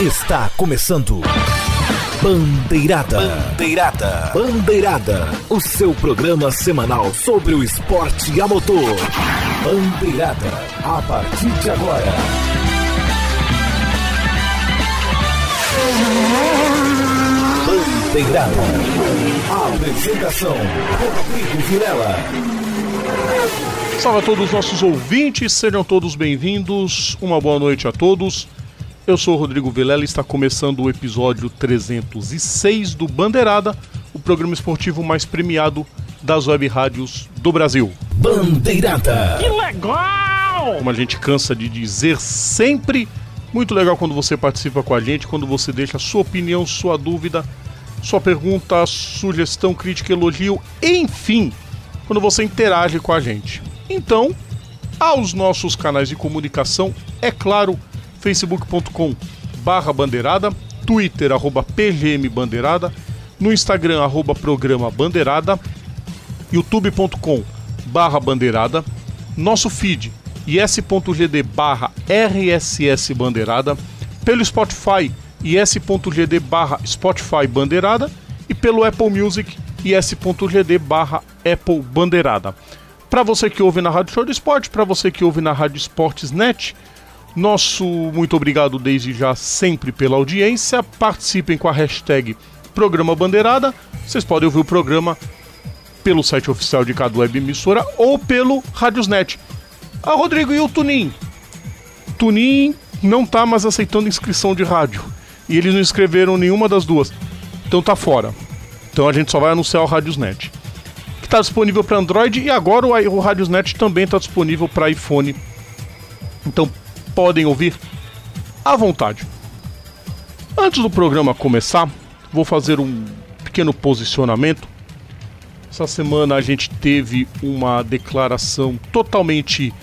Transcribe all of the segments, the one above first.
Está começando. Bandeirada. Bandeirada. Bandeirada. O seu programa semanal sobre o esporte a motor. Bandeirada. A partir de agora. Bandeirada. Apresentação: Rodrigo Vilela. Salve a todos os nossos ouvintes, sejam todos bem-vindos. Uma boa noite a todos. Eu sou o Rodrigo Vilela e está começando o episódio 306 do Bandeirada, o programa esportivo mais premiado das web rádios do Brasil. Bandeirada. Como a gente cansa de dizer sempre, muito legal quando você participa com a gente, quando você deixa sua opinião, sua dúvida, sua pergunta, sugestão, crítica, elogio, enfim, quando você interage com a gente. Então, aos nossos canais de comunicação, é claro, facebook.com barra bandeirada, twitter arroba pgm bandeirada, no instagram arroba programa bandeirada, youtube.com barra bandeirada, nosso feed is.gd barra rss bandeirada, pelo Spotify is.gd barra Spotify bandeirada e pelo Apple Music is.gd barra Apple bandeirada. Para você que ouve na Rádio Show do Esporte, para você que ouve na Rádio Esportes Net, nosso muito obrigado desde já sempre pela audiência. Participem com a hashtag Programa Bandeirada. Vocês podem ouvir o programa pelo site oficial de cada web emissora ou pelo Radiosnet. Ah, Rodrigo, e o Tunin? Tunin não tá mais aceitando inscrição de rádio. E eles não inscreveram nenhuma das duas. Então tá fora. Então a gente só vai anunciar o Radiosnet. Que está disponível para Android e agora o, o Radiosnet também está disponível para iPhone. Então podem ouvir à vontade. Antes do programa começar, vou fazer um pequeno posicionamento. Essa semana a gente teve uma declaração totalmente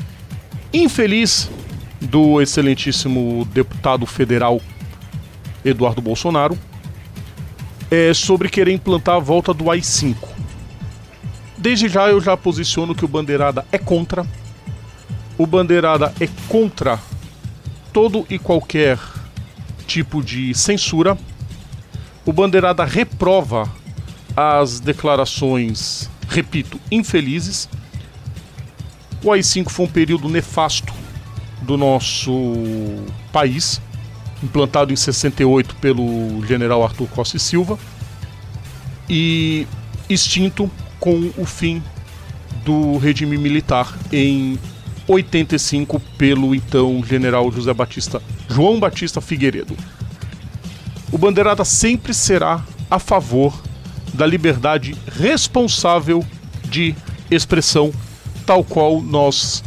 infeliz do excelentíssimo deputado federal Eduardo Bolsonaro é, sobre querer implantar a volta do AI-5. Desde já eu já posiciono que o Bandeirada é contra. O Bandeirada é contra todo e qualquer tipo de censura. O Bandeirada reprova as declarações, repito, infelizes. O AI-5 foi um período nefasto do nosso país, implantado em 68 pelo general Arthur Costa e Silva e extinto com o fim do regime militar em 85 pelo então general José Batista João Batista Figueiredo. O Bandeirada sempre será a favor da liberdade responsável de expressão, tal qual nós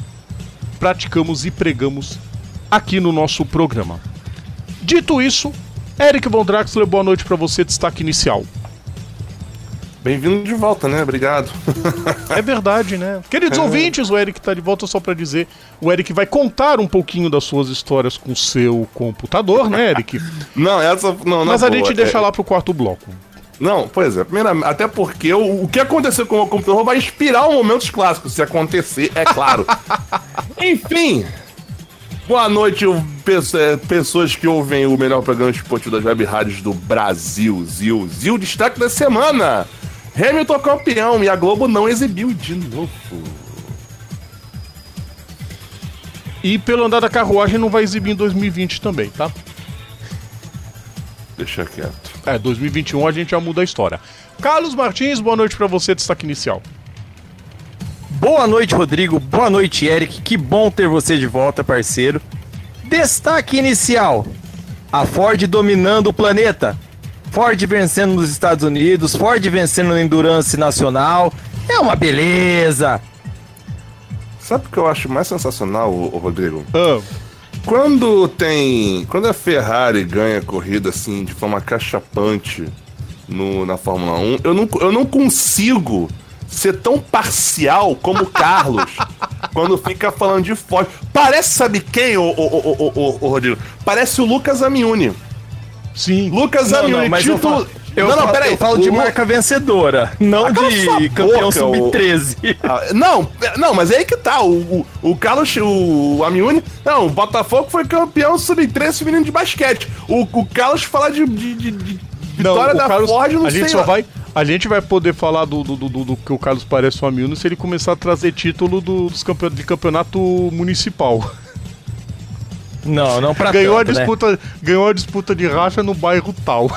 praticamos e pregamos aqui no nosso programa. Dito isso, Eric Von Draxler, boa noite para você, destaque inicial. Bem-vindo de volta, né? Obrigado. É verdade, né? Queridos ouvintes, o Eric tá de volta só para dizer. O Eric vai contar um pouquinho das suas histórias com o seu computador, né, Eric? Não, essa. Não, Mas na a boa, gente deixa é- lá pro quarto bloco. Não, pois é. Primeira, até porque o, o que aconteceu com o meu computador vai inspirar momentos clássicos, se acontecer, é claro. Enfim. Boa noite, é, pessoas que ouvem o melhor programa esportivo das web rádios do Brasil, Zil. Zil, destaque da semana. Hamilton campeão e a Globo não exibiu de novo. E pelo andar da carruagem não vai exibir em 2020 também, tá? Deixa quieto. É, 2021 a gente já muda a história. Carlos Martins, boa noite para você, destaque inicial. Boa noite, Rodrigo. Boa noite, Eric. Que bom ter você de volta, parceiro. Destaque inicial: a Ford dominando o planeta. Ford vencendo nos Estados Unidos, Ford vencendo no Endurance Nacional. É uma beleza. Sabe o que eu acho mais sensacional, Rodrigo? Ah, Quando tem. Quando a Ferrari ganha corrida assim de forma cachapante no, na Fórmula 1, eu não, eu não consigo ser tão parcial como o Carlos quando fica falando de Ford. Parece, sabe quem, ô, ô, ô, ô, ô, Rodrigo? Parece o Lucas Amiuni. Sim. Lucas Não, Amiuni, não, título, falo- Não, não, peraí. eu falo de O- marca vencedora, não de campeão boca, sub-13. Ah, Não, não, mas é aí que tá. O, o, o Carlos, o Amiuni. Não, o Botafogo foi campeão sub-13 feminino de basquete. O, o Carlos fala de, de, de- de vitória o da Carlos- Ford, não a sei. gente só vai a gente vai poder falar do, do, do, do- do que o Carlos parece um amigo se ele começar a trazer título do- dos campe... de campeonato municipal. Não, não pra ganhou, tanto, a né? disputa, ganhou a disputa de racha no bairro tal.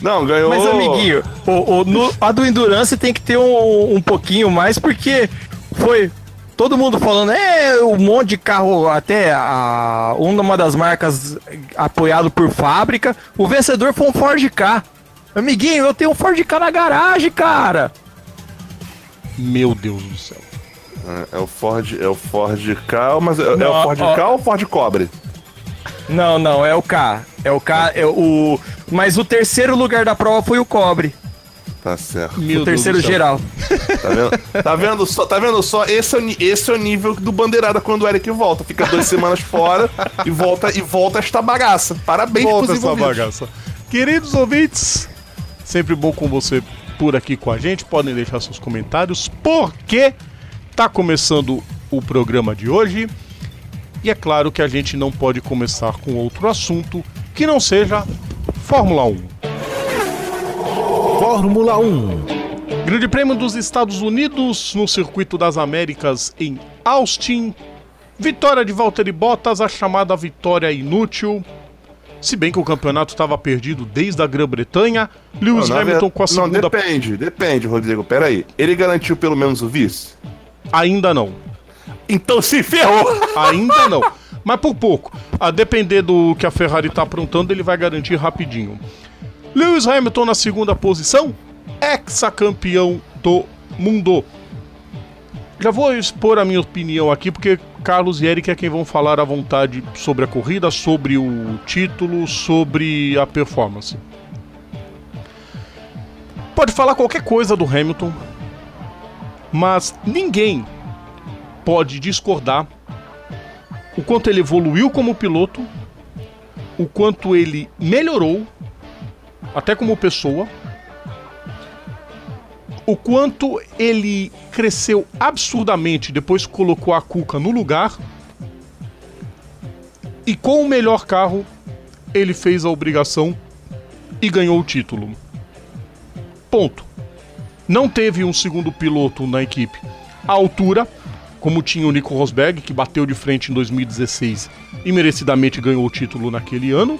Não, ganhou. Mas, amiguinho, o, o- no- a do Endurance tem que ter um, um pouquinho mais, porque foi todo mundo falando, é um monte de carro, até a, uma das marcas apoiado por fábrica. O vencedor foi um Ford K. Amiguinho, eu tenho um Ford K na garagem, cara. Meu Deus do céu. É, é o Ford, é o Ford K, mas é, é Não, o Ford ó. K ou o Ford Cobre? Não, não, é o K. É o K, é o. Mas o terceiro lugar da prova foi o Cobre. Tá certo. Meu o terceiro geral. Tá vendo? Tá vendo só? Tá vendo só? Esse é, o, esse é o nível do bandeirada quando o Eric volta. Fica duas semanas fora e volta e volta esta bagaça. Parabéns Volta pros essa bagaça. Queridos ouvintes, sempre bom com você por aqui com a gente. Podem deixar seus comentários, porque tá começando o programa de hoje. E é claro que a gente não pode começar com outro assunto que não seja Fórmula 1. Fórmula 1. Grande Prêmio dos Estados Unidos no Circuito das Américas em Austin. Vitória de Valtteri Bottas, a chamada vitória inútil. Se bem que o campeonato estava perdido desde a Grã-Bretanha, Lewis Não, Hamilton com a segunda. Não, depende, depende, Rodrigo. Pera aí. Ele garantiu pelo menos o vice? Ainda não. Então se ferrou! Ainda não. Mas por pouco. A depender do que a Ferrari tá aprontando, ele vai garantir rapidinho. Lewis Hamilton na segunda posição, ex-campeão do mundo. Já vou expor a minha opinião aqui, porque Carlos e Eric é quem vão falar à vontade sobre a corrida, sobre o título, sobre a performance. Pode falar qualquer coisa do Hamilton, mas ninguém pode discordar o quanto ele evoluiu como piloto, o quanto ele melhorou, até como pessoa, o quanto ele cresceu absurdamente depois que colocou a Cuca no lugar, e com o melhor carro, ele fez a obrigação e ganhou o título. Ponto. Não teve um segundo piloto na equipe à altura, como tinha o Nico Rosberg, que bateu de frente em 2016 e merecidamente ganhou o título naquele ano.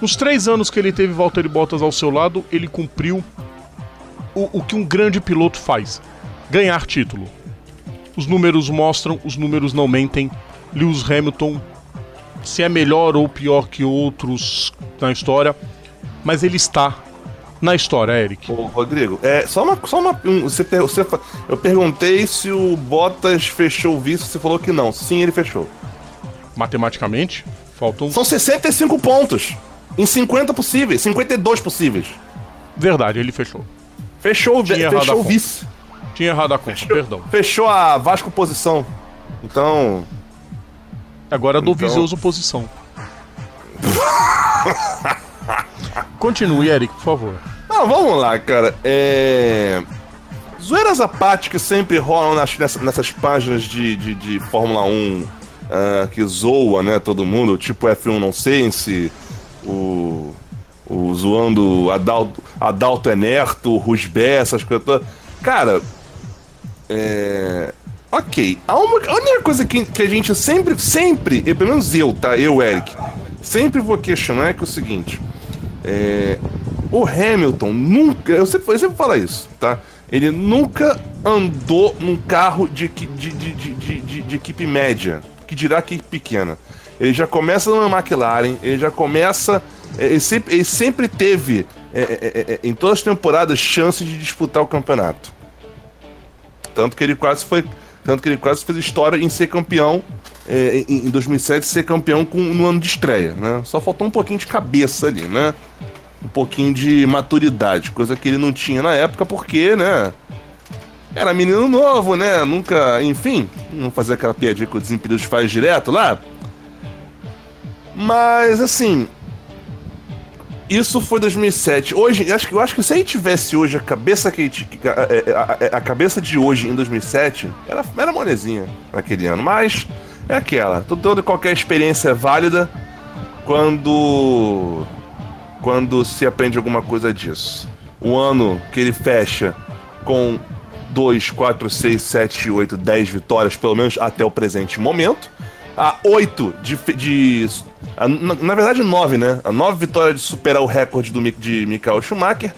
Nos três anos que ele teve Valtteri Bottas ao seu lado, ele cumpriu o, o que um grande piloto faz: ganhar título. Os números mostram, os números não mentem. Lewis Hamilton, se é melhor ou pior que outros na história, mas ele está na história, Eric. Ô, Rodrigo, é só uma. Só uma um, você, você eu perguntei se o Bottas fechou o vice, você falou que não. Sim, ele fechou. Matematicamente, faltam. São 65 pontos. Em 50 possíveis, 52 possíveis. Verdade, ele fechou. Fechou, Tinha fechou o vice. Tinha errado a conta, perdão. Fechou a Vasco posição. Então. Agora do Então- Viseuso posição. Continue, Eric, por favor. Não, vamos lá, cara. É. Zoeiras que sempre rolam nas- nessa- nessas páginas de, de, de Fórmula 1 ah, que zoa, né, todo mundo, tipo F1 Nonsense, o. o zoando Adalto, Adalto Enerto, Rusbé, essas coisas todas. Cara, é. Ok, a, uma- a única coisa que, que a gente sempre, sempre, pelo menos eu, tá? Eu, Eric, sempre vou questionar é que é o seguinte. É, o Hamilton nunca. Eu sempre, eu sempre falo isso, tá? Ele nunca andou num carro de, de, de, de, equipe média, que dirá equipe pequena. Ele já começa numa McLaren, ele já começa. é, Ele sempre, ele sempre teve, é, é, em todas as temporadas, chance de disputar o campeonato. Tanto que ele quase foi. Tanto que ele quase fez história em ser campeão é, em, em 2007, ser campeão com, no ano de estreia, né? Só faltou um pouquinho de cabeça ali, né? Um pouquinho de maturidade, coisa que ele não tinha na época, porque, né? Era menino novo, né? Nunca, enfim, não fazer aquela piadinha que o Desimpedidos faz direto lá. Mas, assim, Isso foi 2007. Hoje, acho que, eu acho que se ele tivesse hoje a cabeça que a, a, a, cabeça de hoje em 2007, era, era molezinha naquele ano. Mas é aquela. Toda qualquer experiência é válida quando quando se aprende alguma coisa disso. O ano que ele fecha com 2, 4, 6, 7, 8, 10 vitórias, pelo menos até o presente momento. A 8 de. de a, na, verdade, 9, né? A 9 vitórias de superar o recorde do, de Michael Schumacher.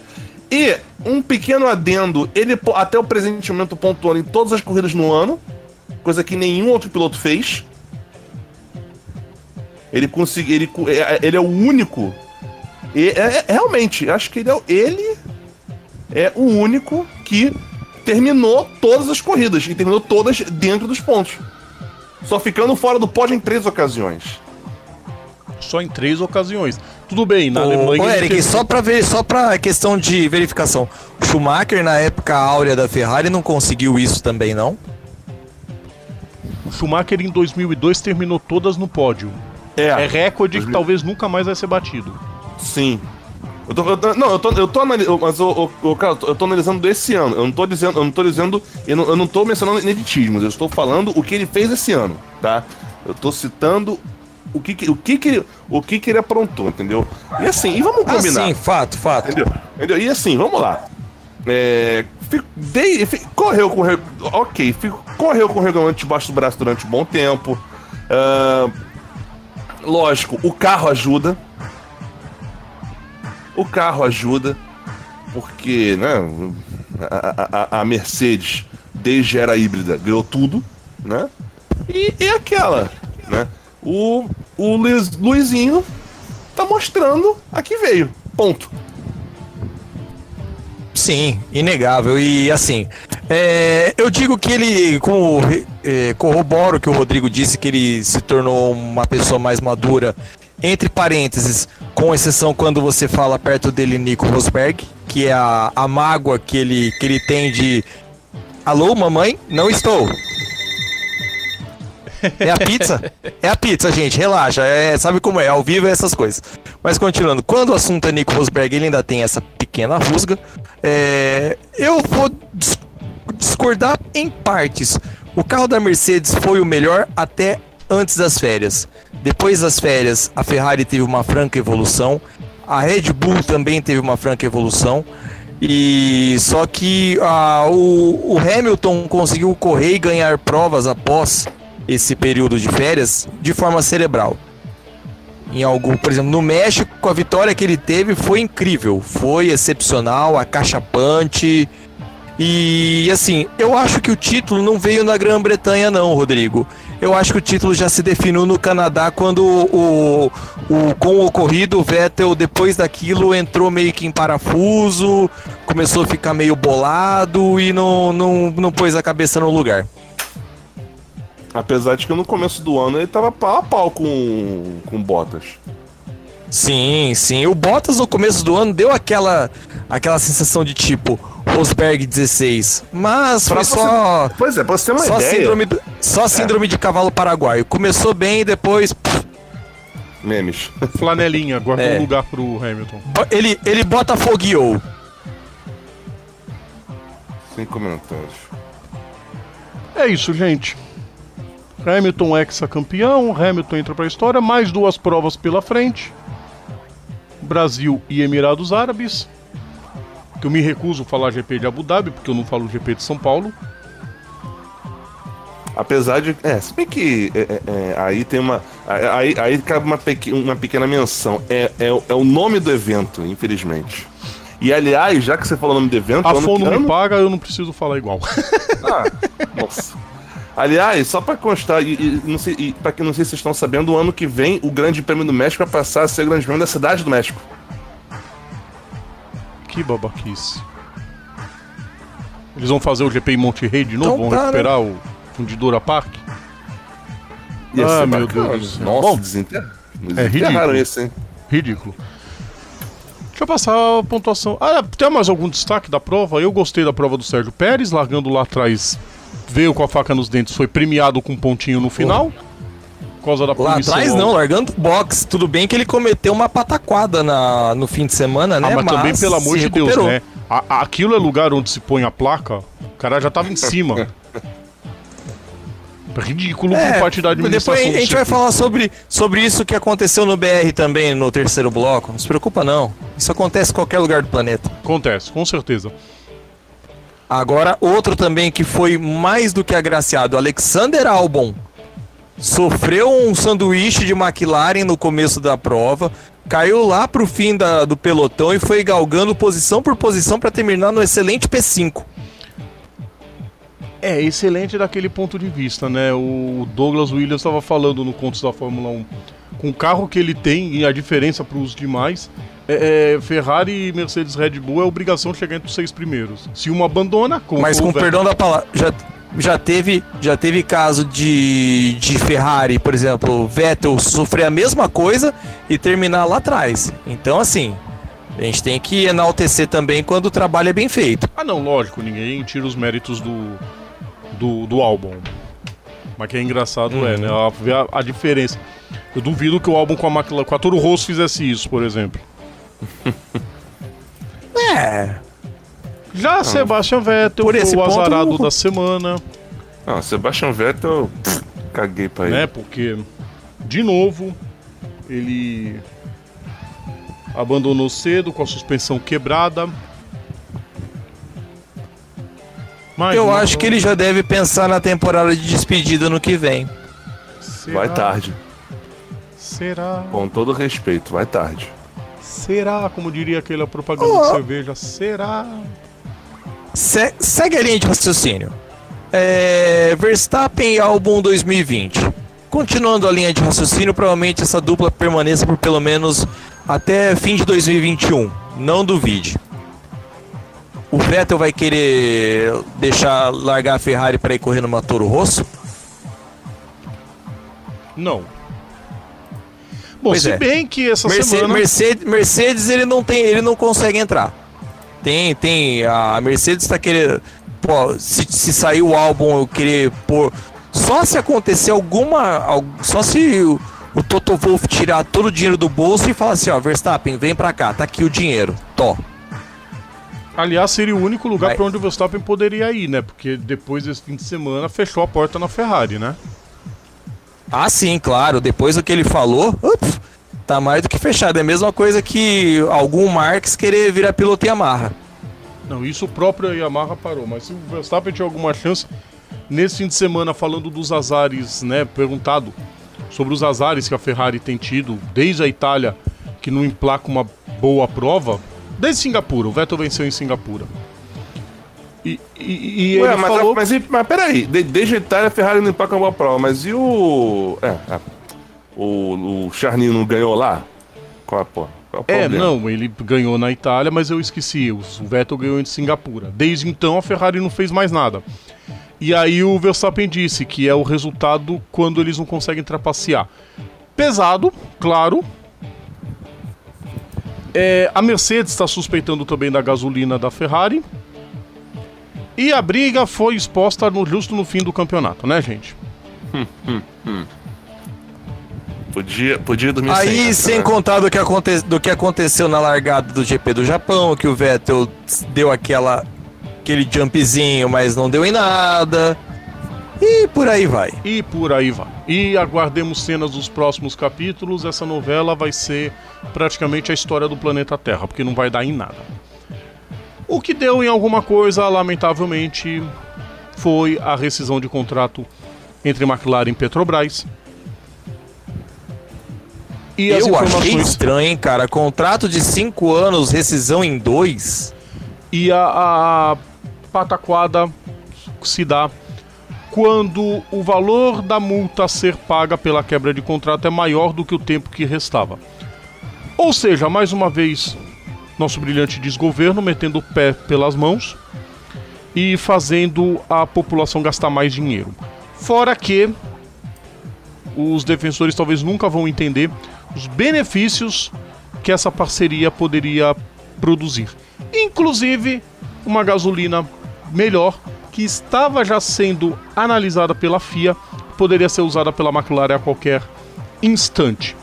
E um pequeno adendo, ele até o presente momento pontuando em todas as corridas no ano, coisa que nenhum outro piloto fez. Ele conseguiu. Ele, é, ele é o único. E, é, é, realmente, acho que ele é, ele é o único que terminou todas as corridas e terminou todas dentro dos pontos. Só ficando fora do pódio em três ocasiões. Só em três ocasiões. Tudo bem, na ô, Alemanha. Ô, Eric, teve... só pra ver, só pra questão de verificação. Schumacher, na época áurea da Ferrari, não conseguiu isso também, não? Schumacher em 2002 terminou todas no pódio. É. É recorde 2000... que talvez nunca mais vai ser batido. Sim. Eu tô, eu, não, eu tô, eu tô analisando, mas eu, eu, cara, eu tô analisando desse ano. Eu não tô dizendo, eu não tô dizendo, eu não, eu não tô mencionando ineditismos, eu estou falando o que ele fez esse ano, tá? Eu tô citando o que, o que, que, o que, que ele aprontou, entendeu? E assim, e vamos ah, combinar. Ah, sim, fato, fato. Entendeu? entendeu? E assim, vamos lá. É, fico, dei, fico, correu com ok, fico, correu com o regulamento debaixo do braço durante um bom tempo. Uh, lógico, o carro ajuda, o carro ajuda, porque né, a, a, a Mercedes, desde era híbrida, ganhou tudo, né? E, e aquela, né? O, o Luiz, Luizinho tá mostrando a que veio. Ponto. Sim, inegável. E assim, é, eu digo que ele, como é, corroboro que o Rodrigo disse, que ele se tornou uma pessoa mais madura entre parênteses, com exceção quando você fala perto dele Nico Rosberg, que é a, a mágoa que ele, que ele tem de Alô, mamãe? Não estou. É a pizza? É a pizza, gente, relaxa. É, sabe como é, ao vivo é essas coisas. Mas continuando, quando o assunto é Nico Rosberg, ele ainda tem essa pequena rusga. É, eu vou discordar em partes. O carro da Mercedes foi o melhor até antes das férias. Depois das férias, a Ferrari teve uma franca evolução, a Red Bull também teve uma franca evolução. E só que ah, o, o Hamilton conseguiu correr e ganhar provas após esse período de férias de forma cerebral. Em algo, por exemplo, no México, a vitória que ele teve foi incrível, foi excepcional, acachapante. E assim, eu acho que o título não veio na Grã-Bretanha, não, Rodrigo. Eu acho que o título já se definiu no Canadá quando o, o, com o ocorrido, o Vettel, depois daquilo, entrou meio que em parafuso, começou a ficar meio bolado e não, não, não pôs a cabeça no lugar. Apesar de que no começo do ano ele tava pau a pau com, com Bottas. Sim, sim. O Bottas no começo do ano deu aquela, aquela sensação de tipo Rosberg 16. Mas pra foi só. Pois é, pra você ter uma só ideia. Síndrome, só é. síndrome é. de cavalo paraguaio. Começou bem e depois. Memes. Flanelinha, guardou é. um lugar pro Hamilton. Ele, ele bota fogueou. Sem comentários. É isso, gente. Hamilton ex-campeão, Hamilton entra pra história, mais duas provas pela frente. Brasil e Emirados Árabes. Que eu me recuso a falar GP de Abu Dhabi, porque eu não falo GP de São Paulo. Apesar de. É, se bem que é, é, é aí tem uma. Aí, aí cabe uma, pequ, uma pequena menção. É, é, é, o nome do evento, infelizmente. E aliás, já que você falou o nome do evento. A FON não me paga, eu não preciso falar igual. Ah, nossa. Aliás, só para constar, e, e, e para quem não sei se vocês estão sabendo, o ano que vem o Grande Prêmio do México vai passar a ser o Grande Prêmio da Cidade do México. Que babaquice. Eles vão fazer o GP em Monte Rei de novo? Então, vão tá, recuperar né? o Fundidora Park? Ia ah, meu bacana. Deus Nossa, Bom, desenterraram. É ridículo. Esse, hein? Ridículo. Deixa eu passar a pontuação. Ah, tem mais algum destaque da prova? Eu gostei da prova do Sérgio Pérez, largando lá atrás veio com a faca nos dentes, foi premiado com um pontinho no final. Por causa da Lá punição. atrás não, largando box. Tudo bem que ele cometeu uma pataquada na, no fim de semana, né? Ah, mas, também, pelo amor de Deus, né? A- a- aquilo é lugar onde se põe a placa. O cara já tava em cima. Ridículo por parte da É, depois administração a gente vai falar sobre, sobre isso que aconteceu no BR também, no terceiro bloco. Não se preocupa não. Isso acontece em qualquer lugar do planeta. Acontece, com certeza. Agora, outro também que foi mais do que agraciado, Alexander Albon. Sofreu um sanduíche de McLaren no começo da prova, caiu lá pro fim da- do pelotão e foi galgando posição por posição para terminar no excelente P5. É excelente daquele ponto de vista, né? O Douglas Williams estava falando no Contos da Fórmula 1. Com o carro que ele tem e a diferença para os demais, é, é, Ferrari, Mercedes, Red Bull é obrigação chegar entre os seis primeiros. Se um abandona, como Mas com perdão da palavra, já, já, teve, já teve caso de, de Ferrari, por exemplo, Vettel sofrer a mesma coisa e terminar lá atrás. Então, assim, a gente tem que enaltecer também quando o trabalho é bem feito. Ah, não, lógico, ninguém tira os méritos do, do, do álbum. Mas que é engraçado é, né? A, ver a, a diferença. Eu duvido que o álbum com a, McLaren, com a Toro Rosso fizesse isso, por exemplo. É, Já Sebastian Vettel Por foi esse o ponto, azarado o- da semana. Não, Sebastian Vettel, pff, caguei pra ele. né? Porque, de novo, ele abandonou cedo com a suspensão quebrada. Mas eu não- acho que ele já deve pensar na temporada de despedida no que vem. será, Vai tarde. Será? Com todo respeito, vai tarde. Será? Como diria aquela propaganda de Oh. cerveja. Será? Se- segue a linha de raciocínio. É, Verstappen e Albon 2020. Continuando a linha de raciocínio, provavelmente essa dupla permaneça por pelo menos até fim de 2021. Não duvide. O Vettel vai querer deixar largar a Ferrari para ir correr numa Toro Rosso? Não. Bom, Pois se é. bem que essa Mercedes, semana. Mercedes, Mercedes ele não tem, ele não consegue entrar. Tem, tem a Mercedes está querendo, pô, se, se sair o álbum eu querer pôr, só se acontecer alguma, al- só se o, o Toto Wolff tirar todo o dinheiro do bolso e falar assim, ó, Verstappen, vem pra cá, tá aqui o dinheiro, tó. Aliás, seria o único lugar para onde o Verstappen poderia ir, né? Porque depois desse fim de semana fechou a porta na Ferrari, né? Ah, sim, claro, depois do que ele falou, ups, tá mais do que fechado. É a mesma coisa que algum Marques querer virar piloto Yamaha. Não, isso próprio Yamaha parou. Mas se o Verstappen tinha alguma chance, nesse fim de semana, falando dos azares, né? Perguntado sobre os azares que a Ferrari tem tido desde a Itália, que não emplaca uma boa prova. Desde Singapura, o Vettel venceu em Singapura. E, e- e Ué, ele mas, falou. mas, e- mas peraí, de- desde a Itália a Ferrari não empaca uma prova, mas e o. É, é, o, o Charninho não ganhou lá? Qual é, pô? Qual é É, não, ele ganhou na Itália, mas eu esqueci. O Vettel ganhou em Singapura. Desde então a Ferrari não fez mais nada. E aí o Verstappen disse que é o resultado quando eles não conseguem trapacear. Pesado, claro. É, a Mercedes está suspeitando também da gasolina da Ferrari. E a briga foi exposta no- justo no fim do campeonato, né, gente? Podia, podia dormir Aí, sem né? contar do que, aconte do que aconteceu na largada do GP do Japão, que o Vettel deu aquela aquele jumpzinho, mas não deu em nada. E por aí vai. E por aí vai. E aguardemos cenas dos próximos capítulos. Essa novela vai ser praticamente a história do planeta Terra, porque não vai dar em nada. O que deu em alguma coisa, lamentavelmente, foi a rescisão de contrato entre McLaren e Petrobras. E Eu achei informações estranho, hein, cara. Contrato de 5 anos, rescisão em 2. e a, a pataquada se dá quando o valor da multa a ser paga pela quebra de contrato é maior do que o tempo que restava. Ou seja, mais uma vez, nosso brilhante desgoverno metendo o pé pelas mãos e fazendo a população gastar mais dinheiro. Fora que os defensores talvez nunca vão entender os benefícios que essa parceria poderia produzir. Inclusive, uma gasolina melhor que estava já sendo analisada pela FIA poderia ser usada pela McLaren a qualquer instante.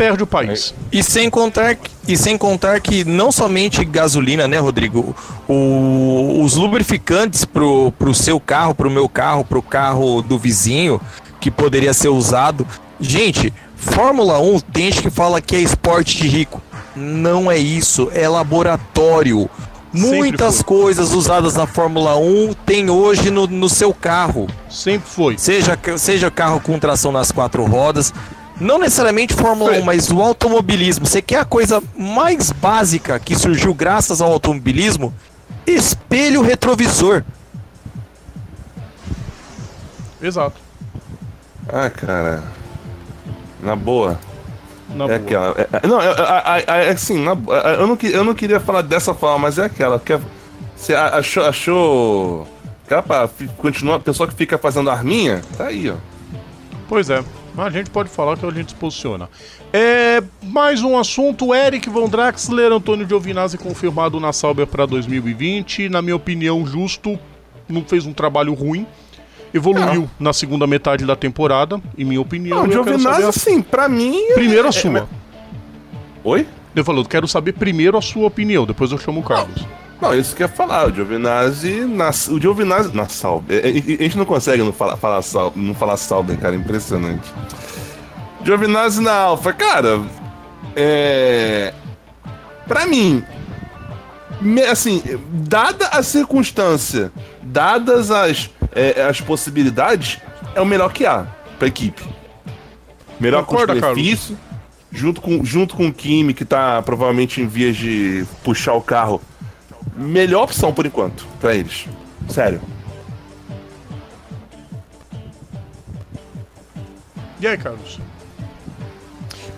Perde o país. E sem contar, e sem contar que não somente gasolina, né, Rodrigo? O, os lubrificantes pro, pro seu carro, pro meu carro, pro carro do vizinho, que poderia ser usado. Gente, Fórmula 1 tem gente que fala que é esporte de rico. Não é isso, é laboratório. Muitas coisas usadas na Fórmula 1 tem hoje no, no seu carro. Sempre foi. Seja, seja carro com tração nas quatro rodas, não necessariamente Fórmula 1, mas o automobilismo. Você quer a coisa mais básica que surgiu graças ao automobilismo? Espelho retrovisor. Exato. Ah, cara. Na boa. Na é boa. aquela. é- é- não, é, é- é- é assim, na- é- eu, não, eu não queria falar dessa forma, mas é aquela. Que é- você achou. achou fi- continua, a pessoa que fica fazendo arminha, tá aí, ó. Pois é. A gente pode falar que a gente se posiciona. É, mais um assunto: Eric Von Draxler, Antônio Giovinazzi confirmado na Sauber para 2020. Na minha opinião, justo. Não fez um trabalho ruim. Evoluiu na segunda metade da temporada, em minha opinião. Não, Giovinazzi, assim, pra mim. é- Primeiro a é- sua. é- Oi? Eu falou, quero saber primeiro a sua opinião, depois eu chamo o Carlos. Não, isso que eu ia falar. O Giovinazzi. Na, o Giovinazzi. Na Sauber. é, é, A gente não consegue não falar, falar, Sau- não falar Sauber, cara. Impressionante. Giovinazzi na Alfa. Cara. É. Pra mim. me- Assim, dada a circunstância, dadas as, é, as possibilidades, é o melhor que há pra equipe. Melhor Concorda, custo-benefício. Junto com, junto com o Kimi, que tá provavelmente em vias de puxar o carro melhor opção por enquanto pra eles. Sério. E aí, Carlos?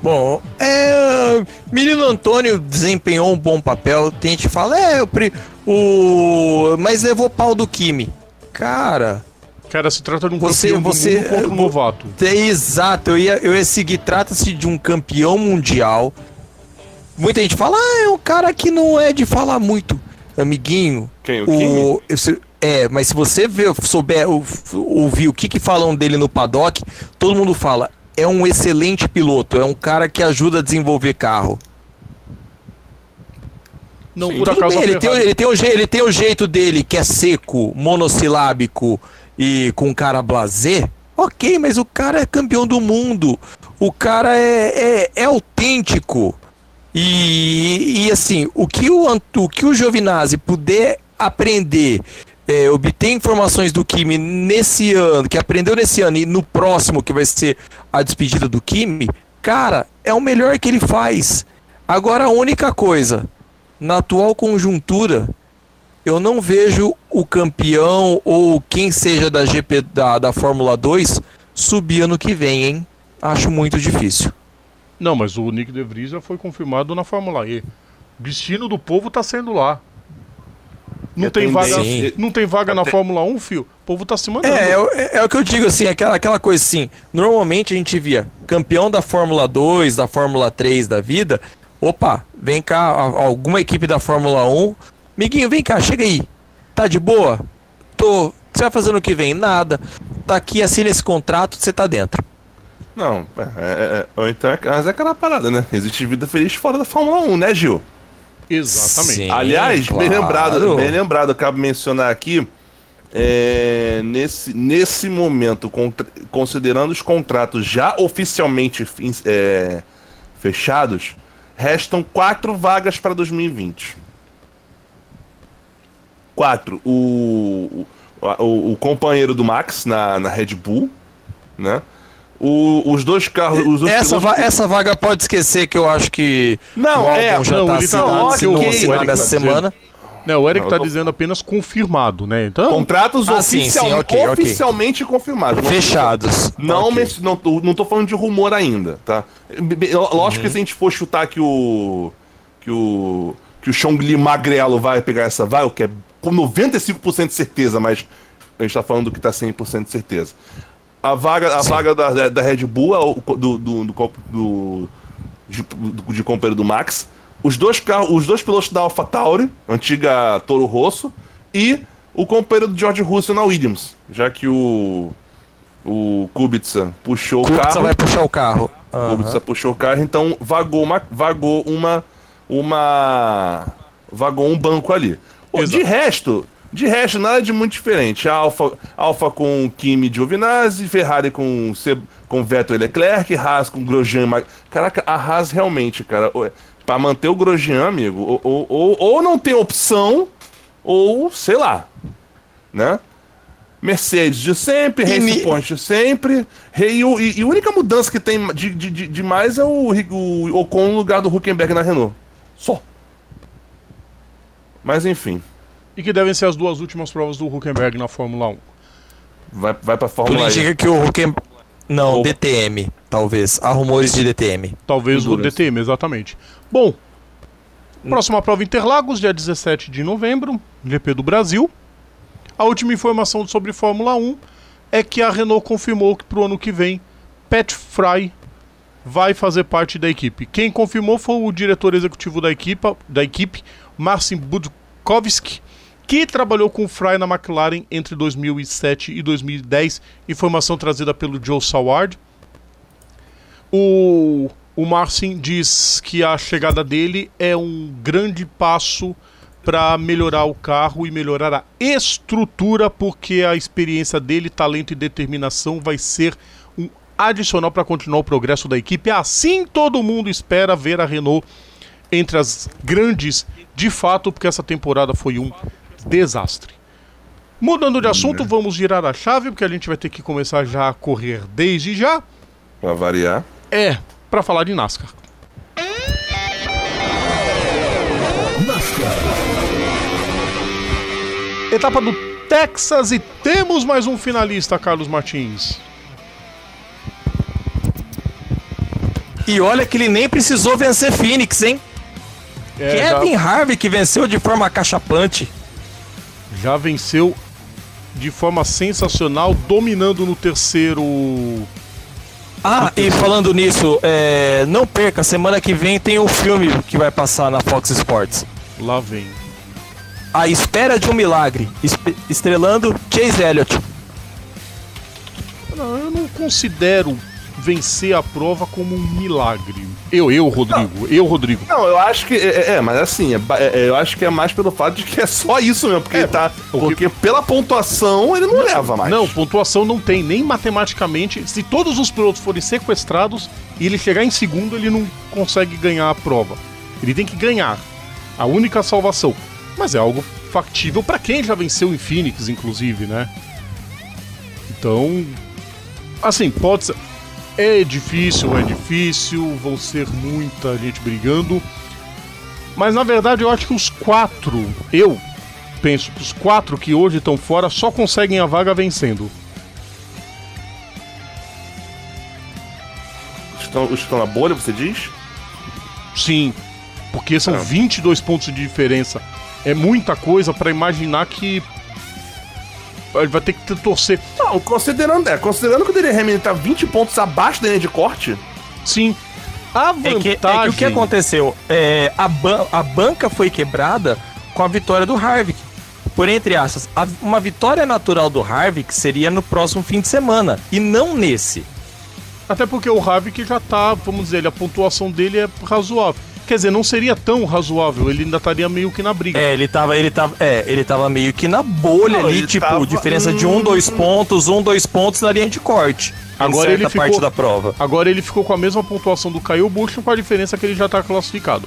Bom, é, menino Antônio desempenhou um bom papel. Tem gente que fala, é, o, pri- o mas levou pau do Kimi. Cara, Cara, se trata de um Você- campeão do você- mundo contra um novato. é exato. Eu ia, eu ia seguir. Trata-se de um campeão mundial. Muita gente fala, ah, é um cara que não é de falar muito, amiguinho. Quem, o Kimi? esse- é, mas se você ver, souber ou- ouvir o que, que falam dele no paddock, todo mundo fala. É um excelente piloto, é um cara que ajuda a desenvolver carro. Não, Sim. por Tudo acaso bem, ele, tem, o- ele, tem o, ele tem o jeito dele, que é seco, monossilábico e com cara blazer. Ok, mas o cara é campeão do mundo. O cara é, é, é autêntico. E, e, assim, o que o, o que o Giovinazzi puder aprender, é, obter informações do Kimi nesse ano, que aprendeu nesse ano e no próximo, que vai ser a despedida do Kimi, cara, é o melhor que ele faz. Agora a única coisa, na atual conjuntura, eu não vejo o campeão ou quem seja da GP da, da Fórmula 2 subir ano que vem, hein? Acho muito difícil. Não, mas o Nick De Vries já foi confirmado na Fórmula E. O destino do povo tá sendo lá. Não tem vaga, não tem vaga na Fórmula 1, fio. O povo tá se mandando. É, é, o- é, é o que eu digo assim, aquela, aquela coisa assim. Normalmente a gente via campeão da Fórmula 2, da Fórmula 3 da vida. Opa, vem cá, alguma equipe da Fórmula 1. Miguinho, vem cá, chega aí. Tá de boa? Tô. O que você vai fazer no que vem? Nada. Tá aqui, assina esse contrato, você tá dentro. Não, é, é, é, ou então é, mas é aquela parada, né? Existe vida feliz fora da Fórmula 1, né, Gil? Exatamente. Sim. Aliás, bem claro. lembrado, bem lembrado, cabe mencionar aqui. é, nesse, nesse momento, considerando os contratos já oficialmente é, fechados, restam quatro vagas para 2020. Quatro. O, o, o- o companheiro do Max na, na Red Bull, né? O- os dois carros. Os dois Essa, pilotos- va- essa vaga pode esquecer que eu acho que Não, o álbum é, já não, tá ele tá- assinado, ok, assinou, o Eric assinado tá essa dizendo. semana. Não, o Eric Não, tá tô- dizendo apenas confirmado, né? Então, Contratos Ah, sim, oficial- sim, ok, ok. oficialmente confirmados. Não- Fechados. Não, Ok. men- não, tô, não tô falando de rumor ainda, tá? Lógico Uhum. que se a gente for chutar que o. que o. que o Chongli Magrelo vai pegar essa vaga, o que é com 95% de certeza, mas a gente tá falando que tá 100% de certeza. A vaga, a vaga da, da- Red Bull, é o do, do, do, do- de, de companheiro do Max. Os dois, carros, os dois pilotos da AlphaTauri, antiga Toro Rosso, e o companheiro do George Russell na Williams, já que o o Kubica puxou o Kubica carro. vai puxar o carro. O Aham. Kubica puxou o carro, então vagou uma. Vagou uma. Uma. Vagou um banco ali. O- De Exato. resto, de resto, nada de muito diferente. Alfa, Alfa com Kimi Giovinazzi, Ferrari com, Se- com Vettel e Leclerc, Haas com Grosjean. e Ma- Caraca, a Haas realmente, cara, pra manter o Grosjean, amigo, ou, ou, ou, ou não tem opção, ou sei lá, né? Mercedes de sempre, Race Point de sempre. E, o- e- e a única mudança que tem de, de, de, de mais é o, o Ocon no lugar do Huckenberg na Renault. Só. Mas enfim, E que devem ser as duas últimas provas do Huckenberg na Fórmula 1. vai, vai pra Tudo Fórmula E. indica que o Hucken... Não, Ou- DTM, talvez. Há rumores de DTM. Talvez o. DTM, exatamente. Bom, próxima prova Interlagos, dia 17 de novembro, GP do Brasil. A última informação sobre Fórmula 1 é que a Renault confirmou que pro ano que vem Pat Fry vai fazer parte da equipe. Quem confirmou foi o diretor executivo da equipe, da equipe Marcin Budkowski, que trabalhou com o Fry na McLaren entre 2007 e 2010. Informação trazida pelo Joe Saward. O, o Marcin diz que a chegada dele é um grande passo para melhorar o carro e melhorar a estrutura, porque a experiência dele, talento e determinação vai ser um adicional para continuar o progresso da equipe. Assim todo mundo espera ver a Renault entre as grandes de fato, porque essa temporada foi um desastre. Mudando de assunto, vamos girar a chave, porque a gente vai ter que começar já a correr desde já. Pra variar. É, para falar de NASCAR. Etapa do Texas e temos mais um finalista, Carlos Martins. E olha que ele nem precisou vencer Phoenix, hein? É, já, Kevin Harvick venceu de forma cachapante. Já venceu de forma sensacional, dominando no terceiro. Ah, e falando nisso, é, não perca, semana que vem tem um filme que vai passar na Fox Sports. Lá vem. A Espera de um Milagre, estrelando Chase Elliott. Não, eu não considero vencer a prova como um milagre. Eu, eu, Rodrigo. Eu, Rodrigo. Não, eu acho que. É, é, mas assim, é ba- é, eu acho que é mais pelo fato de que é só isso mesmo, porque É, tá. o que- Porque pela pontuação ele não, leva mais. Não, pontuação não tem, nem matematicamente. Se todos os pilotos forem sequestrados e ele chegar em segundo, ele não consegue ganhar a prova. Ele tem que ganhar. A única salvação. Mas é algo factível para quem já venceu em Phoenix, inclusive, né? Então, assim, pode ser. É difícil, é difícil, vão ser muita gente brigando. Mas na verdade eu acho que os quatro, eu penso que os quatro que hoje estão fora só conseguem a vaga vencendo. Estão, estão na bolha, você diz? Sim, porque são É. 22 pontos de diferença. É muita coisa pra imaginar que ele vai ter que torcer. Não, considerando, é, considerando que o Dele Hamilton tá 20 pontos abaixo da linha de corte. Sim. A É vantagem. que, é que o que aconteceu? É, a, ban- a banca foi quebrada com a vitória do Harvick. Por entre aspas, a- uma vitória natural do Harvick seria no próximo fim de semana e não nesse. Até porque o Havik já tá, vamos dizer, a pontuação dele é razoável. Quer dizer, não seria tão razoável, ele ainda estaria meio que na briga. É, ele tava, ele tava, é, ele tava meio que na bolha Não, ali, tipo, tava- diferença de um, dois pontos, um, dois pontos na linha de corte. Agora ele ficou- parte da prova. Agora ele ficou com a mesma pontuação do Kyle Busch, com a diferença que ele já tá classificado.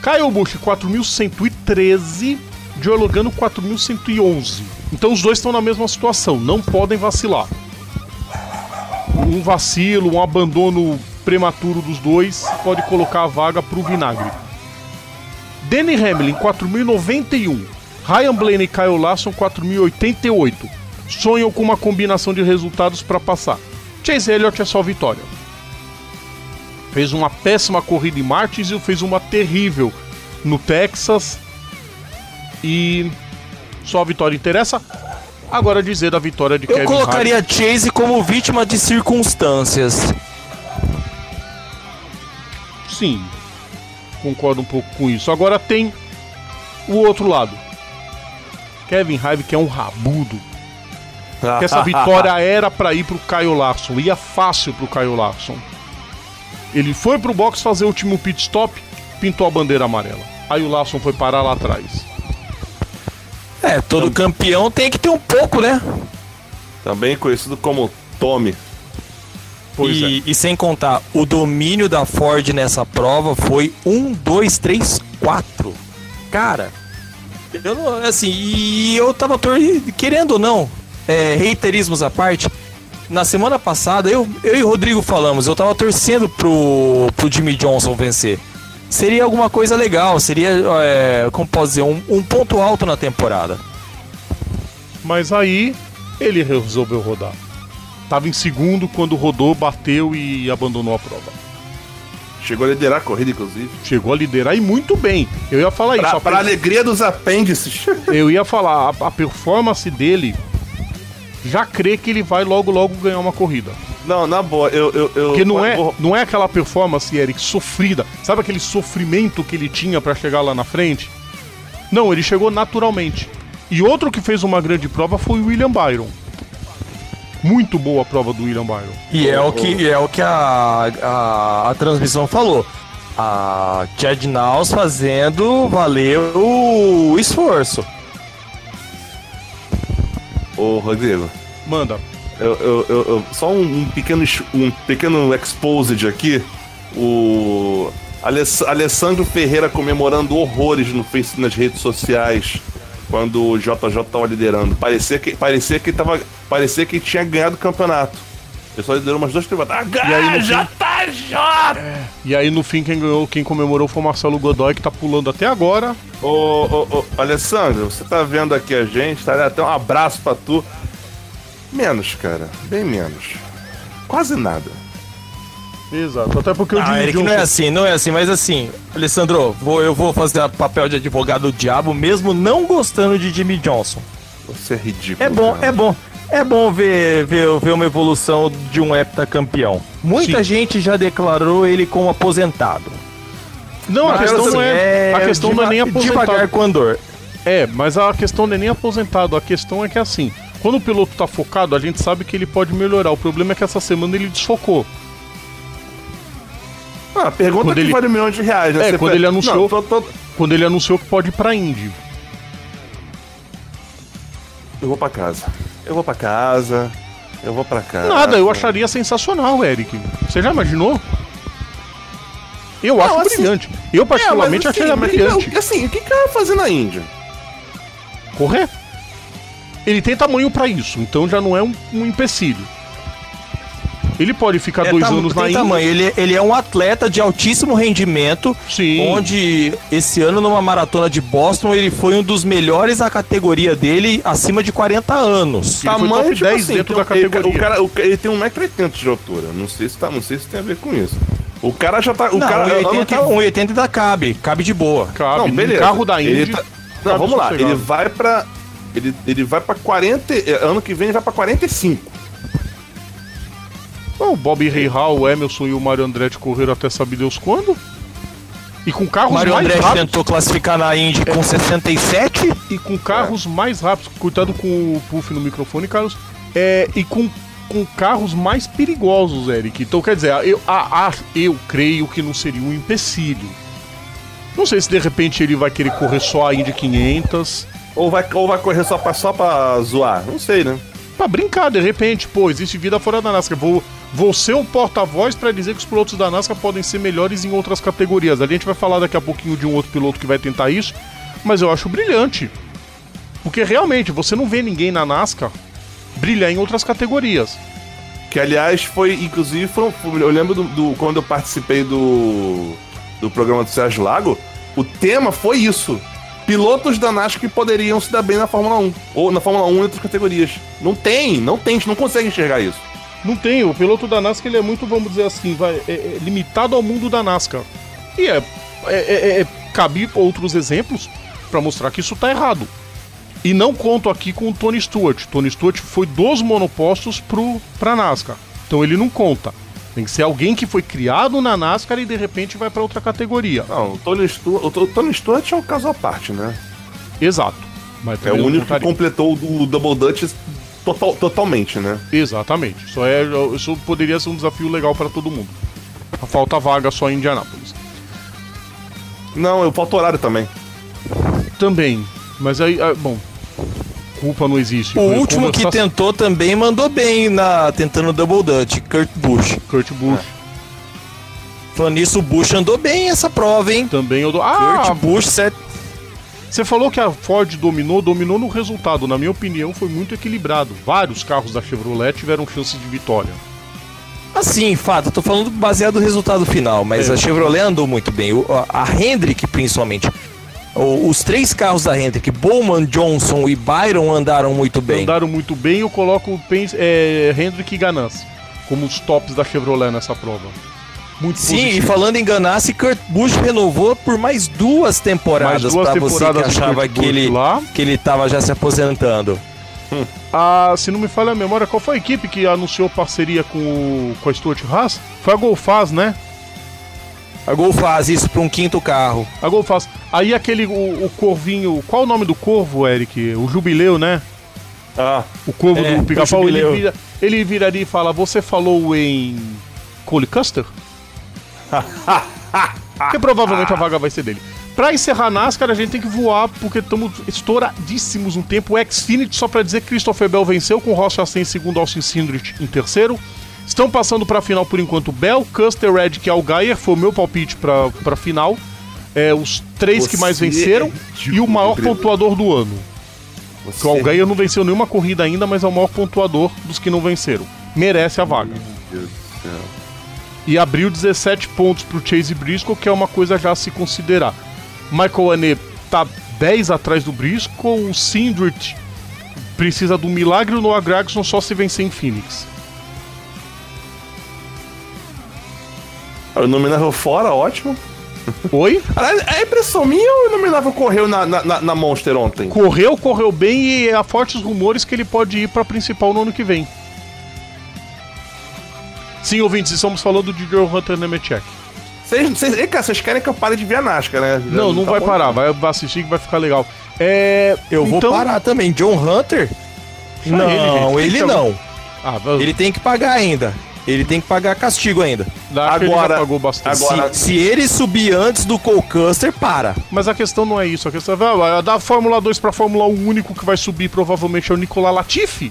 Kyle Busch 4.113, Joe Logano 4.111. Então os dois estão na mesma situação, não podem vacilar. Um vacilo, um abandono prematuro dos dois pode colocar a vaga pro vinagre. Danny Hamlin 4.091, Ryan Blaney e Kyle Larson 4.088. Sonham com uma combinação de resultados para passar. Chase Elliott é só vitória. Fez uma péssima corrida em Martins e fez uma terrível no Texas. E só a vitória interessa. Agora dizer da vitória de Eu Kevin colocaria Chase como vítima de circunstâncias. Sim, concordo um pouco com isso. Agora tem o outro lado. Kevin Harvick é um rabudo. que essa vitória era para ir pro Caio Larson, ia fácil pro Caio Larson. Ele foi pro box fazer o último pit stop, pintou a bandeira amarela. Aí o Larson foi parar lá atrás. É, todo campeão tem que ter um pouco, né? Também conhecido como Tommy. E, e sem contar, o domínio da Ford nessa prova foi 1, 2, 3, 4. Cara, eu não, assim, e eu tava querendo ou não, é, reiterismos à parte, na semana passada eu, eu e o Rodrigo falamos, eu tava torcendo pro, pro Jimmy Johnson vencer. Seria alguma coisa legal, seria, é, como posso dizer, um, um ponto alto na temporada. Mas aí ele resolveu rodar. Tava em segundo quando rodou, bateu e abandonou a prova. Chegou a liderar a corrida, inclusive. Chegou a liderar e muito bem. Eu ia falar isso. Pra, a pra alegria dos apêndices. Eu ia falar, a, a performance dele já crê que ele vai logo logo ganhar uma corrida. Não, na boa, eu. eu, eu Porque não é, vou- não é aquela performance, Eric, sofrida. Sabe aquele sofrimento que ele tinha pra chegar lá na frente? Não, ele chegou naturalmente. E outro que fez uma grande prova foi o William Byron. Muito boa a prova do William Byron. E é o que, é o que a, a, a transmissão falou. A Chad Naus fazendo valer o esforço. Ô, Rodrigo, Manda. eu, eu, eu- eu- só um, pequeno, um pequeno exposed aqui. O Aless- Alessandro Ferreira comemorando horrores no Face nas redes sociais quando o JJ tava liderando. Parecia que, parecia que, tava, parecia que tinha ganhado o campeonato. Ele só liderou umas duas temporadas. Ah, JJ! E aí no fim quem ganhou, quem comemorou foi o Marcelo Godoy, que tá pulando até agora. Ô, ô, ô, Alessandro, você tá vendo aqui a gente, tá? Até um abraço pra tu. Menos, cara. Bem menos. Quase nada. Exato. Até porque o Ah, Jimmy Eric, Johnson... não é assim, não é assim, mas assim, Alessandro, vou, eu vou fazer o papel de advogado do diabo, mesmo não gostando de Jimmy Johnson. Você é ridículo. É bom, cara. é bom. É bom ver, ver, ver uma evolução de um heptacampeão. Muita Sim. gente já declarou ele como aposentado. Não, a Mas, questão assim, não é, a questão não é nem deva- Devagar aposentado. com andor. É, mas a questão não é nem aposentado, a questão é que assim, quando o piloto tá focado, a gente sabe que ele pode melhorar. O problema é que essa semana ele desfocou. Ah, pergunta Quando que ele- vale um milhão de reais. né? É, Você quando ele anunciou- Não, tô- tô- Quando ele anunciou que pode ir pra Indy. Eu vou pra casa. Eu vou pra casa. Eu vou pra casa. Nada, eu acharia sensacional, Eric. Você já imaginou? Eu acho assim- brilhante. Eu particularmente É, mas, achei assim, mas brilhante. o que- Assim, o que que ela vai fazer na Índia? Correr. Ele tem tamanho pra isso, então já não é um, um empecilho. Ele pode ficar É, dois tam- anos na tem Indy. tamanho. Ele, ele é um atleta de altíssimo rendimento, Sim. onde esse ano numa maratona de Boston ele foi um dos melhores na categoria dele acima de 40 anos. Ele foi top 10 assim, dentro tem da um- ele- categoria. O cara, o ele tem 1,80m de altura. Não sei, se tá, não sei se tem a ver com isso. O cara já tá. O Não, cara, ano 1,80 que- 1,80 ainda cabe, cabe de boa. Cabe. Não, beleza. carro da Indy. Tá- Não, vamos lá. sossegado. Ele vai pra. Ele, ele vai pra 40. eh, Ano que vem ele vai pra 45. Bom, o Bob Hall, o Emerson e o Mário Andretti correram até sabe Deus quando. E com O carros Mário mais Andretti rápidos. tentou classificar na Indy com 67. E com carros mais rápidos. Cuidado com o puff no microfone, Carlos. É, e com, com carros mais perigosos, Eric. Então, quer dizer, eu, a, a- eu creio que não seria um empecilho. Não sei se de repente ele vai querer correr só a Indy 500. Ou vai, ou vai correr só pra, só pra zoar? Não sei, né? Pra brincar, de repente, pô, existe vida fora da NASCAR. Vou, vou ser um porta-voz pra dizer que os pilotos da NASCAR podem ser melhores em outras categorias. A gente vai falar daqui a pouquinho de um outro piloto que vai tentar isso, mas eu acho brilhante. Porque realmente, você não vê ninguém na NASCAR brilhar em outras categorias. Que aliás foi, inclusive, foi- eu lembro do, do- quando eu participei do, do programa do Sérgio Lago, o tema foi isso. Pilotos da NASCAR que poderiam se dar bem na Fórmula 1. Ou na Fórmula 1 em outras categorias. Não tem, não tem, a gente não consegue enxergar isso. Não tem, o piloto da NASCAR ele é muito, vamos dizer assim, vai, é- é limitado ao mundo da NASCAR. E é, é, é- é- cabe outros exemplos pra mostrar que isso tá errado. E não conto aqui com o Tony Stewart. Tony Stewart foi dos monopostos pro, pra NASCAR. Então ele não conta. Tem que ser alguém que foi criado na NASCAR e de repente vai pra outra categoria. Não, o Tony Stewart, o Tony Stewart é um caso à parte, né? Exato. Mas É o único que completou o Double Dutch total, totalmente, né? Exatamente. Isso, é, isso poderia ser um desafio legal para todo mundo. Falta vaga só em Indianápolis. Não, eu falta horário também. Também. Mas aí, ah, bom, culpa não existe. O Foi último que tentou também mandou bem na tentando double dutch, Kurt Busch. Kurt Busch. Falando nisso, o Busch andou bem essa prova, hein? Também eu dou. Ah, Kurt Busch, set... você falou que a Ford dominou, dominou no resultado. Na minha opinião, foi muito equilibrado. Vários carros da Chevrolet tiveram chances de vitória. assim, fato, eu tô falando baseado no resultado final, mas É. a Chevrolet andou muito bem. A Hendrick, principalmente. Os três carros da Hendrick, Bowman, Johnson e Byron andaram muito bem. Andaram muito bem. Eu coloco o é, Hendrick e Ganassi como os tops da Chevrolet nessa prova. Muito Sim, e positivo. falando em Ganassi, Kurt Busch renovou por mais duas temporadas pra você que achava que ele, lá. que ele tava já se aposentando. Ah, se não me falha a memória, qual foi a equipe que anunciou parceria com, o, com a Stuart Haas? Foi a Golfaz, né? A Gol faz isso pra um quinto carro. A Golfaz. Aí aquele, o, o Corvinho, qual o nome do Corvo, Eric? O Jubileu, né? Ah, O Corvo É, do Pica-Pau, ele, vira, ele viraria e fala, você falou em Cole Custer? Porque provavelmente a vaga vai ser dele. Pra encerrar a NASCAR, a gente tem que voar, porque estamos estouradíssimos no tempo. O Xfinity, só pra dizer que Christopher Bell venceu, com Ross Chastain em segundo, Austin Cindric em terceiro. Estão passando pra final por enquanto Bell, Custer, Red e Algaier, foi o meu palpite pra, pra final. É, os três que mais Você venceram é e o maior pontuador do ano. você... O Algaier não venceu nenhuma corrida ainda, mas é o maior pontuador dos que não venceram. Merece a vaga. Meu Deus do céu. E abriu 17 pontos pro Chase Briscoe, que é uma coisa já a se considerar. Michael Ane tá 10 atrás do Briscoe, o Sindrit precisa do milagre, o Noah Gragson só se vencer em Phoenix. O Inominável fora, ótimo. Oi? É impressão minha ou o Inominável correu na, na, na- Monster ontem? Correu, correu bem e há fortes rumores que ele pode ir pra principal no ano que vem. Sim, ouvintes, estamos falando de Joe Hunter Nemechek. Vocês, vocês, ei, cara, vocês querem que eu pare de ver a NASCAR, né? Não, não Tá vai bom. parar, vai assistir que vai ficar legal. É, Eu vou então- parar também. John Hunter? Não, ele, ele, Deixa- não. Ah, vai- Ele tem que pagar ainda. Ele tem que pagar castigo ainda. Já Agora- pagou bastante. agora- Se, se ele subir antes do Cole Custer, para. Mas a questão não é isso. A questão é da Fórmula 2 pra Fórmula 1, o único que vai subir provavelmente é o Nicolas Latifi.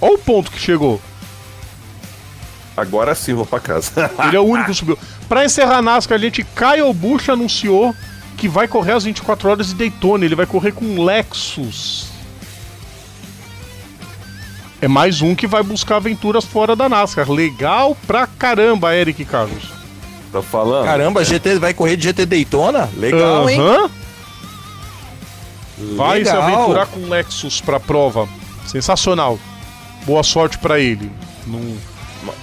Olha o ponto que chegou. Agora sim, vou pra casa. Ele é o único que subiu. Pra encerrar a NASCAR, a gente, Kyle Busch anunciou que vai correr às 24 horas de Daytona. Ele vai correr com um Lexus. É mais um que vai buscar aventuras fora da NASCAR. Legal pra caramba, Eric Carlos. Tá falando? Caramba, GT vai correr de GT Daytona? Legal, hein? Aham. Vai se Legal. aventurar com Lexus pra prova. Sensacional. Boa sorte pra ele. Não,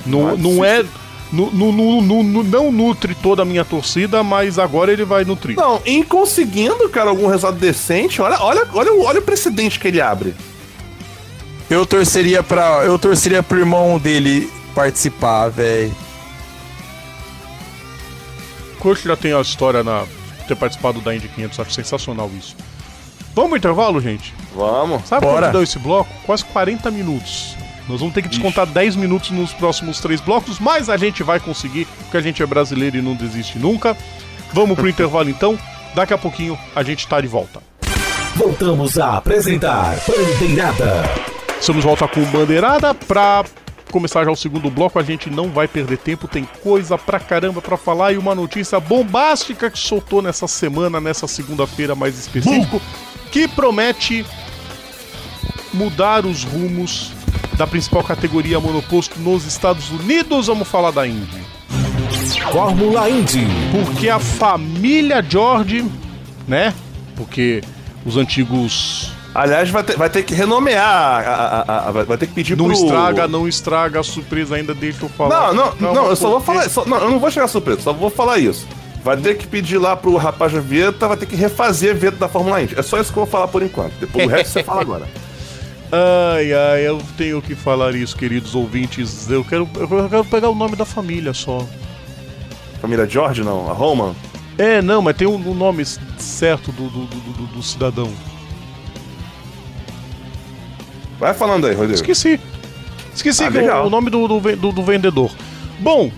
não, mas não se- é. Não, não, não, não, não- nutre toda a minha torcida, mas agora ele vai nutrir. Não, em conseguindo, cara, algum resultado decente, olha, olha, olha, olha o precedente que ele abre. Eu torceria para, eu torceria pro irmão dele participar, velho. Kurt já tem a história na ter participado da Indy 500, acho sensacional isso. Vamos pro intervalo, gente? Vamos. Sabe Bora. quanto deu esse bloco? Quase 40 minutos. Nós vamos ter que descontar 10 minutos nos próximos três blocos, mas a gente vai conseguir, porque a gente é brasileiro e não desiste nunca. Vamos pro intervalo então. Daqui a pouquinho a gente tá de volta. Voltamos a apresentar Bandeirada. Estamos de volta com Bandeirada pra começar já o segundo bloco. A gente não vai perder tempo, tem coisa pra caramba pra falar e uma notícia bombástica que soltou nessa semana, nessa segunda-feira mais específico, que promete mudar os rumos da principal categoria monoposto nos Estados Unidos. Vamos falar da Indy. Fórmula Indy. Porque a família George, né? Porque os antigos Aliás, vai ter, vai ter que renomear, a- a- a- a- vai ter que pedir não pro... estraga, não estraga a surpresa ainda, deixa eu falar. Não, não, não, eu só vou falar, só- não, eu não vou chegar surpresa, só vou falar isso. Vai ter que pedir lá pro rapaz da Vieta, vai ter que refazer a Vieta da Fórmula Indy. É só isso que eu vou falar por enquanto. Depois o resto você fala agora. Ai, ai, eu tenho que falar isso, queridos ouvintes. Eu quero, eu quero pegar o nome da família só. Família George, não, a Roman. É, não, mas tem o um, nome certo do, do, do, do- do cidadão. Vai falando aí, Rodrigo. Esqueci. Esqueci Ah, o- o nome do, do, do- do vendedor. Bom,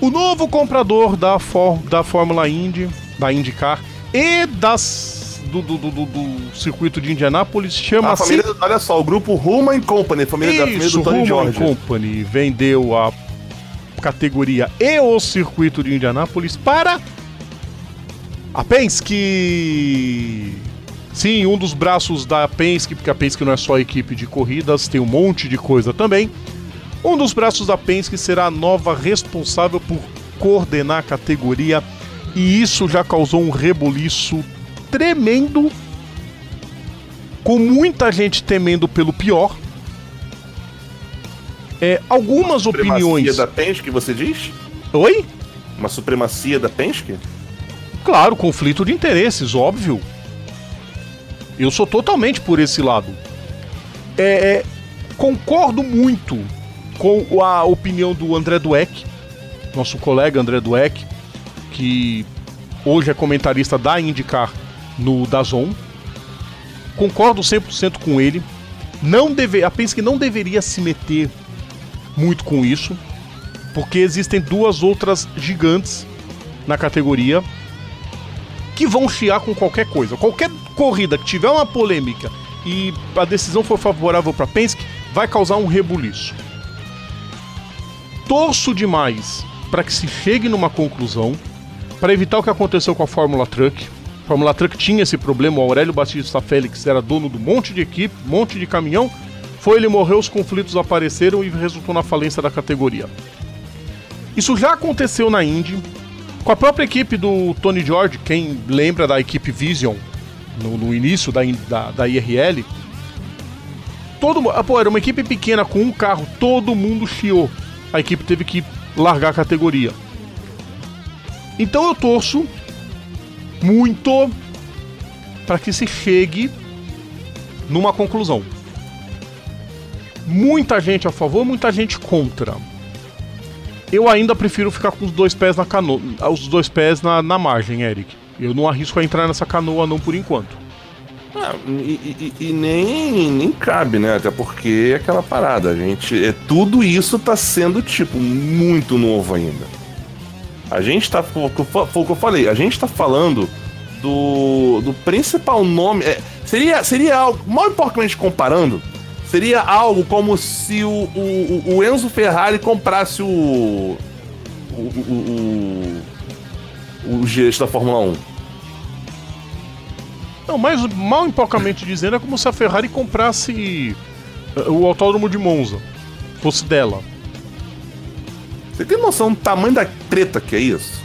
o novo comprador da, For- da Fórmula Indy, da IndyCar e das, do, do, do- circuito de Indianápolis chama-se olha só, o grupo Human Company, família da família Isso, do Tony Human George. Company vendeu a categoria e o circuito de Indianápolis para a Penske. Sim, um dos braços da Penske, porque a Penske não é só equipe de corridas, tem um monte de coisa também. Um dos braços da Penske será a nova responsável por coordenar a categoria e isso já causou um rebuliço tremendo, com muita gente temendo pelo pior. É, algumas Supremacia opiniões. da Penske, você diz? Oi? Uma supremacia da Penske? Claro, conflito de interesses, óbvio. Eu sou totalmente por esse lado. É, é, concordo muito com a opinião do André Dueck, nosso colega André Dueck, que hoje é comentarista da IndyCar no Dazon. Concordo 100% com ele. Não deve, a Penske não deveria se meter muito com isso, porque existem duas outras gigantes na categoria que vão chiar com qualquer coisa. Qualquer corrida que tiver uma polêmica e a decisão for favorável para Penske, vai causar um rebuliço. Torço demais para que se chegue numa conclusão, para evitar o que aconteceu com a Fórmula Truck. A Fórmula Truck tinha esse problema, o Aurélio Batista Félix era dono do monte de equipe, monte de caminhão. Foi ele morreu, os conflitos apareceram e resultou na falência da categoria. Isso já aconteceu na Indy, com a própria equipe do Tony George, quem lembra da equipe Vision no, no início da, da, da IRL, todo, ah, pô, era uma equipe pequena com um carro, todo mundo chiou. A equipe teve que largar a categoria. Então eu torço muito para que se chegue numa conclusão. Muita gente a favor, muita gente contra. Eu ainda prefiro ficar com os dois pés na canoa, os dois pés na, na margem, Eric. Eu não arrisco a entrar nessa canoa não por enquanto. Ah, e, e- e- nem, nem cabe, né? Até porque é aquela parada, a gente. É, tudo isso tá sendo, tipo, muito novo ainda. A gente tá. Foi o que eu falei, a gente tá falando do, do principal nome. é, seria, seria algo, mal porcamente comparando, seria algo como se o, o, o Enzo Ferrari comprasse o. o, o, o, o da Fórmula 1. Não, mas mal empocamente dizendo é como se a Ferrari comprasse eh, o autódromo de Monza. Fosse dela. Você tem noção do tamanho da treta que é isso?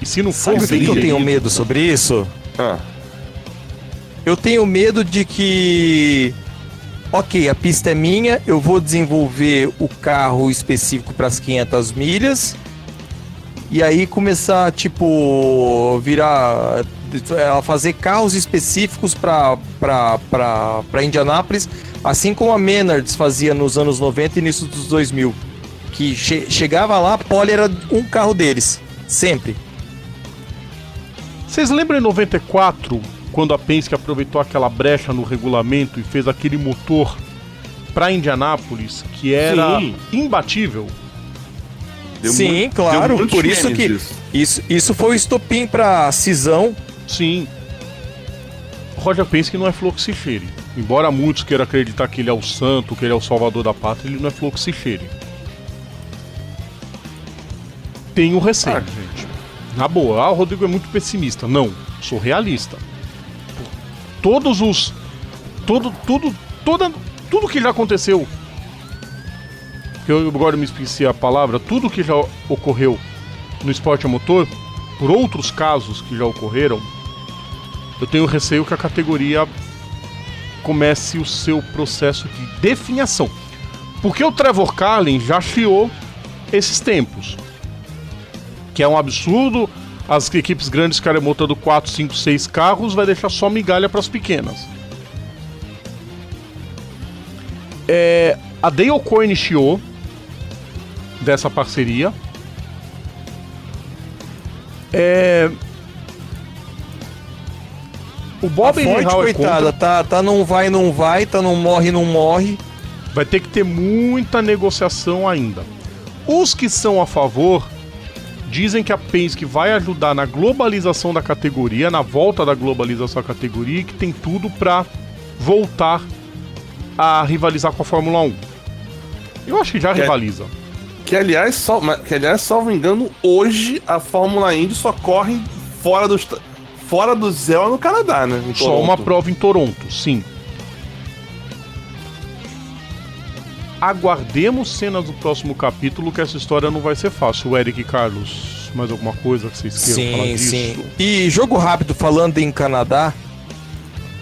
E se não Sabe o fosse. que, que eu tenho medo sobre isso? Ah, Eu tenho medo de que. Ok, a pista é minha, eu vou desenvolver o carro específico para as 500 milhas. E aí começar, tipo, virar. Ela fazer carros específicos para Indianápolis, assim como a Menards fazia nos anos 90 e início dos 2000. Que che- chegava lá, a Pole era um carro deles, sempre. Vocês lembram em 94, quando a Penske aproveitou aquela brecha no regulamento e fez aquele motor para Indianápolis que era Sim. imbatível? deu Sim, muito- claro, por isso que isso, isso foi o estopim para cisão Sim. Roger Penske não é flor que se cheire. Embora muitos queiram acreditar que ele é o santo, que ele é o salvador da pátria, ele não é flor que se cheire. Tenho receio, Ah. gente. Na boa, ah, o Rodrigo é muito pessimista. Não, sou realista. Todos os. Todo, tudo, toda, tudo que já aconteceu. Que eu agora me esqueci a palavra. Tudo que já ocorreu no esporte a motor, por outros casos que já ocorreram, eu tenho receio que a categoria comece o seu processo de definição. Porque o Trevor Carlin já chiou esses tempos. Que é um absurdo. As equipes grandes ficarem montando 4, 5, 6 carros, vai deixar só migalha para as pequenas. É, a Dale Coyne chiou dessa parceria. É, O Bob a Ford, Rahal é coitada, contra. tá, tá não vai, não vai, tá não morre, não morre. Vai ter que ter muita negociação ainda. Os que são a favor dizem que a Penske vai ajudar na globalização da categoria, na volta da globalização da categoria, e que tem tudo para voltar a rivalizar com a Fórmula 1. Eu acho que já Que é- rivaliza. Que aliás, só, que aliás, salvo engano, hoje a Fórmula Indy só corre fora do, fora do Zéu no Canadá, né? Só uma prova em Toronto, sim. Aguardemos cenas do próximo capítulo, que essa história não vai ser fácil. Eric e Carlos, mais alguma coisa que vocês queiram falar Sim, disso? sim. E jogo rápido, falando em Canadá,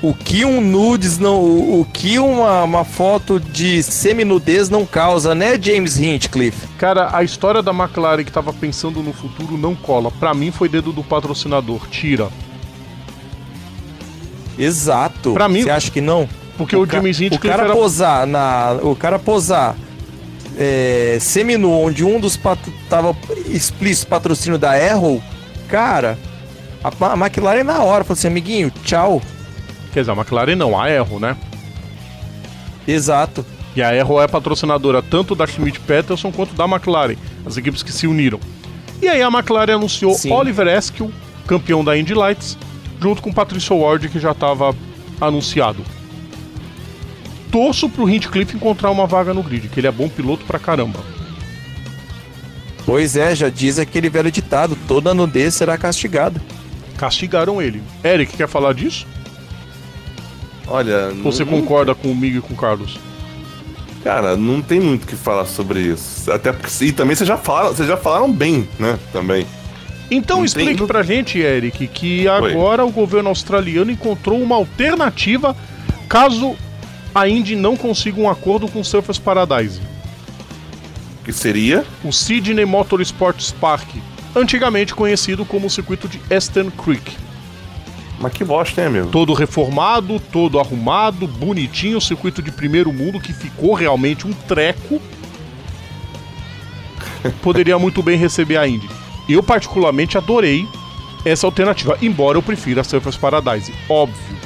o que um nudes não. O, o que uma, uma foto de seminudez não causa, né, James Hinchcliffe? Cara, a história da McLaren que tava pensando no futuro não cola. Pra mim foi dedo do patrocinador. Tira. Exato. Pra mim- Você acha que não? Porque o, ca- Jimmy O Hinchcliffe cara era... posar na. O cara posar. É, seminu, onde um dos pat, tava explícito patrocínio da Arrow, cara, a, a McLaren na hora falou assim, amiguinho, tchau. Quer dizer, a McLaren não, a Erro, né? Exato. E a Erro é patrocinadora tanto da Schmidt Peterson quanto da McLaren, as equipes que se uniram. E aí a McLaren anunciou Sim. Oliver Askew, campeão da Indy Lights, junto com Patricio Ward, que já estava anunciado. Torço pro Hinchcliffe encontrar uma vaga no grid, que ele é bom piloto pra caramba. Pois é, já diz aquele velho ditado, toda nudez será castigada. Castigaram ele. Eric, quer falar disso? Olha, você não- concorda com o Miguel e com o Carlos? Cara, não tem muito o que falar sobre isso. Até porque. E também vocês já falaram, vocês já falaram bem, né? Também. Então Não explique tem- pra gente, Eric, que agora o governo australiano encontrou uma alternativa caso a Indy não consiga um acordo com o Surfers Paradise. Que seria. O Sydney Motorsports Park, antigamente conhecido como o circuito de Aston Creek. Mas que bosta, hein, amigo? Todo reformado, todo arrumado, bonitinho, circuito de primeiro mundo que ficou realmente um treco. Poderia muito bem receber a Indy. Eu particularmente adorei essa alternativa, embora eu prefira a Surfers Paradise, óbvio.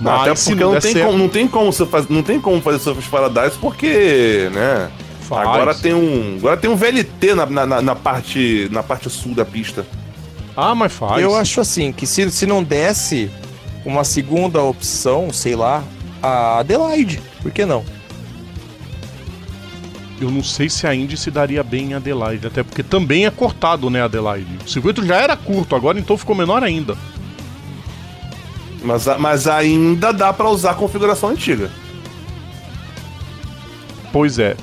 Mas Até porque não tem, certo, como, não tem como você fazer, não tem como fazer Surfers Paradise porque, né? Faz. Agora tem um, agora tem um VLT na, na, na- na parte na parte sul da pista. Ah, mas faz. Eu acho assim, que se, se não desse uma segunda opção, sei lá, a Adelaide, por que não? Eu não sei se a Indy se daria bem em Adelaide, até porque também é cortado, né, Adelaide. O circuito já era curto, agora então ficou menor ainda. Mas, mas ainda dá pra usar a configuração antiga. Pois é.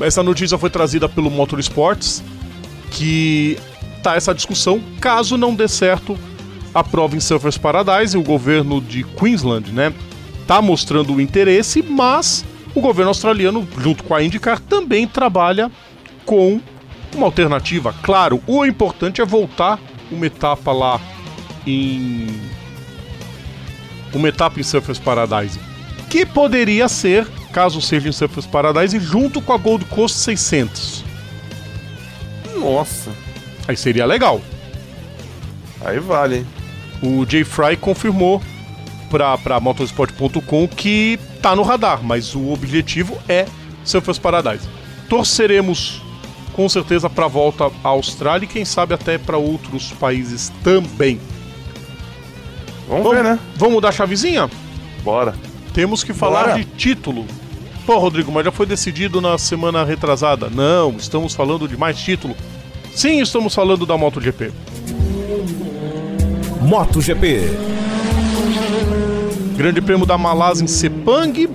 Essa notícia foi trazida pelo Motorsports, que tá essa discussão, caso não dê certo a prova em Surfers Paradise, o governo de Queensland, né, tá mostrando o interesse, mas o governo australiano, junto com a IndyCar, também trabalha com uma alternativa. Claro, o importante é voltar uma etapa lá em uma etapa em Surfers Paradise, que poderia ser, caso seja em Surfers Paradise, junto com a Gold Coast 600. Nossa, Aí seria legal. aí vale, hein? O Jay Fry confirmou para para motorsport.com que tá no radar, mas o objetivo é Surfers Paradise. Torceremos com certeza para a volta à Austrália e quem sabe até para outros países também. Vamos ver, né? Vamos mudar a chavezinha? Bora. Temos que falar Bora. de título. Pô, Rodrigo, mas já foi decidido na semana retrasada. Não, estamos falando de mais título. Sim, estamos falando da MotoGP. MotoGP. Grande Prêmio da Malásia em Sepang.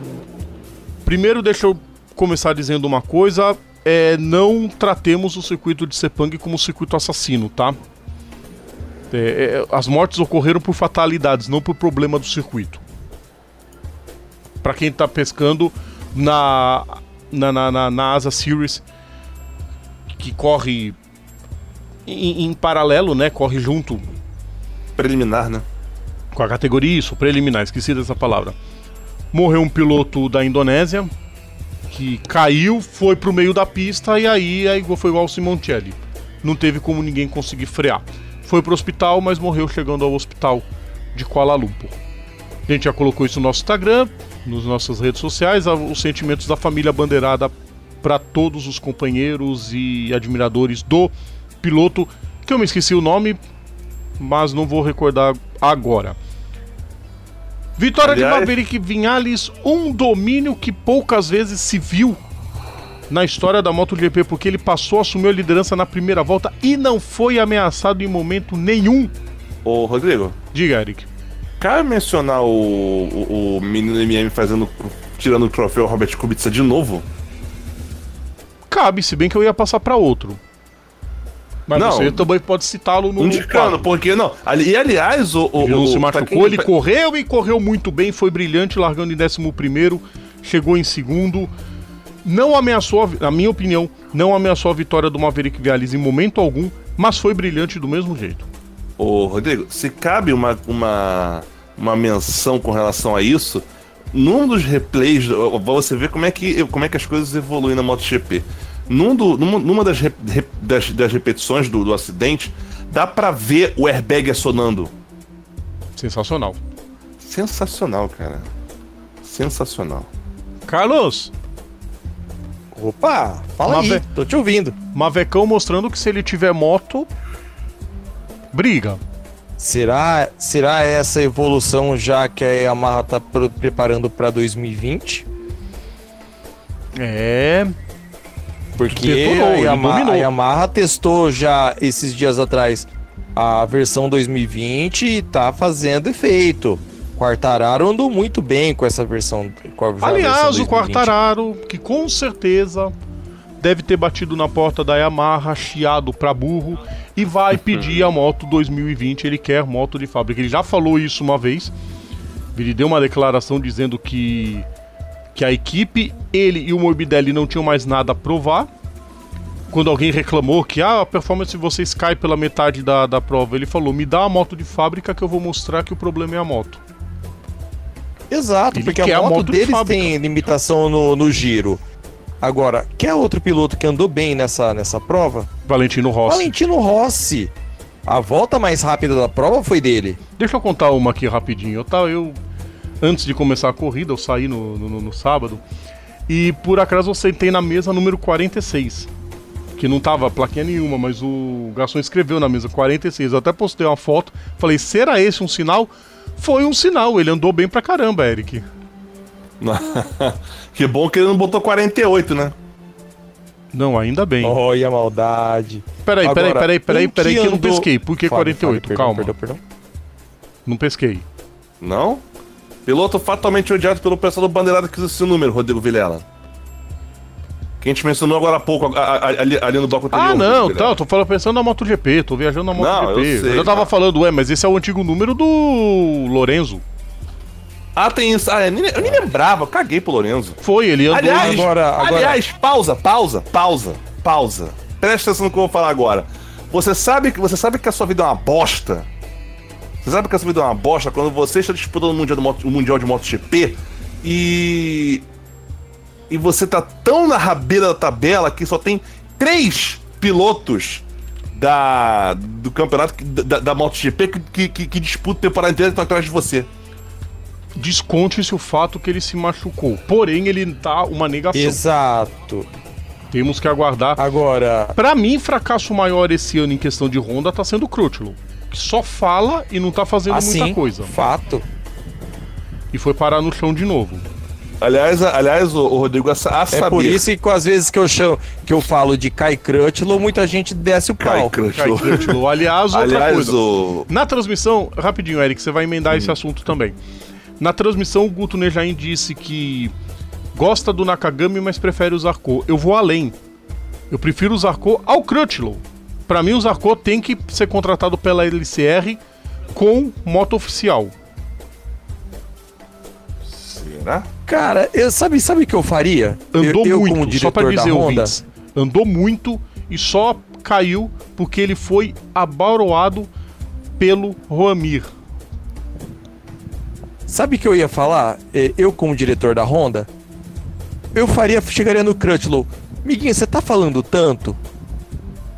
Primeiro, deixa eu começar dizendo uma coisa. É, não tratemos o circuito de Sepang como circuito assassino, tá? É, é, as mortes ocorreram por fatalidades, não por problema do circuito. Pra quem tá pescando na, na, na, na, na Asa Series, que corre em, em paralelo, né? Corre junto Preliminar, né? com a categoria isso, preliminar, esqueci dessa palavra. Morreu um piloto da Indonésia que caiu, foi pro meio da pista e aí, aí foi igual o Simoncelli. Não teve como ninguém conseguir frear. Foi pro hospital, mas morreu chegando ao hospital de Kuala Lumpur. A gente já colocou isso no nosso Instagram, nas nossas redes sociais, os sentimentos da família bandeirada para todos os companheiros e admiradores do piloto, que eu me esqueci o nome, mas não vou recordar agora. Vitória Aliás... de Maverick Vinhales, um domínio que poucas vezes se viu na história da MotoGP, porque ele passou, assumiu a liderança na primeira volta e não foi ameaçado em momento nenhum. Ô, Rodrigo. Diga, Eric. Cabe mencionar o, o, o menino MM fazendo, tirando o troféu Robert Kubica de novo? Cabe, se bem que eu ia passar para outro. Mas não, você também pode citá-lo no. Indicando, porque não. Ali, e aliás, o. o ele não se machucou, ele correu e correu muito bem, foi brilhante, largando em 11, chegou em segundo. Não ameaçou, na minha opinião, não ameaçou a vitória do Maverick Viales em momento algum, mas foi brilhante do mesmo jeito. Ô, Rodrigo, se cabe uma, uma, uma menção com relação a isso, num dos replays, você vê como é que, como é que as coisas evoluem na MotoGP. Num do, numa, numa das, das, das, repetições do, do acidente, dá para ver o airbag assonando. Sensacional. Sensacional, cara. Sensacional. Carlos! Opa, fala Mave... aí, tô te ouvindo. Mavecão mostrando que se ele tiver moto, briga. Será, será essa evolução já que a Yamaha tá preparando para 2020? É, porque Detonou, a, Yamaha, a Yamaha testou já esses dias atrás a versão 2020 e tá fazendo efeito. Quartararo andou muito bem com essa versão. Com Aliás, versão o Quartararo, que com certeza deve ter batido na porta da Yamaha, chiado pra burro, e vai pedir a moto 2020. Ele quer moto de fábrica. Ele já falou isso uma vez. Ele deu uma declaração dizendo que que a equipe, ele e o Morbidelli não tinham mais nada a provar. Quando alguém reclamou que ah, a performance de vocês cai pela metade da, da prova, ele falou: me dá a moto de fábrica que eu vou mostrar que o problema é a moto. Exato, ele porque a moto, a moto deles de tem limitação no, no giro. Agora, quer outro piloto que andou bem nessa, nessa prova? Valentino Rossi. Valentino Rossi. A volta mais rápida da prova foi dele. Deixa eu contar uma aqui rapidinho. Eu, tá, eu antes de começar a corrida, eu saí no, no, no sábado, e por acaso eu sentei na mesa número 46. Que não tava plaquinha nenhuma, mas o garçom escreveu na mesa 46. Eu até postei uma foto, falei, será esse um sinal? Foi um sinal, ele andou bem pra caramba, Eric. que bom que ele não botou 48, né? Não, ainda bem. Olha a maldade. Peraí, peraí, peraí, peraí, peraí, que, que eu não pesquei. Por que 48? Fale, Calma. Perdão, perdão. Não pesquei. Não? Piloto fatalmente odiado pelo pessoal do Bandeirada que usa esse número, Rodrigo Vilela. Que a gente mencionou agora há pouco, ali, ali no bloco anterior. Ah, não, tá, eu tô falando, pensando na MotoGP, tô viajando na MotoGP. Não, eu, sei, eu já tava falando, ué, mas esse é o antigo número do Lorenzo. Ah, tem isso. Ah, eu nem, eu nem lembrava, eu caguei pro Lorenzo. Foi, ele andou aliás, agora, agora. Aliás, pausa, pausa, pausa, pausa. Presta atenção no que eu vou falar agora. Você sabe que você sabe que a sua vida é uma bosta você sabe que essa vida é uma bosta quando você está disputando o Mundial, o mundial de MotoGP e. E você tá tão na rabeira da tabela que só tem três pilotos da, do campeonato da, da MotoGP que, que, que disputam temporada inteira e estão atrás de você. Desconte-se o fato que ele se machucou. Porém, ele tá uma negação. Exato. Temos que aguardar. Agora. Para mim, fracasso maior esse ano em questão de Honda tá sendo o Crutchlow que só fala e não tá fazendo assim, muita coisa. Fato. E foi parar no chão de novo. Aliás, aliás, o, Rodrigo, a, a é saber... por isso que às vezes que eu chamo, que eu falo de Kai Crutchlow, muita gente desce o pau. Kai Crutchlow. Aliás, outra aliás, coisa. O... Na transmissão, rapidinho, Eric, você vai emendar hum. esse assunto também. Na transmissão, o Guto Nejain disse que gosta do Nakagami, mas prefere o Zarco. Eu vou além. Eu prefiro o Zarco ao Crutchlow. Para mim, o Zarco tem que ser contratado pela LCR com moto oficial. Será? Cara, eu, sabe sabe o que eu faria? Andou eu, muito, eu, só pra dizer, ouvintes. Andou muito e só caiu porque ele foi abauroado pelo Roamir. Sabe o que eu ia falar? É, eu, como diretor da Honda, eu faria, chegaria no Crutchlow. Miguinho, você tá falando tanto?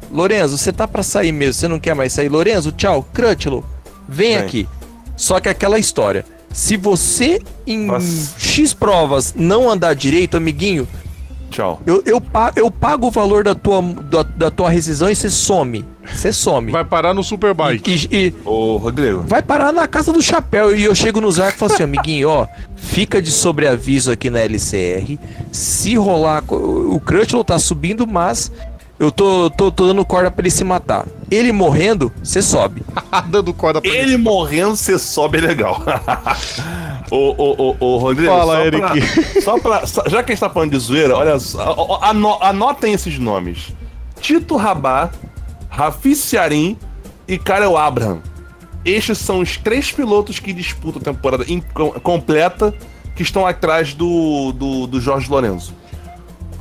Lorenzo, você tá para sair mesmo, você não quer mais sair? Lorenzo, tchau. Crutchlow, vem, vem. aqui. Só que aquela história. Se você em Nossa. X provas não andar direito, amiguinho, Tchau. eu, eu, eu pago o valor da tua, da, da tua rescisão e você some. Você some. Vai parar no Superbike. E, e Ô, Rodrigo. vai parar na casa do chapéu. E eu chego nos arcos e falo assim, amiguinho, ó, fica de sobreaviso aqui na LCR. Se rolar, o Crutchlow tá subindo, mas eu tô, tô, tô dando corda pra ele se matar. Ele morrendo, você sobe. Dando corda pra ele. Ele morrendo, você sobe é legal. ô, ô, ô, ô, Rodrigo, Fala, só Eric. Pra, só pra. só- já que a gente tá falando de zoeira, olha ano- anotem esses nomes: Tito Rabá, Rafi Ciarim e Karel Abraham. Estes são os três pilotos que disputam a temporada completa que estão atrás do, do, do Jorge Lorenzo.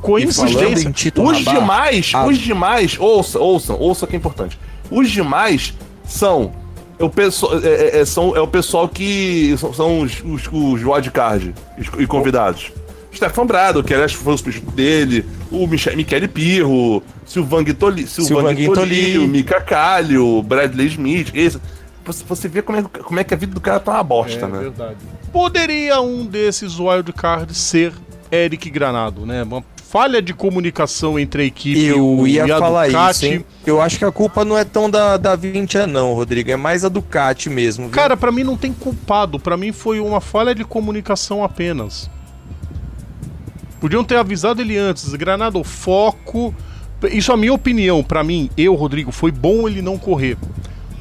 Coincidência. em Tito Os Rabá, demais, a- os demais, ouça, ouçam, ouça que é importante. Os demais são o pessoal, é, é, é, são, é o pessoal que são, são os, os, os wildcard e convidados. Stefan Brado, que aliás foi o substituto dele, o Michel, Michele Pirro, Silvan Guitoli, Silvan Guitoli, Mika Calho, Bradley Smith, esse. Você, você vê como é, como é que a vida do cara tá uma bosta, É né? verdade. Poderia um desses wildcards ser Eric Granado, né? Uma falha de comunicação entre a equipe Eu e ia a falar Ducati. isso, hein? Eu acho que a culpa não é tão da, da Vintia, não, Rodrigo. É mais a Ducati mesmo. viu? Cara, pra mim não tem culpado. Pra mim foi uma falha de comunicação apenas. Podiam ter avisado ele antes. Granado, foco. Isso é a minha opinião. Pra mim, eu, Rodrigo, foi bom ele não correr.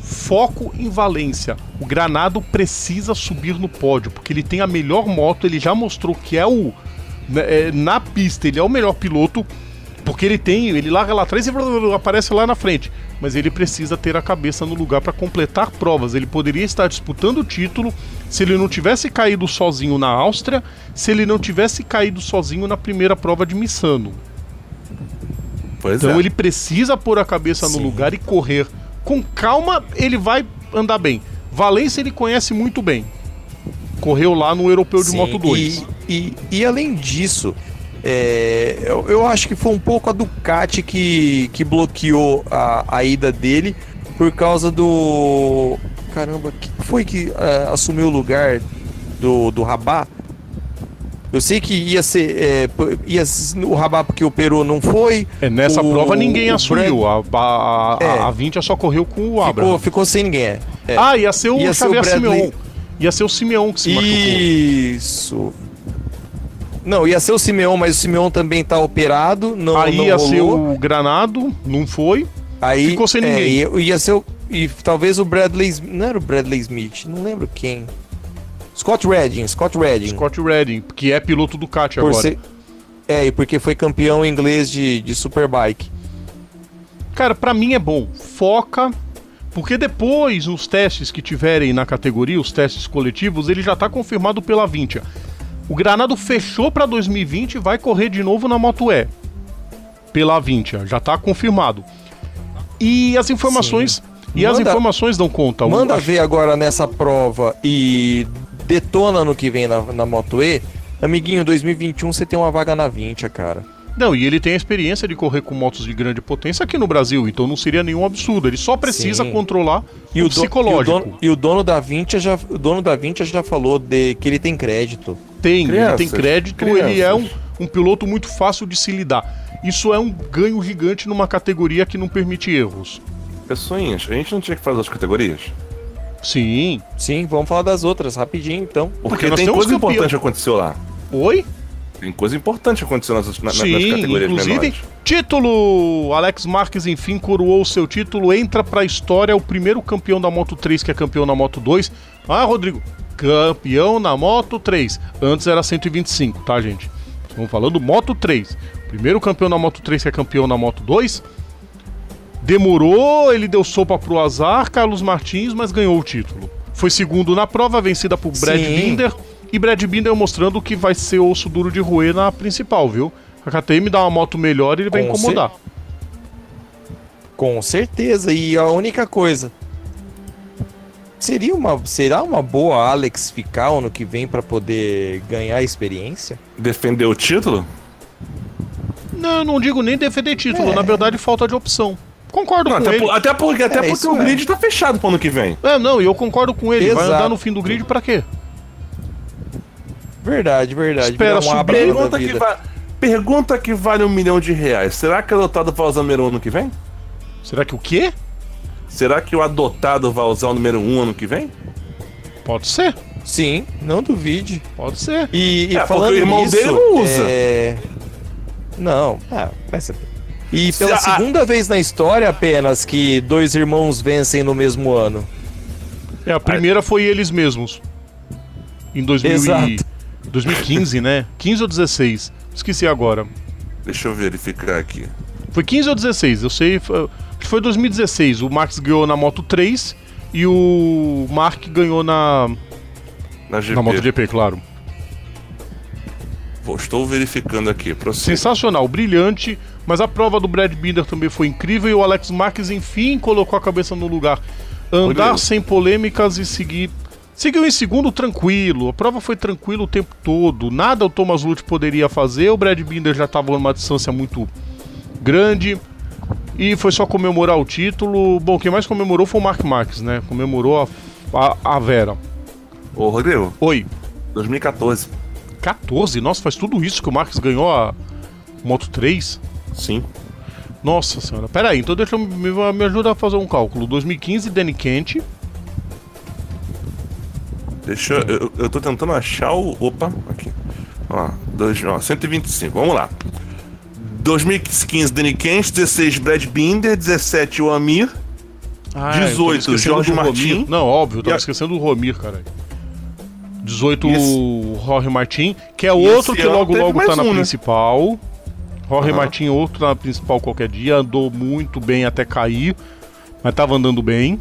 Foco em Valência. O Granado precisa subir no pódio, porque ele tem a melhor moto. Ele já mostrou que é o. né, é, Na pista, ele é o melhor piloto. Porque ele tem, ele larga lá atrás e aparece lá na frente. Mas ele precisa ter a cabeça no lugar para completar provas. Ele poderia estar disputando o título se ele não tivesse caído sozinho na Áustria, se ele não tivesse caído sozinho na primeira prova de Missano. Pois Então é. ele precisa pôr a cabeça no Sim. lugar e correr. Com calma, ele vai andar bem. Valência ele conhece muito bem. Correu lá no Europeu de Sim, Moto 2. E, e, e além disso, é, eu, eu acho que foi um pouco a Ducati que, que bloqueou a, a ida dele por causa do. Caramba, que foi que é, assumiu o lugar do, do Rabá? Eu sei que ia ser. é, ia, o Rabá porque o Peru não foi. É, nessa o- prova ninguém assumiu. A, a, a, É. a 20 só correu com o Ficou, Abraham. ficou sem ninguém. é. Ah, ia ser o Ia ser o Xavier. Simeon. Ia ser o Simeon que se machucou. Isso. Não, ia ser o Simeon, mas o Simeon também tá operado. Não, Aí não ia rolou. ser o Granado, não foi. Aí, ficou sem é, ninguém. ia, ia ser o, e talvez o Bradley. Não era o Bradley Smith, não lembro quem. Scott Redding, Scott Redding. Scott Redding, que é piloto do por agora. ser, é, e porque foi campeão inglês de, de Superbike. Cara, pra mim é bom. Foca. Porque depois, nos testes que tiverem na categoria, os testes coletivos, ele já tá confirmado pela Vintia. O Granado fechou pra 2020 e vai correr de novo na Moto E. Pela Vintia, já tá confirmado. E as informações. E as Manda- informações dão conta. Manda ver agora nessa prova e detona no que vem na, na Moto E. Amiguinho, 2021 você tem uma vaga na 20, cara. Não, e ele tem a experiência de correr com motos de grande potência aqui no Brasil, então não seria nenhum absurdo. Ele só precisa Sim. controlar E o o, do- psicológico. e o dono, e o dono da Vinci já, o dono da Vinci já falou de que ele tem crédito. Tem, ele Crianças, tem crédito, ele é um, crianças. um piloto muito fácil de se lidar. Isso é um ganho gigante numa categoria que não permite erros. Pessoinhas, a gente não tinha que fazer as categorias? Sim. Sim, vamos falar das outras rapidinho, então. Porque, Porque nós tem coisa campeão. importante que aconteceu lá. Oi? Tem coisa importante aconteceu nas, na- nas Sim, categorias inclusive, menores. título! Alex Marques, enfim, coroou o seu título, entra pra história, é o primeiro campeão da Moto 3 que é campeão na Moto 2. Ah, Rodrigo, campeão na Moto 3. Antes era 125, tá, gente? Estamos falando Moto 3. Primeiro campeão na Moto 3 que é campeão na Moto 2. Demorou, ele deu sopa pro azar, Carlos Martins, mas ganhou o título. Foi segundo na prova, vencida por Brad Sim. Binder. E Brad Binder mostrando que vai ser osso duro de roer na principal, viu? A KTM dá uma moto melhor e ele vai Com incomodar. Com certeza. E a única coisa. Seria uma, será uma boa Alex ficar ano que vem pra poder ganhar experiência? Defendeu o título? Não, eu não digo nem defender título, É. na verdade falta de opção. Concordo Não, com até, ele. por- até porque, até É, porque o é. grid tá fechado pro ano que vem. É, não, e eu concordo com ele. Vai Exato. andar no fim do grid pra quê? Verdade, verdade. Espera um Pergunta que, va- pergunta que vale um milhão de reais. Será que o adotado vai usar o número 1 ano que vem? Será que o quê? Será que o adotado vai usar o número 1 ano que vem? Pode ser. Sim, não duvide. Pode ser. E, e É, falando o irmão nisso, dele não usa. é, Não, ah, vai saber. E pela a- segunda vez na história apenas que dois irmãos vencem no mesmo ano. É, a primeira foi eles mesmos. Em 2000 e... Exato. 2015, né? 15 ou 16? Esqueci agora. Deixa eu verificar aqui. Foi 15 ou 16? Eu sei. que foi 2016. O Max ganhou na Moto 3 e o Mark ganhou na, Na GP. na MotoGP, claro. Pô, estou verificando aqui. Prossiga. Sensacional, brilhante. Mas a prova do Brad Binder também foi incrível e o Alex Marques, enfim, colocou a cabeça no lugar. Andar sem polêmicas e seguir. Seguiu em segundo tranquilo. A prova foi tranquila o tempo todo. Nada o Thomas Lutz poderia fazer. O Brad Binder já estava numa distância muito grande. E foi só comemorar o título. Bom, quem mais comemorou foi o Mark Marques, né? Comemorou a, a, a Vera. Ô, Rodrigo, Oi. 2014. 14? Nossa, faz tudo isso que o Marques ganhou a Moto 3? Sim. Nossa senhora. Pera aí, então deixa eu me, me ajuda a fazer um cálculo. 2015, Danny Kent. Deixa eu. Eu, tô tentando achar o. Opa, aqui. Ó, dois, ó, 125. Vamos lá. 2015, Danny Kent. 16, Brad Binder. 17, o Amir. Ah, 18, Jorge Martin. Não, óbvio, eu tava a- esquecendo do Romir, caralho. 18, E esse- o Jorge Martin, que é outro que logo logo tá na um, né? principal. Jorge Aham. Martin, outro tá na principal qualquer dia, andou muito bem até cair, mas tava andando bem.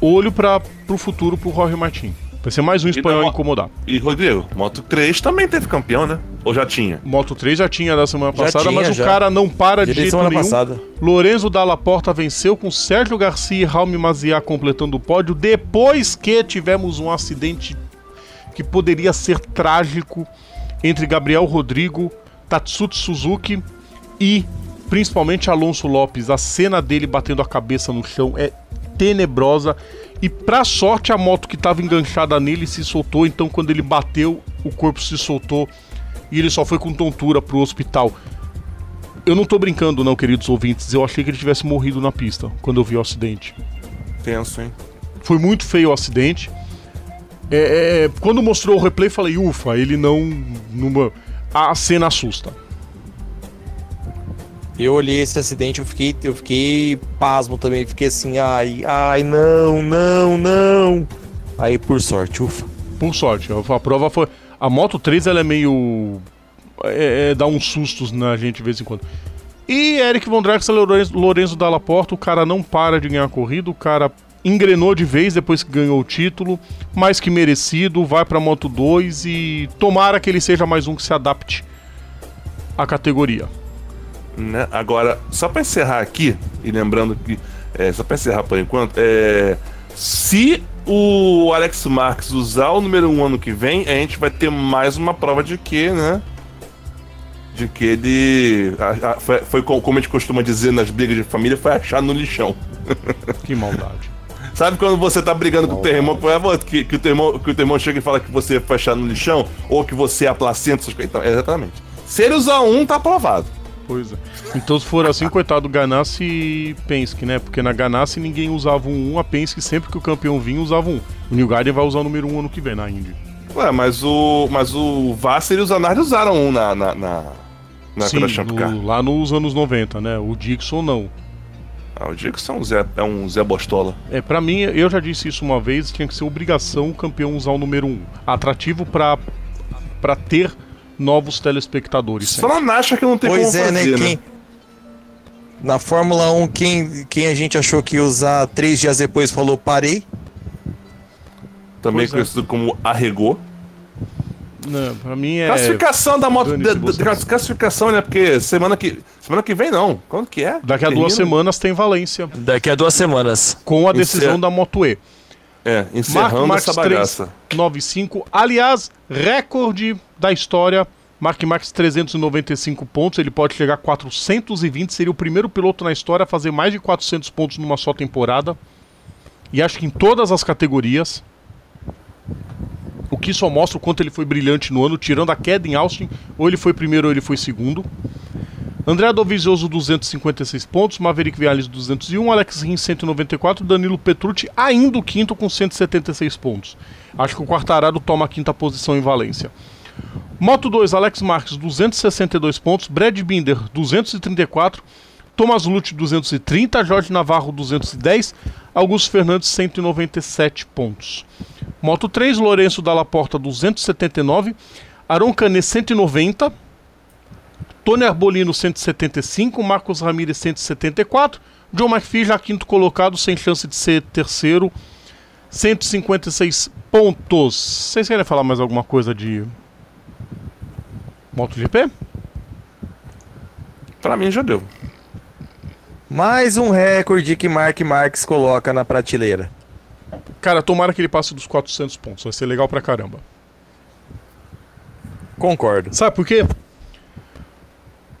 Olho para pro futuro pro Jorge Martin. Vai ser mais um espanhol a incomodar. E, Rodrigo, Moto 3 também teve campeão, né? Ou já tinha? Moto 3 já tinha da semana Já passada, tinha, mas já. o cara não para de jeito semana nenhum. passada. Lorenzo Dalla Porta venceu com Sérgio Garcia e Raul Maziar completando o pódio depois que tivemos um acidente que poderia ser trágico entre Gabriel Rodrigo, Tatsuki Suzuki e principalmente Alonso Lopes. A cena dele batendo a cabeça no chão é tenebrosa e pra sorte a moto que estava enganchada nele se soltou, então quando ele bateu, o corpo se soltou e ele só foi com tontura pro hospital. Eu não tô brincando, não, queridos ouvintes. Eu achei que ele tivesse morrido na pista quando eu vi o acidente. Tenso, hein? Foi muito feio o acidente. É, é, quando mostrou o replay, falei, ufa, ele não. Numa... A cena assusta. Eu olhei esse acidente, eu fiquei, eu fiquei pasmo também, fiquei assim, ai, ai, não, não, não. Aí, por sorte, ufa. Por sorte, a, prova foi. A Moto 3 ela é meio. É, é, dá uns sustos na gente de vez em quando. E Eric Von Drexler Lorenzo, Dalla Porta, o cara não para de ganhar corrida, o cara engrenou de vez depois que ganhou o título, mais que merecido, vai pra Moto 2 e tomara que ele seja mais um que se adapte à categoria. Né? Agora, só pra encerrar aqui, e lembrando que. É, só pra encerrar por enquanto, é, se o Alex Marques usar o número 1 um ano que vem, a gente vai ter mais uma prova de que, né? De que ele. a- a- foi, foi co- como a gente costuma dizer nas brigas de família, foi achado no lixão. Que maldade. Sabe quando você tá brigando com o teu irmão, que, que, o teu irmão, que o teu irmão chega e fala que você foi achado no lixão, ou que você é a placenta, essas coisas? Então, exatamente. Se ele usar um, tá aprovado. Pois é. Então, se for assim, coitado do Ganassi e Penske, né? Porque na Ganassi ninguém usava um 1, a Penske sempre que o campeão vinha usava um. O New Garden vai usar o número 1 ano que vem na Indy. Ué, mas o. Mas o Vasser e o Zanardi usaram um na. na, na, na Sim, no- lá nos anos 90, né? O Dixon não. Ah, o Dixon é um Zé, é um Zé Bostola. É, para mim, eu já disse isso uma vez, tinha que ser obrigação o campeão usar o número 1. Atrativo pra para ter novos telespectadores. Só na Nasha que não tem Pois como é, fazer, né? né? Quem... Na Fórmula 1, quem, quem a gente achou que ia usar três dias depois falou parei. Também Pois é. conhecido como Arregou. Não, pra mim é. Classificação da moto. da- da- classificação, né? Porque semana que. Semana que vem não. Quando que é? Daqui a duas semanas tem Valência, Daqui a duas semanas. com a decisão Encer- da Moto E. É, encerrando essa bagaça. 395. Aliás, recorde da história Mark Marques 395 pontos, ele pode chegar a 420, seria o primeiro piloto na história a fazer mais de 400 pontos numa só temporada. E acho que em todas as categorias. O que só mostra o quanto ele foi brilhante no ano, tirando a queda em Austin, ou ele foi primeiro ou ele foi segundo. André Dovizioso 256 pontos, Maverick Viales 201, Alex Rins 194, Danilo Petrucci ainda o quinto com 176 pontos. Acho que o Quartararo toma a quinta posição em Valência. Moto 2, Alex Marques 262 pontos, Brad Binder 234, Thomas Lute 230, Jorge Navarro 210, Augusto Fernandes 197 pontos. Moto 3, Lourenço Dalla Porta 279, Aron Canet 190, Tony Arbolino 175, Marcos Ramirez 174, John McPhee já quinto colocado, sem chance de ser terceiro, 156 pontos. Vocês querem falar mais alguma coisa de MotoGP? Pra mim já deu. Mais um recorde que Mark Marques coloca na prateleira. Cara, tomara que ele passe dos 400 pontos. Vai ser legal pra caramba. Concordo. Sabe por quê?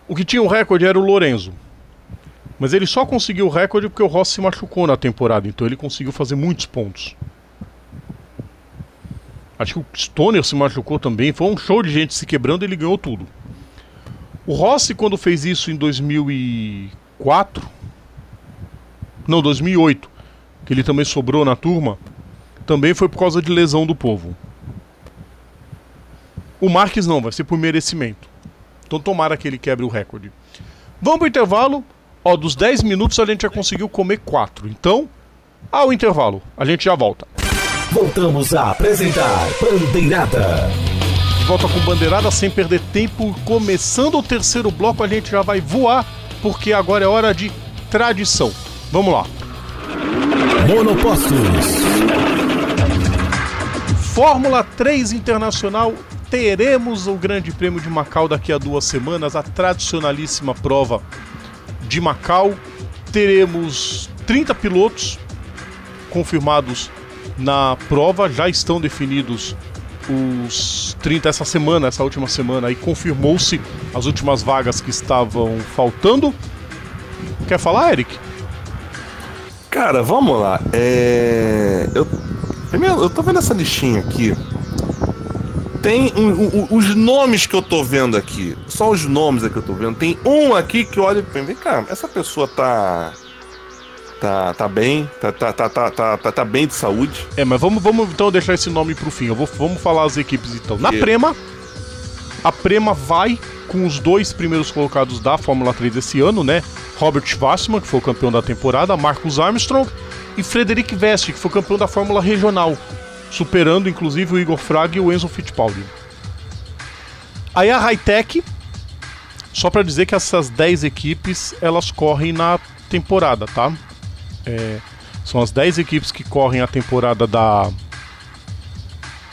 O que tinha o recorde era o Lorenzo. Mas ele só conseguiu o recorde porque o Rossi se machucou na temporada. Então ele conseguiu fazer muitos pontos. Acho que o Stoner se machucou também. Foi um show de gente se quebrando e ele ganhou tudo. O Rossi, quando fez isso em 2004, não, 2008, que ele também sobrou na turma, também foi por causa de lesão do povo. O Marques não, vai ser por merecimento. Então tomara que ele quebre o recorde. Vamos pro intervalo. Ó, dos 10 minutos a gente já conseguiu comer 4. Então, ao intervalo, a gente já volta. Voltamos a apresentar Bandeirada. Volta com bandeirada sem perder tempo. Começando o terceiro bloco, a gente já vai voar, porque agora é hora de tradição. Vamos lá. Monopostos. Fórmula 3 Internacional. Teremos o Grande Prêmio de Macau daqui a duas semanas, a tradicionalíssima prova de Macau. Teremos 30 pilotos confirmados na prova, já estão definidos os 30 essa semana, essa última semana, aí confirmou-se as últimas vagas que estavam faltando. Quer falar, Eric? Cara, vamos lá. É. Eu. Primeiro, eu tô vendo essa listinha aqui. Tem um- um- os nomes que eu tô vendo aqui. Só os nomes é que eu tô vendo. Tem um aqui que olha e vem cá, essa pessoa tá. Tá, tá bem, tá, tá, tá, tá, tá, tá, tá bem de saúde. É, mas vamos, vamos então deixar esse nome pro fim. Eu vou, vamos falar as equipes então. Na Que- Prema, a Prema vai com os dois primeiros colocados da Fórmula 3 esse ano, né? Robert Schwarzman, que foi o campeão da temporada, Marcus Armstrong e Frederic Veste, que foi campeão da Fórmula Regional, superando inclusive o Igor Fraga e o Enzo Fittipaldi. Aí a Hightech, só pra dizer que essas 10 equipes, elas correm na temporada, tá? É, são as 10 equipes que correm a temporada da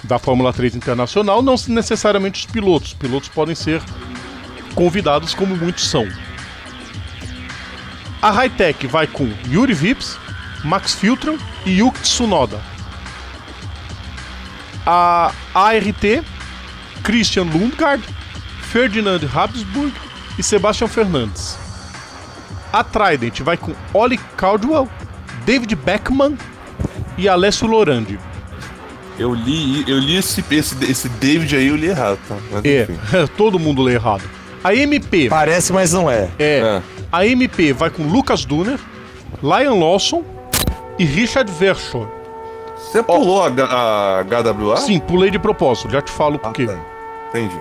da Fórmula 3 Internacional, não necessariamente os pilotos. Os pilotos podem ser convidados como muitos são. A Hightech vai com Yuri Vips, Max Filtron e Yuki Tsunoda. A ART, Christian Lundgaard, Ferdinand Habsburg e Sebastian Fernandes. A Trident vai com Oli Caldwell, David Beckman e Alessio Lorandi. Eu li, eu li esse, esse, esse David aí, eu li errado, tá? Mas, É, enfim. todo mundo lê errado. A MP Parece, mas não é. é, É. a MP vai com Lucas Dunner, Lion Lawson e Richard Verschoor. Você pulou a, a HWA? Sim, pulei de propósito, já te falo por Ah, quê. tá. Entendi.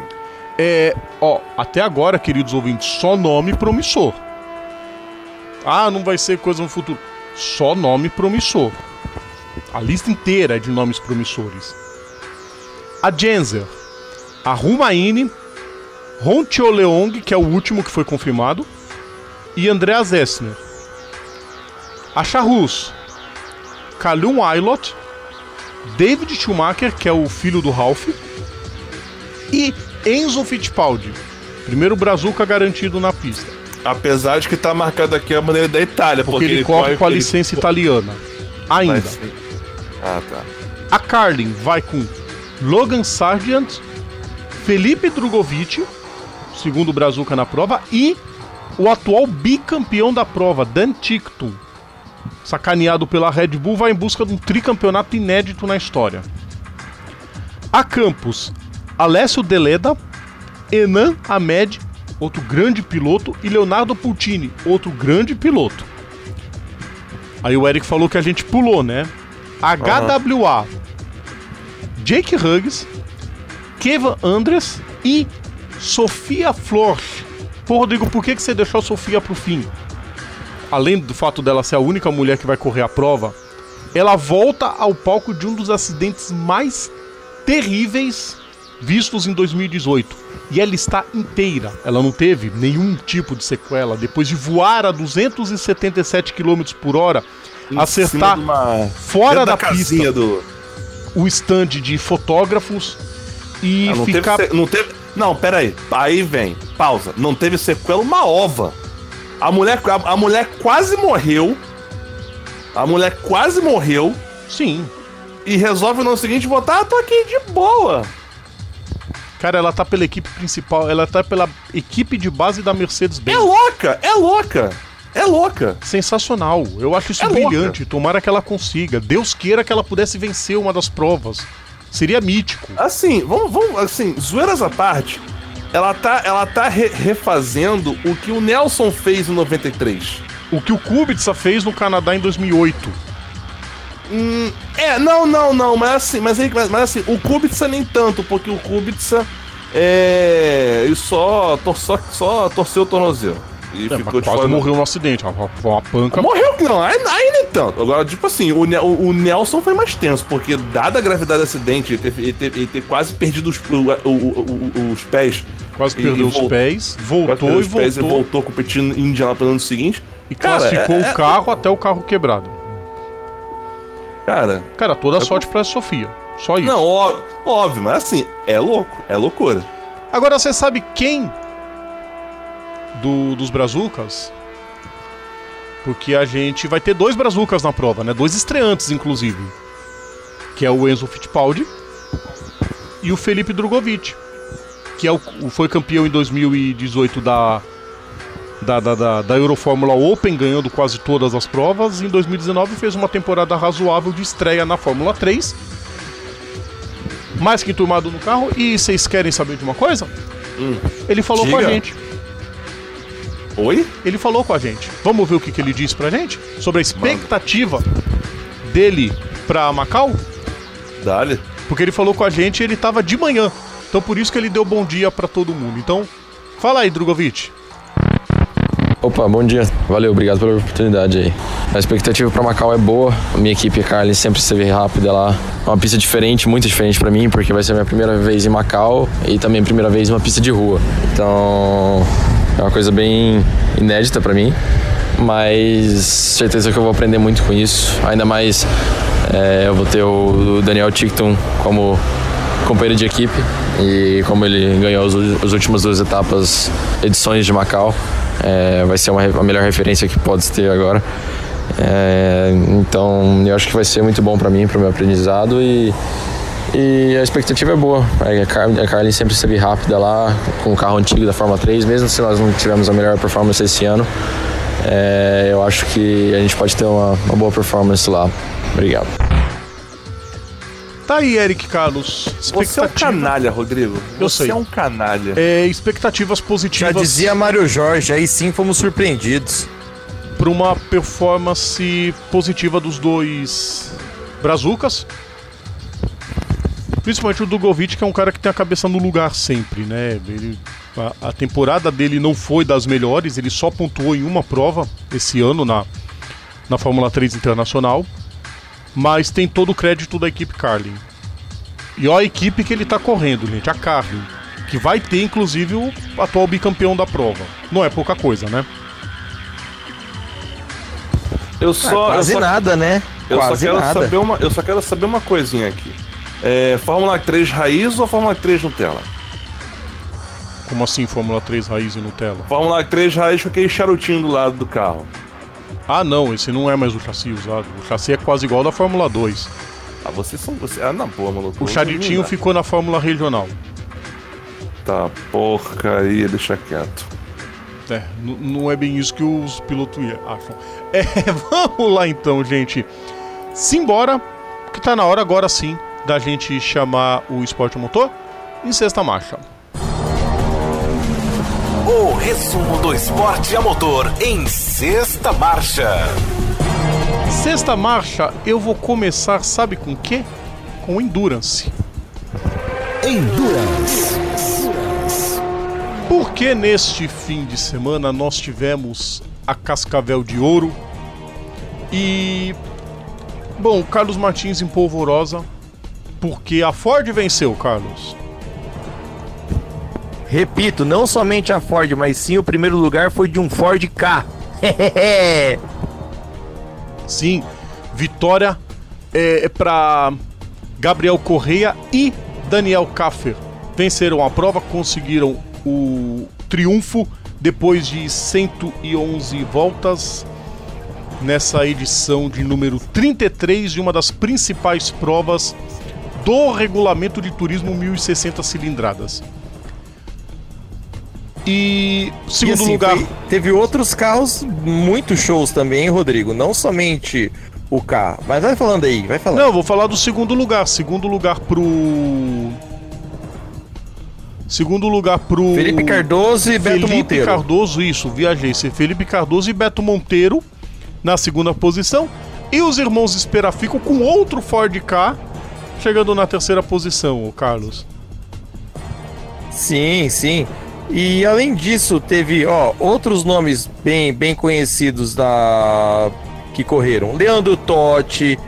É, ó, até agora, queridos ouvintes, só nome promissor. Ah, não vai ser coisa no futuro. Só nome promissor. A lista inteira é de nomes promissores. A Genzer, a Rumaine, Ron Leong, que é o último que foi confirmado, e Andreas Essner. A Charrus, Calum Aylot, David Schumacher, que é o filho do Ralph, e Enzo Fittipaldi. Primeiro Brazuca garantido na pista. Apesar de que tá marcado aqui a maneira da Itália, Porque, ele, corre com a licença italiana. Ainda. Mas. Ah, tá. A Carlin vai com Logan Sargent, Felipe Drogovic, segundo Brazuca na prova, e o atual bicampeão da prova, Dan Tickton, sacaneado pela Red Bull, vai em busca de um tricampeonato inédito na história. A Campos, Alessio Deleda, Enan Ahmed, outro grande piloto, e Leonardo Pultini, outro grande piloto. Aí o Eric falou que a gente pulou, né? HWA, Jake Huggs, Kevin Andres e Sofia Flor. Pô, Rodrigo, por que, que você deixou a Sofia pro fim? Além do fato dela ser a única mulher que vai correr a prova, ela volta ao palco de um dos acidentes mais terríveis vistos em 2018. E ela está inteira. Ela não teve nenhum tipo de sequela. Depois de voar a 277 km por hora, Em acertar uma- fora da, casinha pista do. o stand de fotógrafos e Ah, não, ficar. teve, se- não teve. Não, pera aí. Aí vem. Pausa. Não teve sequela uma ova. A mulher, a, a mulher quase morreu. A mulher quase morreu. Sim. E resolve no seguinte botar, ah, tô aqui de boa. Cara, ela tá pela equipe principal, ela tá pela equipe de base da É Mercedes-Benz. louca, é louca. É louca. Sensacional. Eu acho isso É louca. brilhante. Tomara que ela consiga. Deus queira que ela pudesse vencer uma das provas. Seria mítico. Assim, vamos, vamos assim, zoeiras à parte. Ela tá, ela tá re- refazendo o que o Nelson fez em 93. O que o Kubica fez no Canadá em 2008. Hum, é, não, não, não, mas assim, mas, mas, mas assim, o Kubica nem tanto, porque o Kubica é. Ele só, tor só, só torceu o tornozelo. E É, ficou de quase fora. morreu no acidente. Uma, uma panca. Morreu que não, nem tanto. Agora, tipo assim, o, Ne- o, Nelson foi mais tenso, porque dada a gravidade do acidente, ele ter, ele ter- ele ter quase perdido os, o- o- os pés. Quase perdeu os pés, quase voltou perdeu e os pés voltou. e voltou competindo em Indianápolis no ano seguinte. E Cara, classificou é- o carro até o carro quebrado. Cara, Cara, toda a sorte pra Sofia. Só isso. não, ó- óbvio, mas assim, é louco, é loucura. Agora você sabe quem do, dos Brazucas? Porque a gente vai ter dois Brazucas na prova, né? Dois estreantes, inclusive. Que é o Enzo Fittipaldi e o Felipe Drogovic. Que é o, foi campeão em 2018 da, da, da, da, da Eurofórmula Open, ganhando quase todas as provas. Em 2019 fez uma temporada razoável de estreia na Fórmula 3. Mais que enturmado no carro. E vocês querem saber de uma coisa? Ele falou com a Diga. gente. Oi? Ele falou com a gente. Vamos ver o que, que ele disse pra gente? Sobre a expectativa dele pra Macau? Dale. Porque ele falou com a gente e ele tava de manhã. Então por isso que ele deu bom dia pra todo mundo. Então, fala aí, Drogovic. Opa, bom dia. Valeu, obrigado pela oportunidade aí. A expectativa para Macau é boa. A minha equipe, a Carly, sempre esteve rápida lá. É uma pista diferente, muito diferente para mim, porque vai ser a minha primeira vez em Macau e também primeira vez em uma pista de rua. Então, é uma coisa bem inédita para mim, mas certeza que eu vou aprender muito com isso. Ainda mais é, eu vou ter o Daniel Tickton como companheiro de equipe e como ele ganhou as, as últimas duas etapas, edições de Macau, é, vai ser uma, a melhor referência que pode ter agora. É, então eu acho que vai ser muito bom para mim, para o meu aprendizado e, e a expectativa é boa. A, Car a Carlin sempre esteve rápida lá com o carro antigo da Fórmula 3, mesmo se nós não tivemos a melhor performance esse ano. é, eu acho que a gente pode ter uma, uma boa performance lá. Obrigado. Tá aí, Eric Carlos. Você é um canalha, Rodrigo. Eu Você sei. é um canalha. É, expectativas Já positivas dizia Mário Jorge, aí sim fomos surpreendidos. para uma performance positiva dos dois Brazucas. Principalmente o Dugovic, que é um cara que tem a cabeça no lugar sempre, né? Ele, a, a temporada dele não foi das melhores, ele só pontuou em uma prova esse ano na, na Fórmula 3 Internacional. Mas tem todo o crédito da equipe Carlin. E ó a equipe que ele tá correndo, gente, a Carlin. Que vai ter, inclusive, o atual bicampeão da prova. Não é pouca coisa, né? Eu só. Quase eu só, nada, né? eu só Quase quero nada. saber uma. Eu só quero saber uma coisinha aqui. É, Fórmula 3 raiz ou Fórmula 3 Nutella? Como assim, Fórmula 3 raiz e Nutella? Fórmula 3 raiz com aquele charutinho do lado do carro. Ah, não, esse não é mais o chassi usado. O chassi é quase igual ao da Fórmula 2. Ah, vocês são. Você... Ah, não, pô, maluco. O charutinho ficou na Fórmula Regional. Esta porcaria, deixa quieto. É, não é bem isso que os pilotos acham. É, vamos lá então, gente. Simbora, que tá na hora agora sim da gente chamar o esporte motor em sexta marcha. O resumo do esporte a motor em sexta marcha. Sexta marcha, eu vou começar, sabe com o quê? Com Endurance. Endurance. Porque neste fim de semana nós tivemos a Cascavel de Ouro e. Bom, Carlos Martins em polvorosa, porque a Ford venceu, Carlos. Repito, não somente a Ford, mas sim o primeiro lugar foi de um Ford K. sim, vitória é, é para Gabriel Correia e Daniel Kaffer. Venceram a prova, conseguiram o triunfo depois de 111 voltas nessa edição de número 33 de uma das principais provas do regulamento de turismo 1060 cilindradas. E segundo e assim, lugar, foi, teve outros carros muito shows também, Rodrigo, não somente o K. Mas vai falando aí, vai falando. Não, vou falar do segundo lugar. Segundo lugar pro Segundo lugar pro. Felipe Cardoso e Beto Felipe Monteiro. Felipe Cardoso, isso, viajei. Felipe Cardoso e Beto Monteiro na segunda posição. E os irmãos Espera ficam com outro Ford K chegando na terceira posição, o Carlos. Sim, sim. E além disso, teve ó, outros nomes bem, bem conhecidos da que correram. Leandro Totti,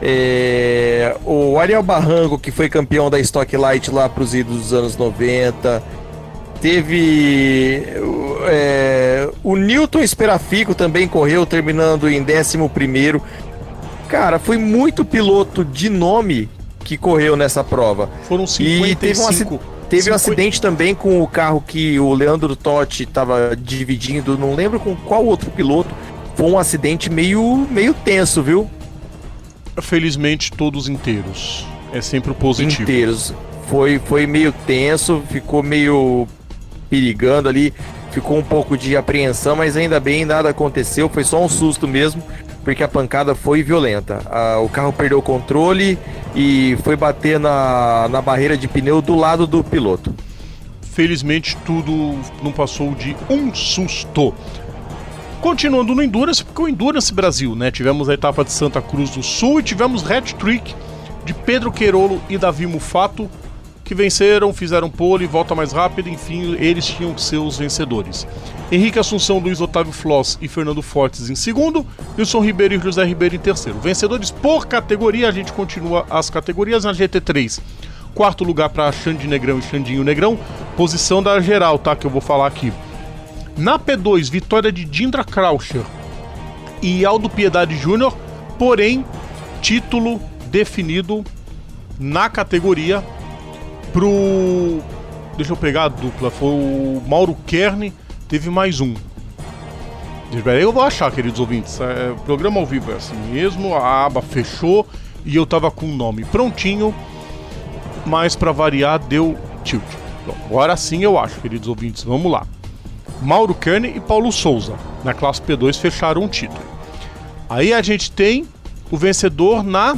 é, o Ariel Barranco, que foi campeão da Stock Light lá para os idos dos anos 90. Teve é, o Newton Esperafico também correu, terminando em 11. Cara, foi muito piloto de nome que correu nessa prova. Foram 55. E teve um, acidente, teve 50... um acidente também com o carro que o Leandro Totti estava dividindo, não lembro com qual outro piloto. Foi um acidente meio, meio tenso, viu? felizmente todos inteiros. É sempre o positivo. Inteiros. Foi, foi meio tenso, ficou meio perigando ali, ficou um pouco de apreensão, mas ainda bem nada aconteceu, foi só um susto mesmo, porque a pancada foi violenta. Ah, o carro perdeu o controle e foi bater na, na barreira de pneu do lado do piloto. Felizmente tudo não passou de um susto. Continuando no Endurance, porque o Endurance Brasil, né? Tivemos a etapa de Santa Cruz do Sul e tivemos hat-trick de Pedro Queirolo e Davi Mufato, que venceram, fizeram pole, volta mais rápida, enfim, eles tinham os vencedores. Henrique Assunção, Luiz Otávio Floss e Fernando Fortes em segundo, Wilson Ribeiro e José Ribeiro em terceiro. Vencedores por categoria, a gente continua as categorias na GT3. Quarto lugar para Xande Negrão e Xandinho Negrão, posição da geral, tá? Que eu vou falar aqui. Na P2, vitória de Dindra Croucher e Aldo Piedade Júnior, porém, título definido na categoria pro. Deixa eu pegar a dupla. Foi o Mauro Kern, teve mais um. Eu vou achar, queridos ouvintes. É, programa ao vivo é assim mesmo, a aba fechou e eu tava com o nome prontinho, mas para variar deu tilt. Bom, agora sim eu acho, queridos ouvintes. Vamos lá. Mauro Kern e Paulo Souza, na classe P2, fecharam um título. Aí a gente tem o vencedor na